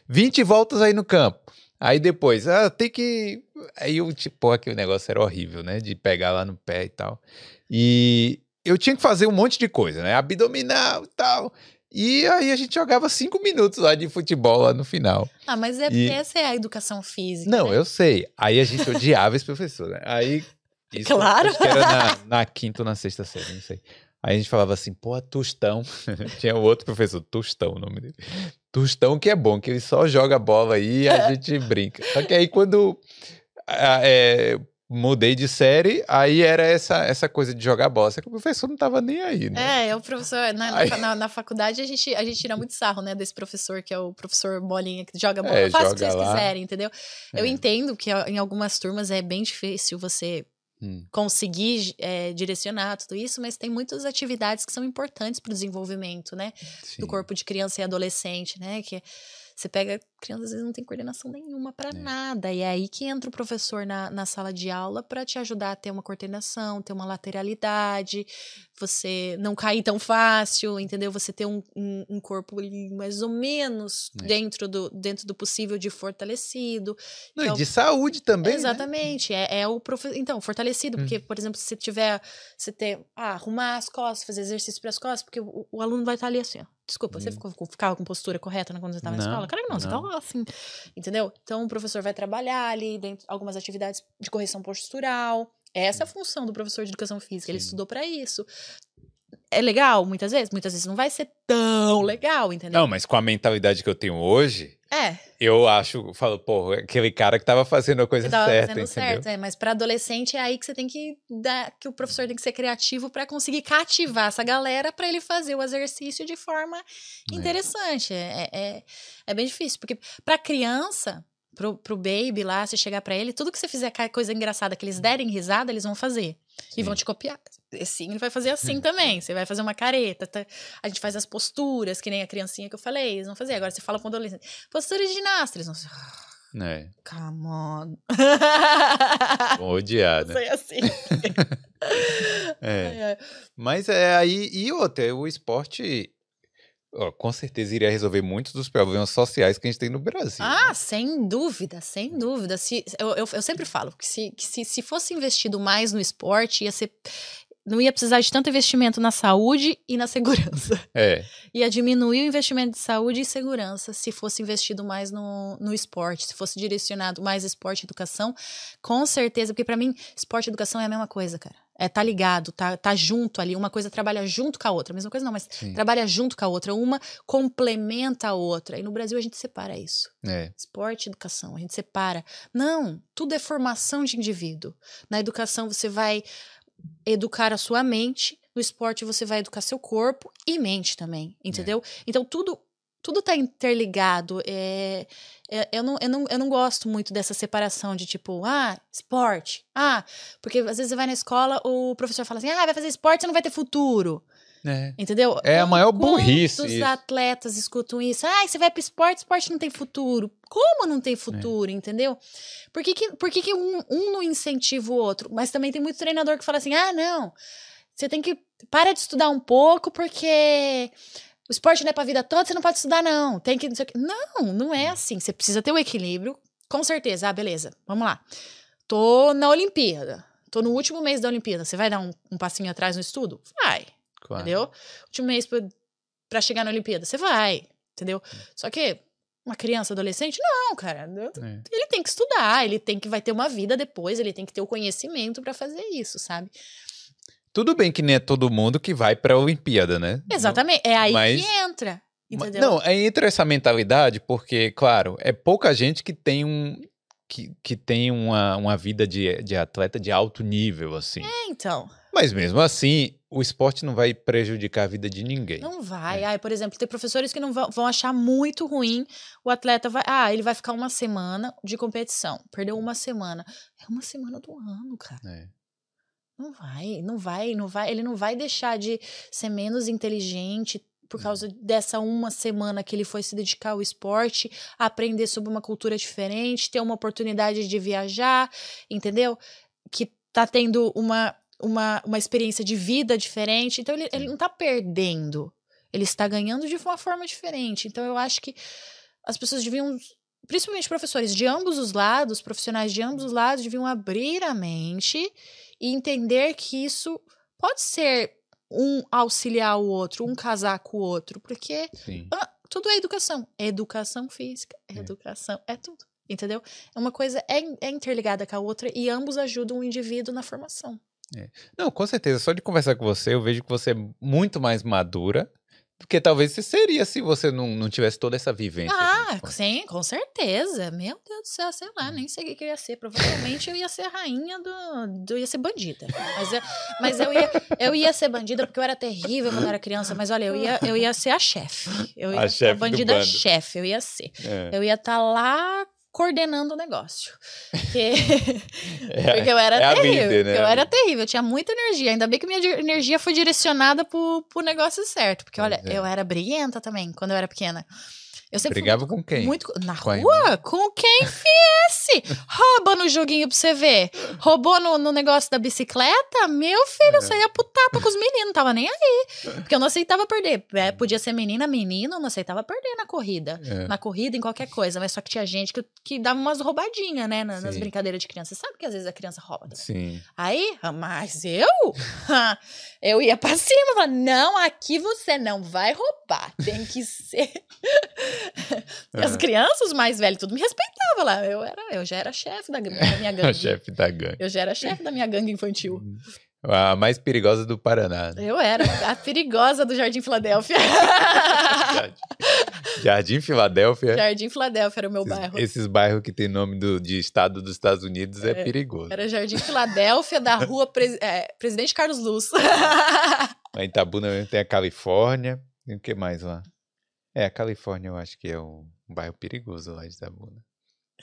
20 voltas aí no campo. Aí depois, ah, tem que. Aí eu, tipo, aquele negócio era horrível, né? De pegar lá no pé e tal. E eu tinha que fazer um monte de coisa, né? Abdominal e tal. E aí a gente jogava cinco minutos lá de futebol lá no final. Ah, mas é porque e... essa é a educação física. Não, né? eu sei. Aí a gente odiava esse professor, né? Aí isso, claro. Era na, na quinta ou na sexta série, não sei. Aí a gente falava assim, pô, Tostão. Tinha o outro professor, Tostão o nome dele. Tostão que é bom, que ele só joga bola aí e a gente brinca. Só que aí quando é, mudei de série, aí era essa, essa coisa de jogar bola. Só que o professor não tava nem aí, né? É, o professor, na, aí... na, na, faculdade a gente, a gente tira muito sarro, né, desse professor que é o professor bolinha, que joga bola. É, Faça o que vocês lá. quiserem, entendeu? É. Eu entendo que em algumas turmas é bem difícil você hum. conseguir é, direcionar tudo isso, mas tem muitas atividades que são importantes para o desenvolvimento, né? Sim. Do corpo de criança e adolescente, né? Que você pega criança às vezes não tem coordenação nenhuma para é. nada. E é aí que entra o professor na, na sala de aula para te ajudar a ter uma coordenação, ter uma lateralidade, você não cair tão fácil, entendeu? Você ter um, um, um corpo mais ou menos é. dentro, do, dentro do possível de fortalecido. Não, e é o... de saúde também. Né? Exatamente. Né? É, é, o profe... Então, fortalecido, hum. porque, por exemplo, se você tiver. Você ter. Ah, arrumar as costas, fazer exercício para as costas, porque o, o aluno vai estar ali assim, ó. Desculpa, hum. você ficou, ficava com postura correta né, quando você estava na escola? Que não, não. você estava assim, entendeu? Então o professor vai trabalhar ali dentro algumas atividades de correção postural. Essa é a função do professor de educação física, Sim. ele estudou para isso. É legal muitas vezes, muitas vezes não vai ser tão legal, entendeu? Não, mas com a mentalidade que eu tenho hoje, é. Eu acho, falo, pô, aquele cara que tava fazendo a coisa tava certa, fazendo entendeu? certo, é, mas para adolescente é aí que você tem que dar, que o professor tem que ser criativo para conseguir cativar essa galera para ele fazer o exercício de forma é. interessante. É, é, é bem difícil, porque para criança, pro, pro baby lá, você chegar para ele, tudo que você fizer coisa engraçada que eles derem risada, eles vão fazer. Sim. E vão te copiar. Sim, ele vai fazer assim hum. também. Você vai fazer uma careta. Tá? A gente faz as posturas, que nem a criancinha que eu falei. Eles vão fazer. Agora você fala com adolescente. Postura de ginasta. Eles vão. É. Come on. Vão odiar, né? Sei assim. é. Mas é aí. E outra, o esporte com certeza iria resolver muitos dos problemas sociais que a gente tem no Brasil. Ah, né? sem dúvida, sem dúvida. Se, eu, eu, eu sempre falo que, se, que se, se fosse investido mais no esporte, ia ser. Não ia precisar de tanto investimento na saúde e na segurança. É. Ia diminuir o investimento de saúde e segurança se fosse investido mais no, no esporte, se fosse direcionado mais esporte e educação. Com certeza, porque para mim, esporte e educação é a mesma coisa, cara é, tá ligado, tá, tá junto ali. Uma coisa trabalha junto com a outra. Mesma coisa não, mas Sim. trabalha junto com a outra. Uma complementa a outra. E no Brasil a gente separa isso. É. Esporte e educação, a gente separa. Não, tudo é formação de indivíduo. Na educação você vai educar a sua mente, no esporte você vai educar seu corpo e mente também, entendeu? É. Então tudo tudo tá interligado. É, é, eu, não, eu, não, eu não gosto muito dessa separação de tipo, ah, esporte. Ah, porque às vezes você vai na escola, o professor fala assim, ah, vai fazer esporte, você não vai ter futuro. É. Entendeu? É a maior burrice. Os atletas escutam isso. Ah, você vai pro esporte, esporte não tem futuro. Como não tem futuro, é. entendeu? Por que, que, por que, que um, um não incentiva o outro? Mas também tem muito treinador que fala assim: ah, não, você tem que. Para de estudar um pouco, porque o esporte não é pra vida toda, você não pode estudar, não. Tem que. Não, não é assim. Você precisa ter o um equilíbrio. Com certeza. Ah, beleza. Vamos lá. Tô na Olimpíada. Tô no último mês da Olimpíada. Você vai dar um, um passinho atrás no estudo? Vai. Claro. Entendeu? Último mês para chegar na Olimpíada. Você vai. Entendeu? Só que uma criança, adolescente, não, cara. É. Ele tem que estudar, ele tem que vai ter uma vida depois, ele tem que ter o conhecimento para fazer isso, sabe? Tudo bem que nem é todo mundo que vai para a Olimpíada, né? Exatamente, é aí Mas... que entra. Entendeu? Não, aí entra essa mentalidade, porque, claro, é pouca gente que tem um. que, que tem uma, uma vida de, de atleta de alto nível, assim. É, então. Mas mesmo assim, o esporte não vai prejudicar a vida de ninguém. Não vai. É. Ai, por exemplo, tem professores que não vão, vão achar muito ruim o atleta vai. Ah, ele vai ficar uma semana de competição. Perdeu uma semana. É uma semana do ano, cara. É. Não vai, não vai, não vai. Ele não vai deixar de ser menos inteligente por causa uhum. dessa uma semana que ele foi se dedicar ao esporte, aprender sobre uma cultura diferente, ter uma oportunidade de viajar, entendeu? Que tá tendo uma uma, uma experiência de vida diferente. Então, ele, ele não está perdendo. Ele está ganhando de uma forma diferente. Então, eu acho que as pessoas deviam, principalmente professores de ambos os lados, profissionais de ambos os lados, deviam abrir a mente e entender que isso pode ser um auxiliar o outro, um casar com o outro, porque ah, tudo é educação. Educação física, é. educação, é tudo. Entendeu? É uma coisa é, é interligada com a outra e ambos ajudam o indivíduo na formação. É. Não, com certeza. Só de conversar com você, eu vejo que você é muito mais madura do que talvez você seria se você não, não tivesse toda essa vivência. Ah, sim, com certeza. Meu Deus do céu, sei lá, nem sei o que eu ia ser. Provavelmente eu ia ser rainha do. do ia ser bandida. Mas, eu, mas eu, ia, eu ia ser bandida porque eu era terrível quando eu era criança. Mas olha, eu ia, eu ia ser a chefe. Eu ia a ser a bandida chefe, eu ia ser. É. Eu ia estar tá lá coordenando o negócio. Porque, é, porque eu era é terrível. Vida, né? Eu era terrível, eu tinha muita energia. Ainda bem que minha energia foi direcionada pro, pro negócio certo. Porque, olha, é. eu era briguenta também quando eu era pequena. Eu sempre Brigava com quem? Muito, na com rua? Com quem viesse. Rouba no joguinho pra você ver. Roubou no, no negócio da bicicleta? Meu filho, é. eu saía pro tapa com os meninos, não tava nem aí. Porque eu não aceitava perder. É, podia ser menina, menino, eu não aceitava perder na corrida. É. Na corrida, em qualquer coisa. Mas só que tinha gente que, que dava umas roubadinhas, né? Nas, nas brincadeiras de criança. Você sabe que às vezes a criança rouba também. Sim. Aí, mas eu? eu ia pra cima, falava, não, aqui você não vai roubar. Tem que ser. As crianças, mais velhos, tudo me respeitava lá. Eu, era, eu já era chefe da, da, minha gangue. chefe da gangue. Eu já era chefe da minha gangue infantil. Uhum. A mais perigosa do Paraná. Né? Eu era a perigosa do Jardim Filadélfia. Jardim Filadélfia. Jardim Filadélfia era o meu esses, bairro. Esses bairros que tem nome do, de estado dos Estados Unidos é, é perigoso. Era Jardim Filadélfia da rua Pre, é, Presidente Carlos Luz. Em Itabuna tem a Califórnia. E o que mais lá? É, a Califórnia eu acho que é um bairro perigoso lá de Itabuna.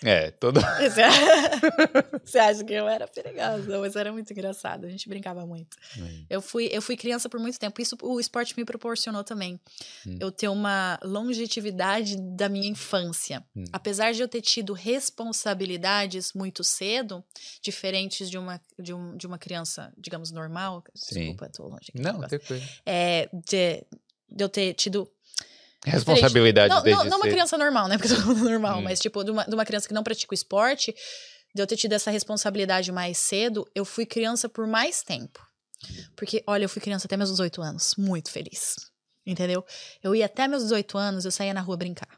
É, todo. Você acha que eu era perigosa? Mas era muito engraçado, a gente brincava muito. Hum. Eu, fui, eu fui criança por muito tempo, isso o esporte me proporcionou também. Hum. Eu ter uma longevidade da minha infância. Hum. Apesar de eu ter tido responsabilidades muito cedo, diferentes de uma, de, um, de uma criança, digamos, normal. Sim. Desculpa, tô longe aqui. Não, tem coisa. É, de, de eu ter tido Responsabilidade não, desde não, não uma criança normal, né? Porque todo mundo normal, hum. mas tipo, de uma, de uma criança que não pratica o esporte, de eu ter tido essa responsabilidade mais cedo, eu fui criança por mais tempo. Porque, olha, eu fui criança até meus 18 anos, muito feliz. Entendeu? Eu ia até meus 18 anos, eu saía na rua brincar.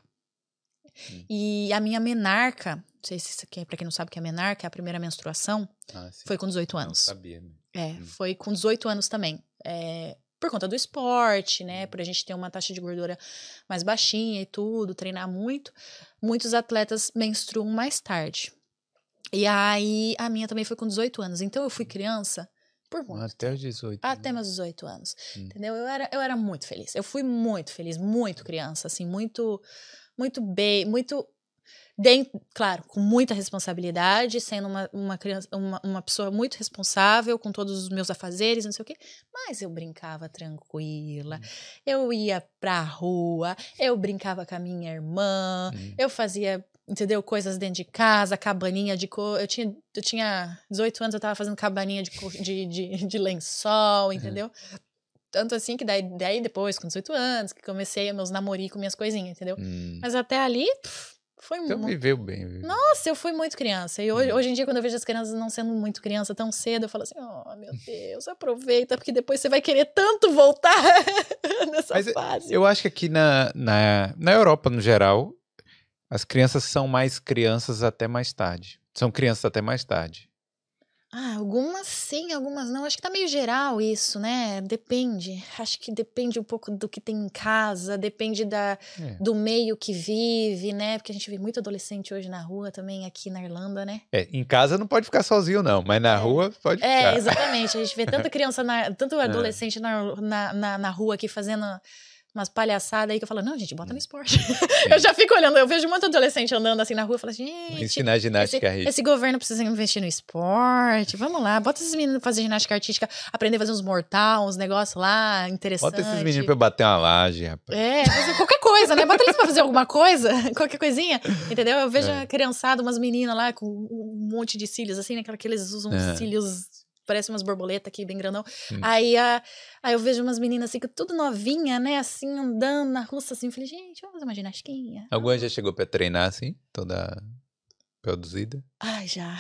Hum. E a minha menarca, não sei se isso aqui, pra quem não sabe o que é menarca, é a primeira menstruação, ah, foi com 18 anos. Não sabia. Né? É, hum. foi com 18 anos também. É, por conta do esporte, né? Por a gente ter uma taxa de gordura mais baixinha e tudo, treinar muito, muitos atletas menstruam mais tarde. E aí a minha também foi com 18 anos. Então eu fui criança por muito. Até os 18. Até né? meus 18 anos. Hum. Entendeu? Eu era, eu era muito feliz. Eu fui muito feliz, muito criança, assim, muito, muito bem, muito Dentro, claro, com muita responsabilidade, sendo uma, uma criança, uma, uma pessoa muito responsável, com todos os meus afazeres, não sei o quê. Mas eu brincava tranquila, hum. eu ia pra rua, eu brincava com a minha irmã, hum. eu fazia entendeu? Coisas dentro de casa, cabaninha de cor. Eu tinha, eu tinha 18 anos, eu tava fazendo cabaninha de, de, de, de lençol, entendeu? Uhum. Tanto assim que daí, daí depois, com 18 anos, que comecei meus namorico, minhas coisinhas, entendeu? Hum. Mas até ali, pff, foi muito. Então viveu bem. Nossa, eu fui muito criança. E hoje, hum. hoje em dia, quando eu vejo as crianças não sendo muito criança tão cedo, eu falo assim: oh, meu Deus, aproveita, porque depois você vai querer tanto voltar nessa Mas fase. Eu acho que aqui na, na, na Europa, no geral, as crianças são mais crianças até mais tarde. São crianças até mais tarde. Ah, algumas sim, algumas não. Acho que tá meio geral isso, né? Depende. Acho que depende um pouco do que tem em casa, depende da, é. do meio que vive, né? Porque a gente vê muito adolescente hoje na rua também, aqui na Irlanda, né? É, em casa não pode ficar sozinho, não, mas na é. rua pode é, ficar. É, exatamente. A gente vê tanta criança, na, tanto é. adolescente na, na, na, na rua aqui fazendo umas palhaçadas aí que eu falo, não, gente, bota no hum. esporte. eu já fico olhando, eu vejo muito adolescente andando assim na rua e falo, gente. Ensinar ginástica esse, esse governo precisa investir no esporte. Vamos lá, bota esses meninos pra fazer ginástica artística, aprender a fazer uns mortal, uns negócios lá, interessantes. Bota esses meninos pra bater uma laje, rapaz. É, fazer qualquer coisa, né? Bota eles pra fazer alguma coisa, qualquer coisinha, entendeu? Eu vejo é. a criançada, umas meninas lá com um monte de cílios, assim, né? Que eles usam é. cílios parece umas borboletas aqui, bem grandão. Hum. Aí, a, aí eu vejo umas meninas assim, tudo novinha, né? Assim, andando na rua, assim. Falei, gente, vamos fazer uma ginastinha. Alguma já chegou pra treinar, assim? Toda produzida? Ai, já.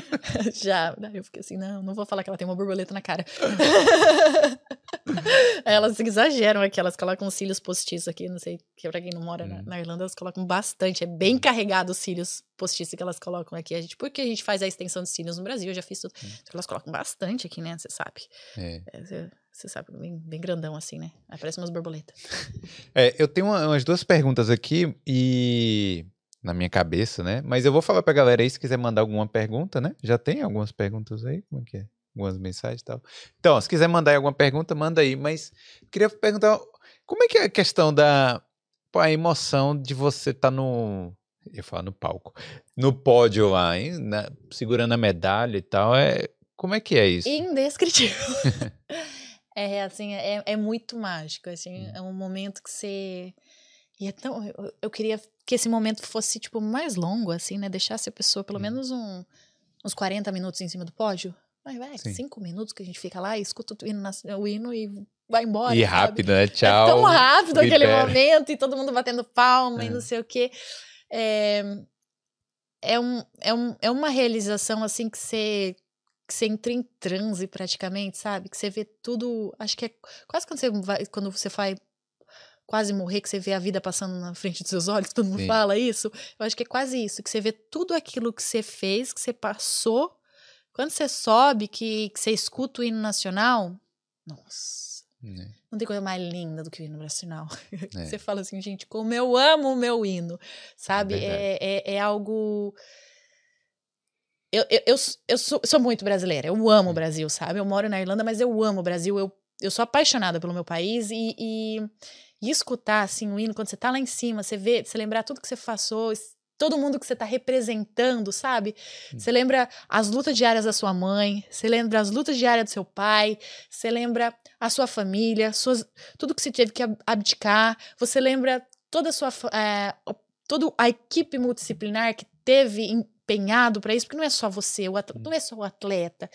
Já. Eu fiquei assim, não, não vou falar que ela tem uma borboleta na cara. elas exageram aqui, elas colocam cílios postiços aqui, não sei, que pra quem não mora hum. na, na, Irlanda, elas colocam bastante, é bem carregado os cílios postiços que elas colocam aqui. A gente, porque a gente faz a extensão de cílios no Brasil, eu já fiz tudo. Hum. Elas colocam bastante aqui, né? Você sabe. É. é você sabe, bem, bem, grandão assim, né? Aí parece umas borboletas. É, eu tenho uma, umas duas perguntas aqui e na minha cabeça, né? Mas eu vou falar pra galera aí se quiser mandar alguma pergunta, né? Já tem algumas perguntas aí? Como é que é? Algumas mensagens e tal. Então, se quiser mandar alguma pergunta, manda aí. Mas queria perguntar, como é que é a questão da pô, a emoção de você estar tá no. Eu ia falar no palco. No pódio lá, hein? Na, segurando a medalha e tal. É, como é que é isso? Indescritível. é, assim, é, é muito mágico. Assim, hum. é um momento que você. E é tão. Eu, eu queria que esse momento fosse, tipo, mais longo, assim, né? Deixasse a pessoa pelo hum. menos um, uns 40 minutos em cima do pódio. Mas vai, Sim. cinco minutos que a gente fica lá escuta o hino, o hino e vai embora. E sabe? rápido, né? Tchau. É tão rápido aquele momento e todo mundo batendo palma é. e não sei o quê. É, é, um, é, um, é uma realização, assim, que você que você entra em transe praticamente, sabe? Que você vê tudo. Acho que é quase quando você vai, quando você vai quase morrer, que você vê a vida passando na frente dos seus olhos, todo mundo Sim. fala isso. Eu acho que é quase isso, que você vê tudo aquilo que você fez, que você passou. Quando você sobe, que, que você escuta o hino nacional, nossa. É. Não tem coisa mais linda do que o hino nacional. É. Você fala assim, gente, como eu amo o meu hino, sabe? É, é, é, algo. Eu, eu, eu, eu sou, sou, muito brasileira, eu amo o Brasil, sabe? Eu moro na Irlanda, mas eu amo o Brasil, eu, eu sou apaixonada pelo meu país e, e e escutar, assim, o hino, quando você tá lá em cima, você vê, você lembrar tudo que você passou, todo mundo que você tá representando, sabe? Hum. Você lembra as lutas diárias da sua mãe, você lembra as lutas diárias do seu pai, você lembra a sua família, suas, tudo que você teve que abdicar, você lembra toda a sua. É, toda a equipe multidisciplinar que teve empenhado para isso, porque não é só você, atleta, não é só o atleta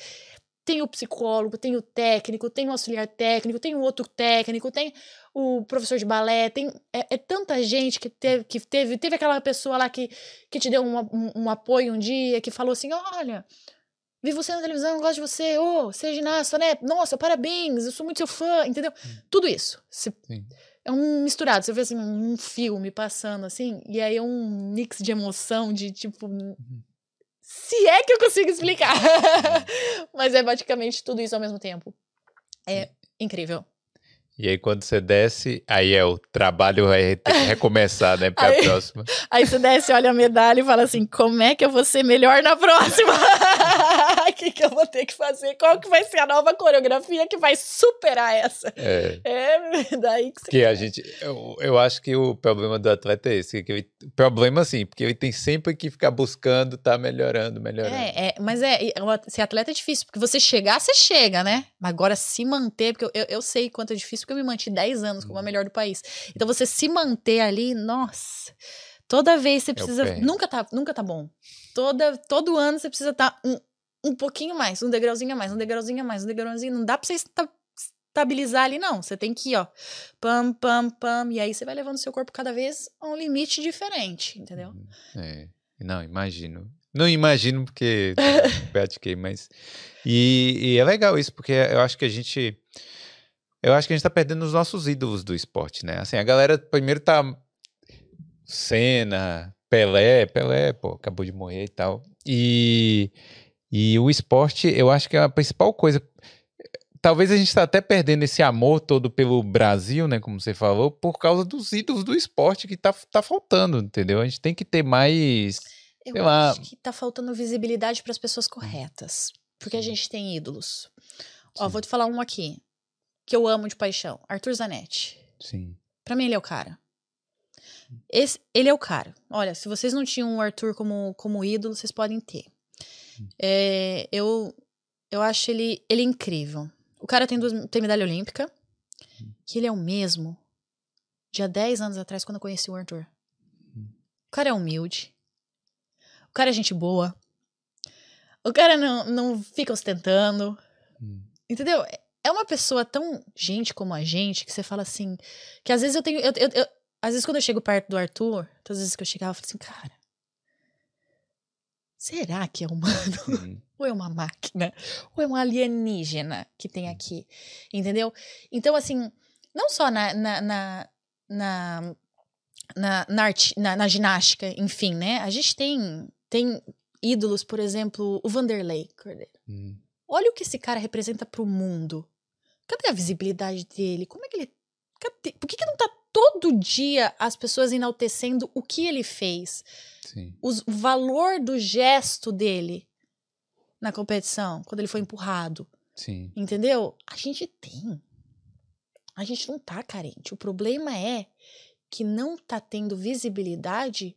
tem o psicólogo, tem o técnico, tem o auxiliar técnico, tem o outro técnico, tem o professor de balé, tem é, é tanta gente que teve, que teve, teve aquela pessoa lá que, que te deu um, um, um, apoio um dia, que falou assim, olha, vi você na televisão, gosto de você, ô, oh, você é ginasta, né? Nossa, parabéns, eu sou muito seu fã, entendeu? Hum. Tudo isso. Você, é um misturado, você vê assim, um filme passando assim, e aí é um mix de emoção, de tipo... Uhum se é que eu consigo explicar. Mas é basicamente tudo isso ao mesmo tempo. É incrível. E aí, quando você desce, aí é o trabalho vai ter que recomeçar, né? Pra aí, próxima. Aí você desce, olha a medalha e fala assim: como é que eu vou ser melhor na próxima? que, que eu vou ter que fazer? Qual que vai ser a nova coreografia que vai superar essa? É. É daí que você Que a gente. Eu, eu acho que o problema do atleta é esse. Que ele, problema, sim, porque ele tem sempre que ficar buscando, tá melhorando, melhorando. É, é, mas é, o at- ser atleta é difícil, porque você chegar, você chega, né? Mas agora se manter, porque eu, eu, eu sei quanto é difícil, porque eu me mantive 10 anos como a melhor do país. Então você se manter ali, nossa, toda vez você o precisa. nunca, tá, nunca tá bom. Toda, todo ano você precisa estar um, um pouquinho mais, um degrauzinho a mais, um degrauzinho a mais, um degrauzinho. Não dá pra você esta- estabilizar ali, não. Você tem que ir, ó, pam, pam, pam. E aí você vai levando seu corpo cada vez a um limite diferente, entendeu? É. Não, imagino. Não imagino porque pratiquei, mas. E, e é legal isso, porque eu acho que a gente. Eu acho que a gente tá perdendo os nossos ídolos do esporte, né? Assim, a galera primeiro tá. Senna, Pelé, Pelé, pô, acabou de morrer e tal. E, e o esporte, eu acho que é a principal coisa. Talvez a gente tá até perdendo esse amor todo pelo Brasil, né? Como você falou, por causa dos ídolos do esporte que tá, tá faltando, entendeu? A gente tem que ter mais. Eu Sei lá. acho que tá faltando visibilidade para as pessoas corretas. Porque a gente tem ídolos. Ó, Sim. vou te falar um aqui. Que eu amo de paixão. Arthur Zanetti. Sim. Pra mim, ele é o cara. Esse, ele é o cara. Olha, se vocês não tinham o Arthur como, como ídolo, vocês podem ter. É, eu, eu acho ele, ele incrível. O cara tem, duas, tem medalha olímpica. Que ele é o mesmo de há 10 anos atrás, quando eu conheci o Arthur. O cara é humilde. O cara é gente boa. O cara não, não fica ostentando. Hum. Entendeu? É uma pessoa tão gente como a gente que você fala assim. Que às vezes eu tenho. eu- eu- eu- às vezes quando eu chego perto do Arthur, todas as vezes que eu chegava, eu falo assim, cara. Será que é humano? Uhum. Ou é uma máquina? Ou é um alienígena que tem aqui? Entendeu? Então, assim, não só na. na, na, na na, na, arte- na- na ginástica, enfim, né? A gente tem, tem ídolos, por exemplo, o Vanderlei Cordeiro. Hum. Olha o que esse cara representa pro mundo. Cadê a visibilidade dele? Como é que ele. Cadê? Por que, que não tá todo dia as pessoas enaltecendo o que ele fez? Sim. Os- O valor do gesto dele na competição, quando ele foi empurrado. Sim. Entendeu? A gente tem. A gente não tá carente. O problema é que não tá tendo visibilidade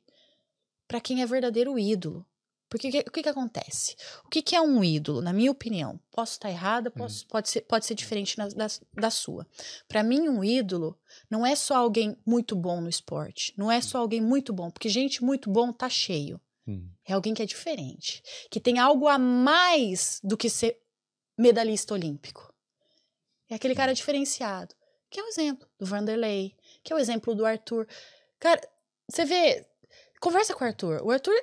para quem é verdadeiro ídolo. Porque que- o que, que acontece? O que, que é um ídolo, na minha opinião? Posso estar errada, posso, pode, ser, pode ser diferente na- da, da sua. Para mim, um ídolo não é só alguém muito bom no esporte. Não é só alguém muito bom, porque gente muito bom tá cheio. Hum. É alguém que é diferente, que tem algo a mais do que ser medalhista olímpico. É aquele cara diferenciado, que é o exemplo do Vanderlei, que é o exemplo do Arthur. Cara, você vê, conversa com o Arthur. O Arthur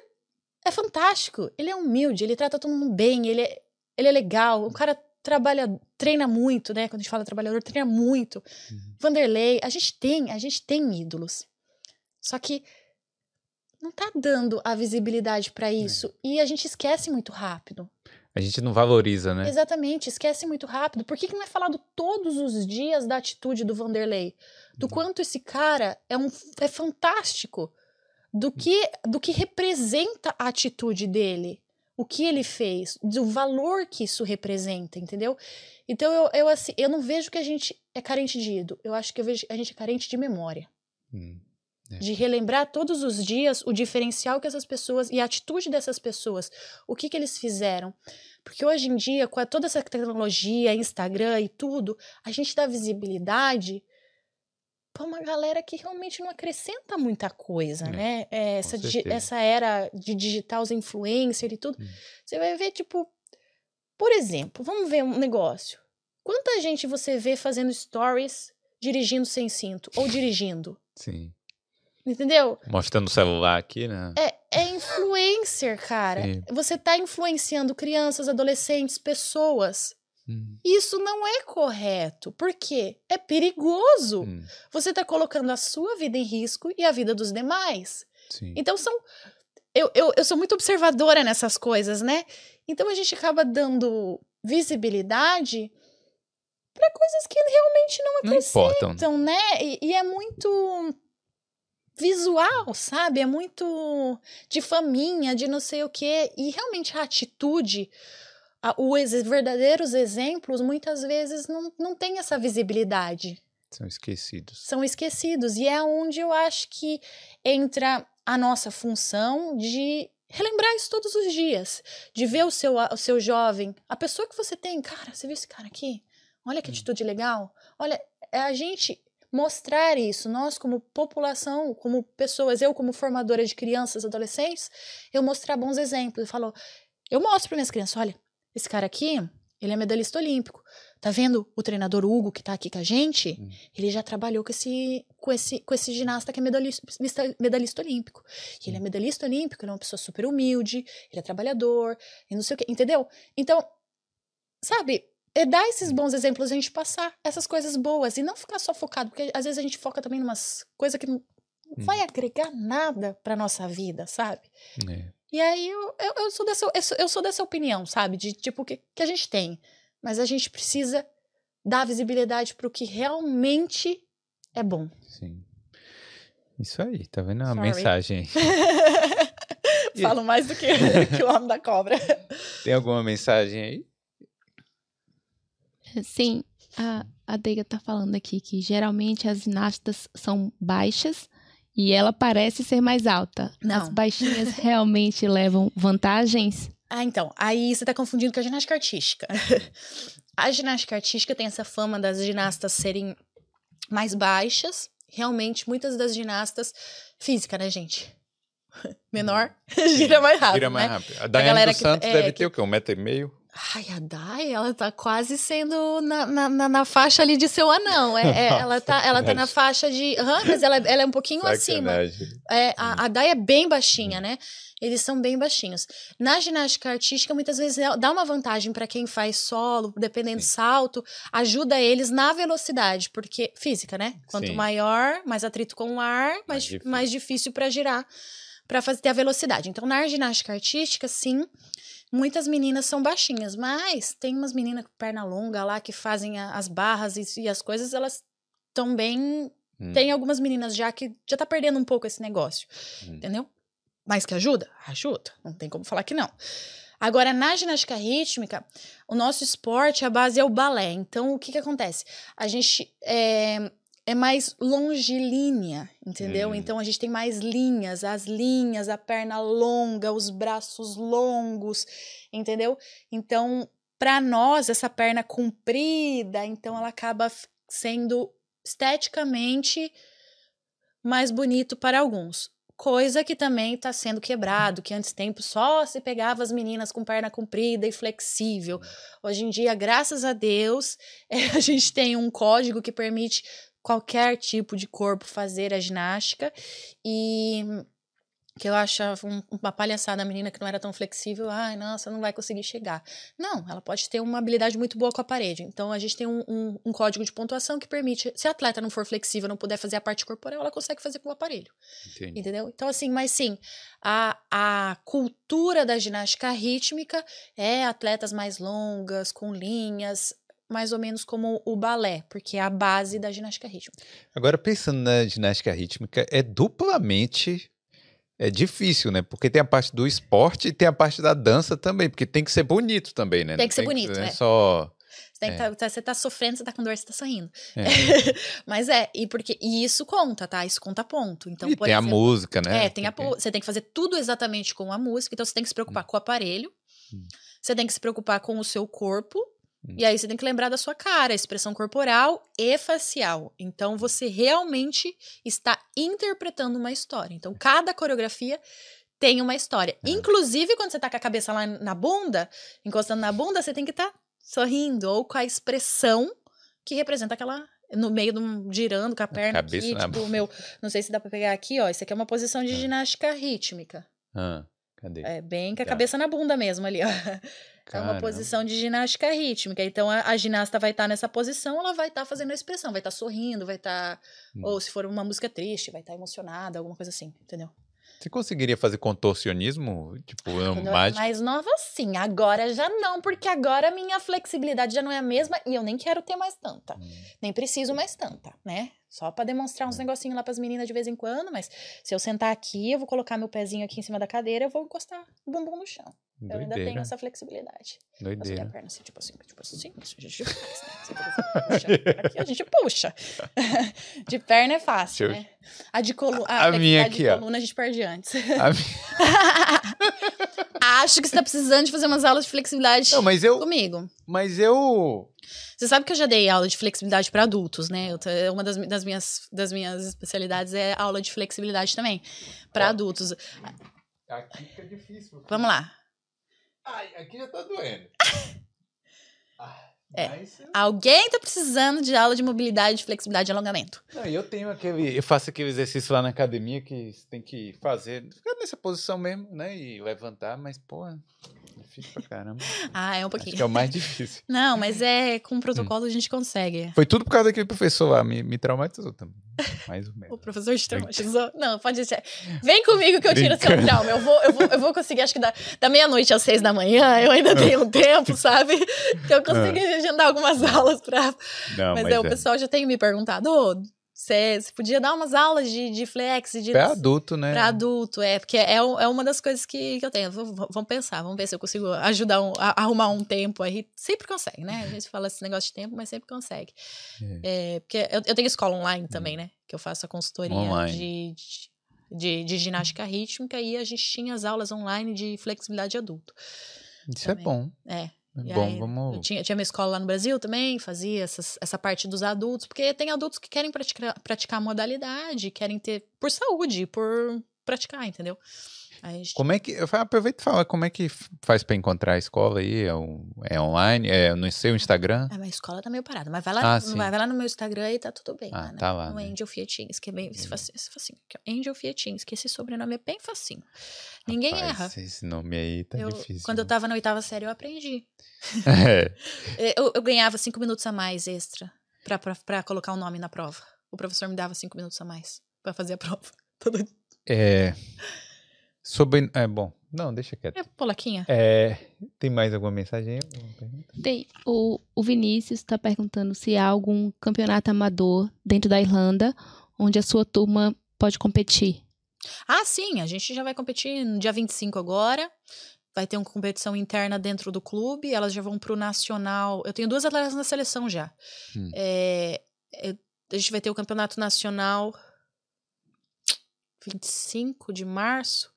é fantástico, ele é humilde, ele trata todo mundo bem, ele é, ele é legal, o cara trabalha, treina muito, né? Quando a gente fala trabalhador, treina muito. Uhum. Vanderlei, a gente tem, a gente tem ídolos. Só que não tá dando a visibilidade pra isso e a gente esquece muito rápido. A gente não valoriza, né? Exatamente, esquece muito rápido. Por que, que não é falado todos os dias da atitude do Vanderlei? Do quanto esse cara é, um, é fantástico. Do que, do que representa a atitude dele. O que ele fez. Do valor que isso representa, entendeu? Então eu, eu, assim, eu não vejo que a gente é carente de ídolo. Eu acho que eu vejo, a gente é carente de memória. Hum. É. De relembrar todos os dias o diferencial que essas pessoas e a atitude dessas pessoas, o que, que eles fizeram. Porque hoje em dia, com toda essa tecnologia, Instagram e tudo, a gente dá visibilidade para uma galera que realmente não acrescenta muita coisa, É, né? É, essa, certeza. essa era de digital, os influencers e tudo. Hum. Você vai ver, tipo, por exemplo, vamos ver um negócio. Quanta gente você vê fazendo stories dirigindo sem cinto ou dirigindo? Sim. Entendeu? Mostrando o celular aqui, né? É, é influencer, cara. Sim. Você tá influenciando crianças, adolescentes, pessoas. Hum. Isso não é correto. Por quê? É perigoso. Hum. Você tá colocando a sua vida em risco e a vida dos demais. Sim. Então são. Eu, eu, eu sou muito observadora nessas coisas, né? Então a gente acaba dando visibilidade para coisas que realmente não Não importam. então, né? E, e é muito visual, sabe? É muito de faminha, de não sei o quê. E realmente a atitude, os verdadeiros exemplos muitas vezes não, não têm essa visibilidade. São esquecidos. São esquecidos. E é onde eu acho que entra a nossa função de relembrar isso todos os dias. De ver o seu, o seu jovem, a pessoa que você tem. Cara, você viu esse cara aqui? Olha que hum. atitude legal. Olha, é a gente mostrar isso. Nós, como população, como pessoas, eu, como formadora de crianças, adolescentes, eu mostrar bons exemplos. Eu falo, eu mostro para minhas crianças: olha, esse cara aqui, ele é medalhista olímpico. Tá vendo o treinador Hugo que tá aqui com a gente? Hum. Ele já trabalhou com esse, com esse, com esse ginasta que é medalhista, medalhista olímpico. E ele é hum. medalhista olímpico, ele é uma pessoa super humilde, ele é trabalhador, e não sei o quê, entendeu? Então, sabe, é dar esses hum. bons exemplos, a gente passar essas coisas boas e não ficar só focado, porque às vezes a gente foca também em umas coisas que não hum. vai agregar nada pra nossa vida, sabe? É. E aí eu, eu, eu, sou dessa, eu, sou, eu sou dessa opinião, sabe? De tipo, que, que a gente tem mas a gente precisa dar visibilidade para o que realmente é bom. Sim. Isso aí, tá vendo a mensagem? Falo mais do que, que o homem da cobra. Tem alguma mensagem aí? Sim, a, a Deiga tá falando aqui que geralmente as ginastas são baixas e ela parece ser mais alta. Não. As baixinhas realmente levam vantagens? Ah, então. Aí você tá confundindo com a ginástica artística. a ginástica artística tem essa fama das ginastas serem mais baixas. Realmente, muitas das ginastas. Física, né, gente? Menor, gira mais rápido. Gira mais né? rápido. A Daiane dos Santos é, deve que... ter o quê? Um metro e meio? Ai, a Dai, ela tá quase sendo na, na, na, na faixa ali de seu anão. É, é ela, tá, ela tá na faixa de. Uhum, mas ela, ela é um pouquinho acima. É, a, a Dai é bem baixinha, né? Eles são bem baixinhos. Na ginástica artística, muitas vezes é, dá uma vantagem para quem faz solo, dependendo do salto, ajuda eles na velocidade, porque física, né? Quanto Sim. maior, mais atrito com o ar, mais, mais difícil, mais difícil para girar, para fazer ter a velocidade. Então, na ginástica artística, sim, muitas meninas são baixinhas, mas tem umas meninas com perna longa lá que fazem a, as barras e, e, as coisas, elas estão bem. Hum. Tem algumas meninas já que já tá perdendo um pouco esse negócio, hum. entendeu? Mas que ajuda? Ajuda, não tem como falar que não. Agora, na ginástica rítmica, o nosso esporte, a base é o balé. Então, o que que acontece? A gente é, é mais longilínea, entendeu? Hum. Então a gente tem mais linhas, as linhas, a perna longa, os braços longos, entendeu? Então, para nós, essa perna comprida, então ela acaba sendo esteticamente mais bonito para alguns. Coisa que também está sendo quebrado, que antes tempo só se pegava as meninas com perna comprida e flexível. Hoje em dia, graças a Deus, a gente tem um código que permite qualquer tipo de corpo fazer a ginástica e que eu achava um, uma palhaçada a menina que não era tão flexível, ai, nossa, não vai conseguir chegar. Não, ela pode ter uma habilidade muito boa com a parede. Então a gente tem um, um, um código de pontuação que permite, se a atleta não for flexível, não puder fazer a parte corporal, ela consegue fazer com o aparelho. Entendi. Entendeu? Então, assim, mas sim, a, a cultura da ginástica rítmica é atletas mais longas, com linhas, mais ou menos como o balé, porque é a base da ginástica rítmica. Agora, pensando na ginástica rítmica, é duplamente é difícil, né? Porque tem a parte do esporte e tem a parte da dança também, porque tem que ser bonito também, né? Tem que ser tem bonito, que, né? É. Só você, é. tá, você tá sofrendo, você tá com dor, você tá sorrindo. É. Mas é, e porque e isso conta, tá? Isso conta ponto. Então, e tem exemplo, a música, né? É, tem a, você tem que fazer tudo exatamente com a música, então você tem que se preocupar hum. com o aparelho, hum. você tem que se preocupar com o seu corpo. E aí você tem que lembrar da sua cara, expressão corporal e facial. Então você realmente está interpretando uma história. Então cada coreografia tem uma história. É. Inclusive quando você tá com a cabeça lá na bunda, encostando na bunda, você tem que estar tá sorrindo ou com a expressão que representa aquela no meio de um girando com a perna a aqui, tipo, meu, não sei se dá para pegar aqui, ó, isso aqui é uma posição de ah. ginástica rítmica. Ah, cadê? É bem com a cabeça na bunda mesmo ali, ó. Caramba. É uma posição de ginástica rítmica. Então a, a ginasta vai estar tá nessa posição, ela vai estar tá fazendo a expressão, vai estar tá sorrindo, vai estar. Tá, hum. Ou se for uma música triste, vai estar tá emocionada, alguma coisa assim, entendeu? Você conseguiria fazer contorcionismo? Tipo, ah, Quando mágico? mais nova, sim. Agora já não, porque agora a minha flexibilidade já não é a mesma e eu nem quero ter mais tanta. Hum. Nem preciso mais tanta, né? Só para demonstrar uns hum. negocinhos lá para as meninas de vez em quando, mas se eu sentar aqui, eu vou colocar meu pezinho aqui em cima da cadeira, eu vou encostar o bumbum no chão. Eu ainda tenho essa flexibilidade. Doideira. a perna assim, tipo assim, tipo assim, a gente faz, né? Puxa, aqui a gente puxa. de perna é fácil, né? A de coluna, a, a minha aqui, de ó. coluna a gente perde antes. A Acho que você tá precisando de fazer umas aulas de flexibilidade Não, mas eu, comigo. Mas eu você sabe que eu já dei aula de flexibilidade para adultos, né? Eu, uma das, das, minhas, das minhas especialidades é aula de flexibilidade também, para adultos. Aqui fica difícil. Vamos lá. Ai, aqui já tá doendo. ah, é. Mas... Alguém tá precisando de aula de mobilidade, flexibilidade e alongamento. Não, eu tenho aquele. Eu faço aquele exercício lá na academia que você tem que fazer. Ficar nessa posição mesmo, né? E levantar, mas, pô, Difícil pra caramba. Ah, é um pouquinho. Acho que é o mais difícil. Não, mas é com protocolo a gente consegue. Foi tudo por causa daquele professor lá, me, me traumatizou também. Mais ou menos. o professor te traumatizou? Não, pode deixar. Vem comigo que eu tiro seu trauma. Eu vou, eu vou, eu vou conseguir, acho que da, da meia-noite às seis da manhã, eu ainda tenho um tempo, sabe? Que eu consigo ah. Agendar algumas aulas. Não, mas, mas é, o pessoal já tem me perguntado, ô, oh, você podia dar umas aulas de, de flex. De, pra adulto, né? Pra adulto, é. Porque é, é uma das coisas que, que eu tenho. vamos pensar, vamos ver se eu consigo ajudar um, a, arrumar um tempo aí. Sempre consegue, né? A gente fala esse negócio de tempo, mas sempre consegue. É. É, porque eu, eu, tenho escola online também, hum. né? Que eu faço a consultoria de, de, de, ginástica rítmica e a gente tinha as aulas online de flexibilidade adulto. Isso é também. é bom. É. E Bom, aí, vamos. Eu tinha, tinha minha escola lá no Brasil também, fazia essas, essa parte dos adultos, porque tem adultos que querem praticar, praticar modalidade, querem ter por saúde, por praticar, entendeu? Gente... Como é que. Aproveita e fala como é que faz para encontrar a escola aí? É, é online? É no seu Instagram? É, a escola tá meio parada. Mas vai lá, ah, vai, vai lá no meu Instagram e tá tudo bem. Ah, lá, né? tá lá. No né? Angel Fiatins, que é bem esse facinho. Esse facinho Angel Fiatins, que esse sobrenome é bem facinho. Ninguém Rapaz, erra. Esse nome aí tá eu, difícil. Quando eu tava na oitava série, eu aprendi. É. eu, eu ganhava cinco minutos a mais extra pra colocar o um nome na prova. O professor me dava cinco minutos a mais pra fazer a prova. Todo... É. Sobre. É bom. Não, deixa quieto. É polaquinha? É. Tem mais alguma mensagem aí? Tem. O, o Vinícius está perguntando se há algum campeonato amador dentro da Irlanda onde a sua turma pode competir. Ah, sim. A gente já vai competir no dia 25 agora. Vai ter uma competição interna dentro do clube. Elas já vão para o nacional. Eu tenho duas atletas na seleção já. Hum. É, é, a gente vai ter o campeonato nacional 25 de março.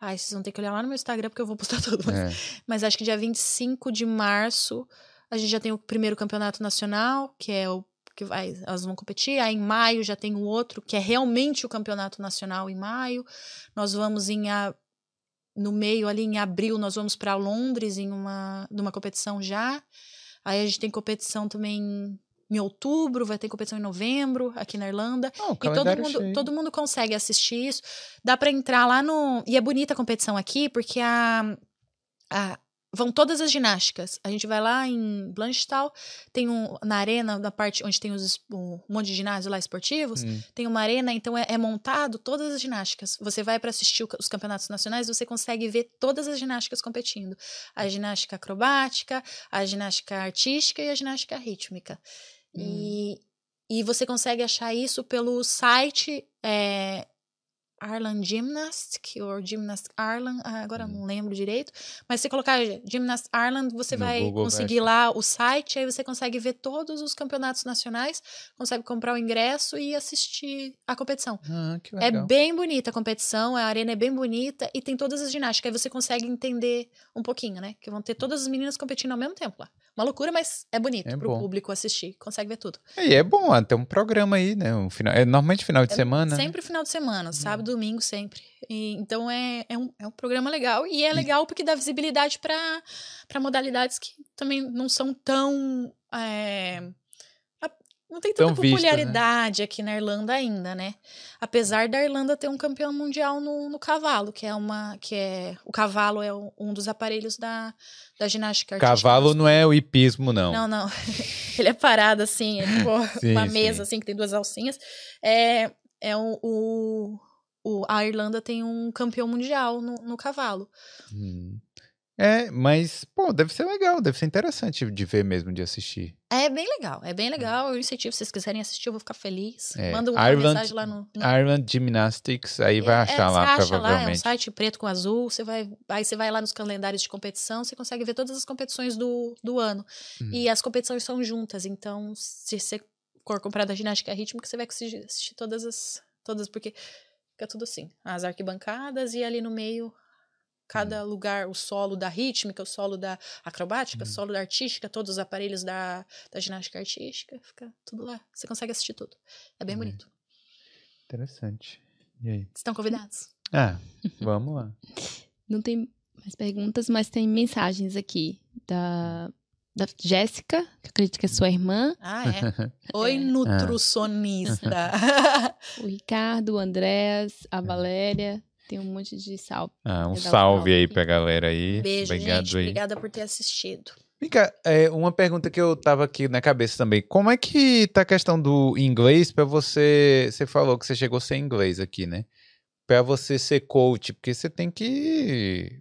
Ai, vocês vão ter que olhar lá no meu Instagram porque eu vou postar tudo. Mas, é. mas acho que dia 25 de março a gente já tem o primeiro campeonato nacional, que é o que vai, elas vão competir. Aí em maio já tem o outro, que é realmente o campeonato nacional em maio. Nós vamos em a, no meio ali em abril nós vamos para Londres em uma numa competição já. Aí a gente tem competição também em outubro, vai ter competição em novembro aqui na Irlanda. Oh, e todo mundo, todo mundo consegue assistir isso. Dá para entrar lá no. E é bonita a competição aqui, porque a, a, vão todas as ginásticas. A gente vai lá em Blanchtal, tem um na arena, na parte onde tem os, um monte de ginásios lá esportivos, hum. tem uma arena, então é, é, montado todas as ginásticas. Você vai para assistir os campeonatos nacionais, você consegue ver todas as ginásticas competindo. A ginástica acrobática, a ginástica artística e a ginástica rítmica. Hum. E, e você consegue achar isso pelo site é, Arlan Gymnast, ou Gymnast Arlan, ah, agora hum. não lembro direito, mas se colocar Gymnast Arlan, você no vai Google conseguir lá o site, aí você consegue ver todos os campeonatos nacionais, consegue comprar o ingresso e assistir a competição. Ah, é bem bonita a competição, a arena é bem bonita e tem todas as ginásticas, aí você consegue entender um pouquinho, né? Que vão ter todas as meninas competindo ao mesmo tempo lá. Uma loucura, mas é bonito é pro bom. público assistir. Consegue ver tudo. E é bom, tem um programa aí, né? Um final, é normalmente final de é semana. Sempre né? final de semana, sábado, hum. domingo, sempre. E, então é, é, um, é um programa legal. E é legal porque dá visibilidade para modalidades que também não são tão. É, não tem tanta popularidade vista, né? aqui na Irlanda ainda, né? Apesar da Irlanda ter um campeão mundial no, no cavalo, que é uma. que é. O cavalo é um dos aparelhos da, da ginástica artística. Cavalo não é o hipismo, não. Não, não. Ele é parado assim, é tipo sim, uma mesa sim. assim, que tem duas alcinhas. É, é o, o, o, a Irlanda tem um campeão mundial no, no cavalo. Hum. É, mas, pô, deve ser legal, deve ser interessante de ver mesmo, de assistir. É bem legal, é bem legal. Eu incentivo, se vocês quiserem assistir, eu vou ficar feliz. É. Manda uma Ireland, mensagem lá no, no... Ireland Gymnastics, aí vai é, achar é, lá, acha provavelmente. Lá, é um site preto com azul, você vai, aí você vai lá nos calendários de competição, você consegue ver todas as competições do, do ano. Hum. E as competições são juntas, então se você for comprar da ginástica rítmica, você vai conseguir assistir todas as, todas, porque fica tudo assim, as arquibancadas e ali no meio cada hum. lugar, o solo da rítmica, o solo da acrobática, hum. o solo da artística, todos os aparelhos da, da ginástica artística, fica tudo lá. Você consegue assistir tudo. É bem hum. bonito. Interessante. E aí? Estão convidados? Ah, vamos lá. Não tem mais perguntas, mas tem mensagens aqui da da Jéssica, que acredito que é sua irmã. Ah, é? Oi, é. nutricionista. o Ricardo, o Andrés, a Valéria. Tem um monte de salve. Ah, um salve aí pra galera aí. Beijo, Obrigado gente. Aí. Obrigada por ter assistido. Mica, é, uma pergunta que eu tava aqui na cabeça também. Como é que tá a questão do inglês para você? Você falou que você chegou sem inglês aqui, né? Para você ser coach, porque você tem que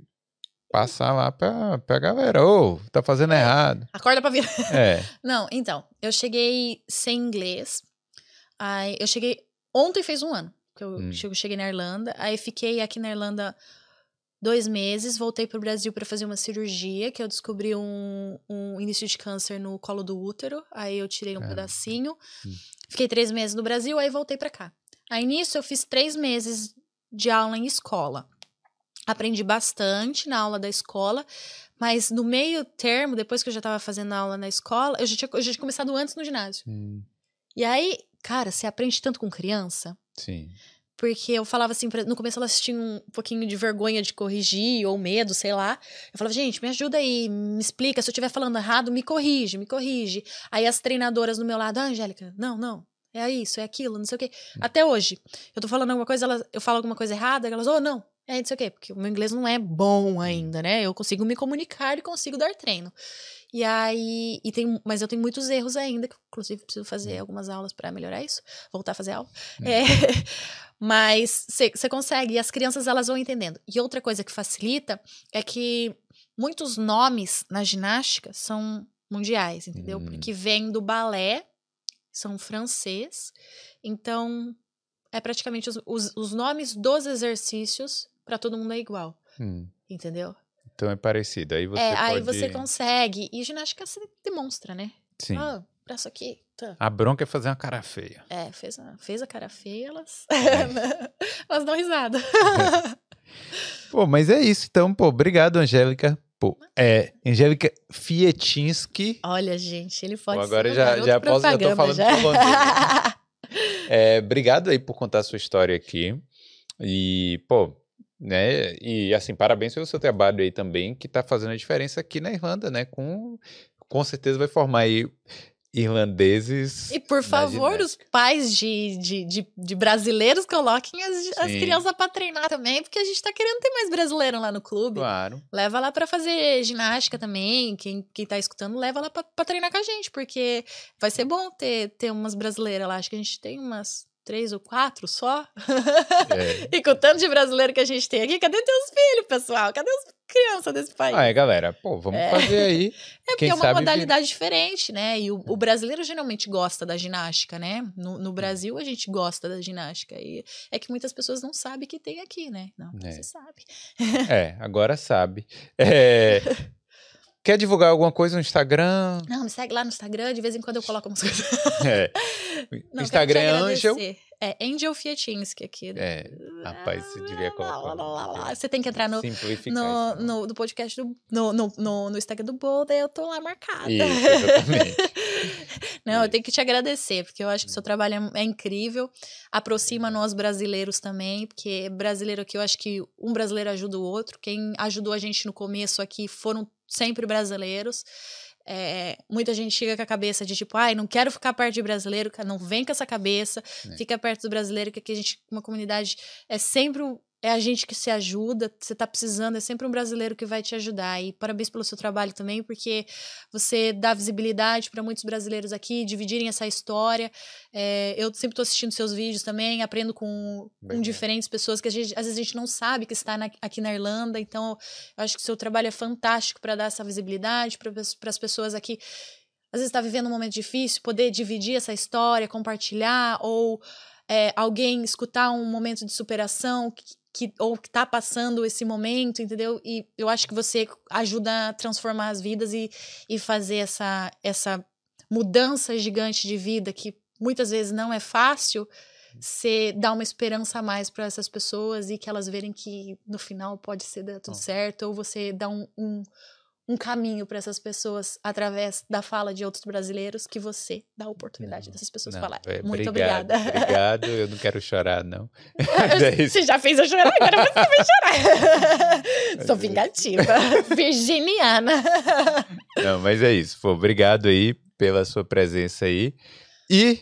passar lá pra, pra galera. Ô, oh, tá fazendo é, errado. Acorda pra vir. É. Não, então, eu cheguei sem inglês. Aí eu cheguei. Ontem fez um ano que eu hum. cheguei na Irlanda. Aí fiquei aqui na Irlanda dois meses, voltei para o Brasil para fazer uma cirurgia, que eu descobri um, um, início de câncer no colo do útero. Aí eu tirei um pedacinho. Hum. Fiquei três meses no Brasil, aí voltei para cá. Aí nisso eu fiz três meses de aula em escola. Aprendi bastante na aula da escola, mas no meio termo, depois que eu já estava fazendo aula na escola, eu já tinha, eu já tinha começado antes no ginásio. Hum. E aí, cara, você aprende tanto com criança. Sim. Porque eu falava assim, no começo elas tinham um pouquinho de vergonha de corrigir ou medo, sei lá. Eu falava, gente, me ajuda aí, me explica. Se eu estiver falando errado, me corrige, me corrige. Aí as treinadoras do meu lado, ah, Angélica, não, não, é isso, é aquilo, não sei o quê. Hum. Até hoje, eu tô falando alguma coisa, elas, eu falo alguma coisa errada, elas, oh, não, é não sei o quê, porque o meu inglês não é bom ainda, né? Eu consigo me comunicar e consigo dar treino. E aí, e tem, mas eu tenho muitos erros ainda, que inclusive preciso fazer hum. algumas aulas para melhorar isso, voltar a fazer aula. Hum. É, mas você consegue, e as crianças elas vão entendendo. E outra coisa que facilita é que muitos nomes na ginástica são mundiais, entendeu? Hum. Porque vem do balé, são francês, então é praticamente os, os, os nomes dos exercícios para todo mundo é igual. Hum. Entendeu? Então é parecido. Aí você é, pode... aí você consegue. E ginástica se demonstra, né? Sim. Ah, braço aqui. Tá. A bronca é fazer uma cara feia. É, fez a, fez a cara feia, elas, é. elas dão risada. Pô, mas é isso. Então, pô, obrigado, Angélica. Pô, é, Angélica Fietinsky. Olha, gente, ele pode pô, agora já, já posso, já tô falando já. é, obrigado aí por contar a sua história aqui. E, pô, né? E assim, parabéns pelo seu trabalho aí também, que está fazendo a diferença aqui na Irlanda, né? Com, com certeza vai formar aí irlandeses. E por favor, os pais de, de, de, de, brasileiros coloquem as, as crianças para treinar também, porque a gente está querendo ter mais brasileiro lá no clube. Claro. Leva lá para fazer ginástica também. Quem, quem tá escutando, leva lá para treinar com a gente, porque vai ser bom ter, ter umas brasileiras lá. Acho que a gente tem umas três ou quatro só. É. e com o tanto de brasileiro que a gente tem aqui, cadê teus filhos, pessoal? Cadê as crianças desse país? Ah, é, galera, pô, vamos é. fazer aí. É porque é uma modalidade diferente, né? E o, o, brasileiro geralmente gosta da ginástica, né? No, no, Brasil a gente gosta da ginástica. E é que muitas pessoas não sabem que tem aqui, né? Não, é. você sabe. é, agora sabe. É. Quer divulgar alguma coisa no Instagram? Não, me segue lá no Instagram, de vez em quando eu coloco umas coisas. É. Não, Instagram é Angel. É Angel Fietinsky aqui. É, rapaz, você devia colocar. Lá, lá, lá, você tem que entrar no, no, no, no, podcast do. No, no, no, no Instagram do Boulder, eu tô lá marcada. Isso, exatamente. Não, eu tenho que te agradecer, porque eu acho que o seu trabalho é, é incrível. Aproxima nós brasileiros também, porque brasileiro aqui, eu acho que um brasileiro ajuda o outro. Quem ajudou a gente no começo aqui foram sempre brasileiros. É, muita gente chega com a cabeça de tipo, ai, não quero ficar perto de brasileiro, não vem com essa cabeça, é. fica perto do brasileiro, que aqui a gente, uma comunidade, é sempre é a gente que se ajuda, você tá precisando, é sempre um brasileiro que vai te ajudar. E parabéns pelo seu trabalho também, porque você dá visibilidade para muitos brasileiros aqui dividirem essa história. É, eu sempre tô assistindo seus vídeos também, aprendo com, com diferentes pessoas que gente, às vezes a gente não sabe que está na, aqui na Irlanda. Então, eu acho que o seu trabalho é fantástico para dar essa visibilidade para as pessoas aqui às vezes está vivendo um momento difícil, poder dividir essa história, compartilhar, ou é, alguém escutar um momento de superação que, que ou que está passando esse momento, entendeu? E eu acho que você ajuda a transformar as vidas e, e fazer essa, essa mudança gigante de vida que muitas vezes não é fácil, você dá uma esperança a mais para essas pessoas e que elas verem que no final pode ser tudo certo, ou você dá um, um um caminho para essas pessoas através da fala de outros brasileiros que você dá a oportunidade não, dessas pessoas não, falarem. É, Muito obrigado, obrigada. Obrigado, eu não quero chorar, não. é você já fez eu chorar, agora você vai chorar. Sou vingativa, virginiana. Não, mas é isso. Pô, obrigado aí pela sua presença aí. E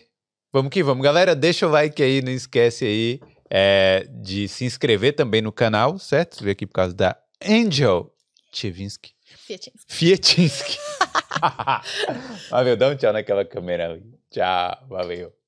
vamos que vamos. Galera, deixa o like aí, não esquece aí é, de se inscrever também no canal, certo? Veio aqui por causa da Angel Chevinsky. Fiatinski. Fiatinski. valeu, dá um tchau naquela câmera ali. Tchau, valeu.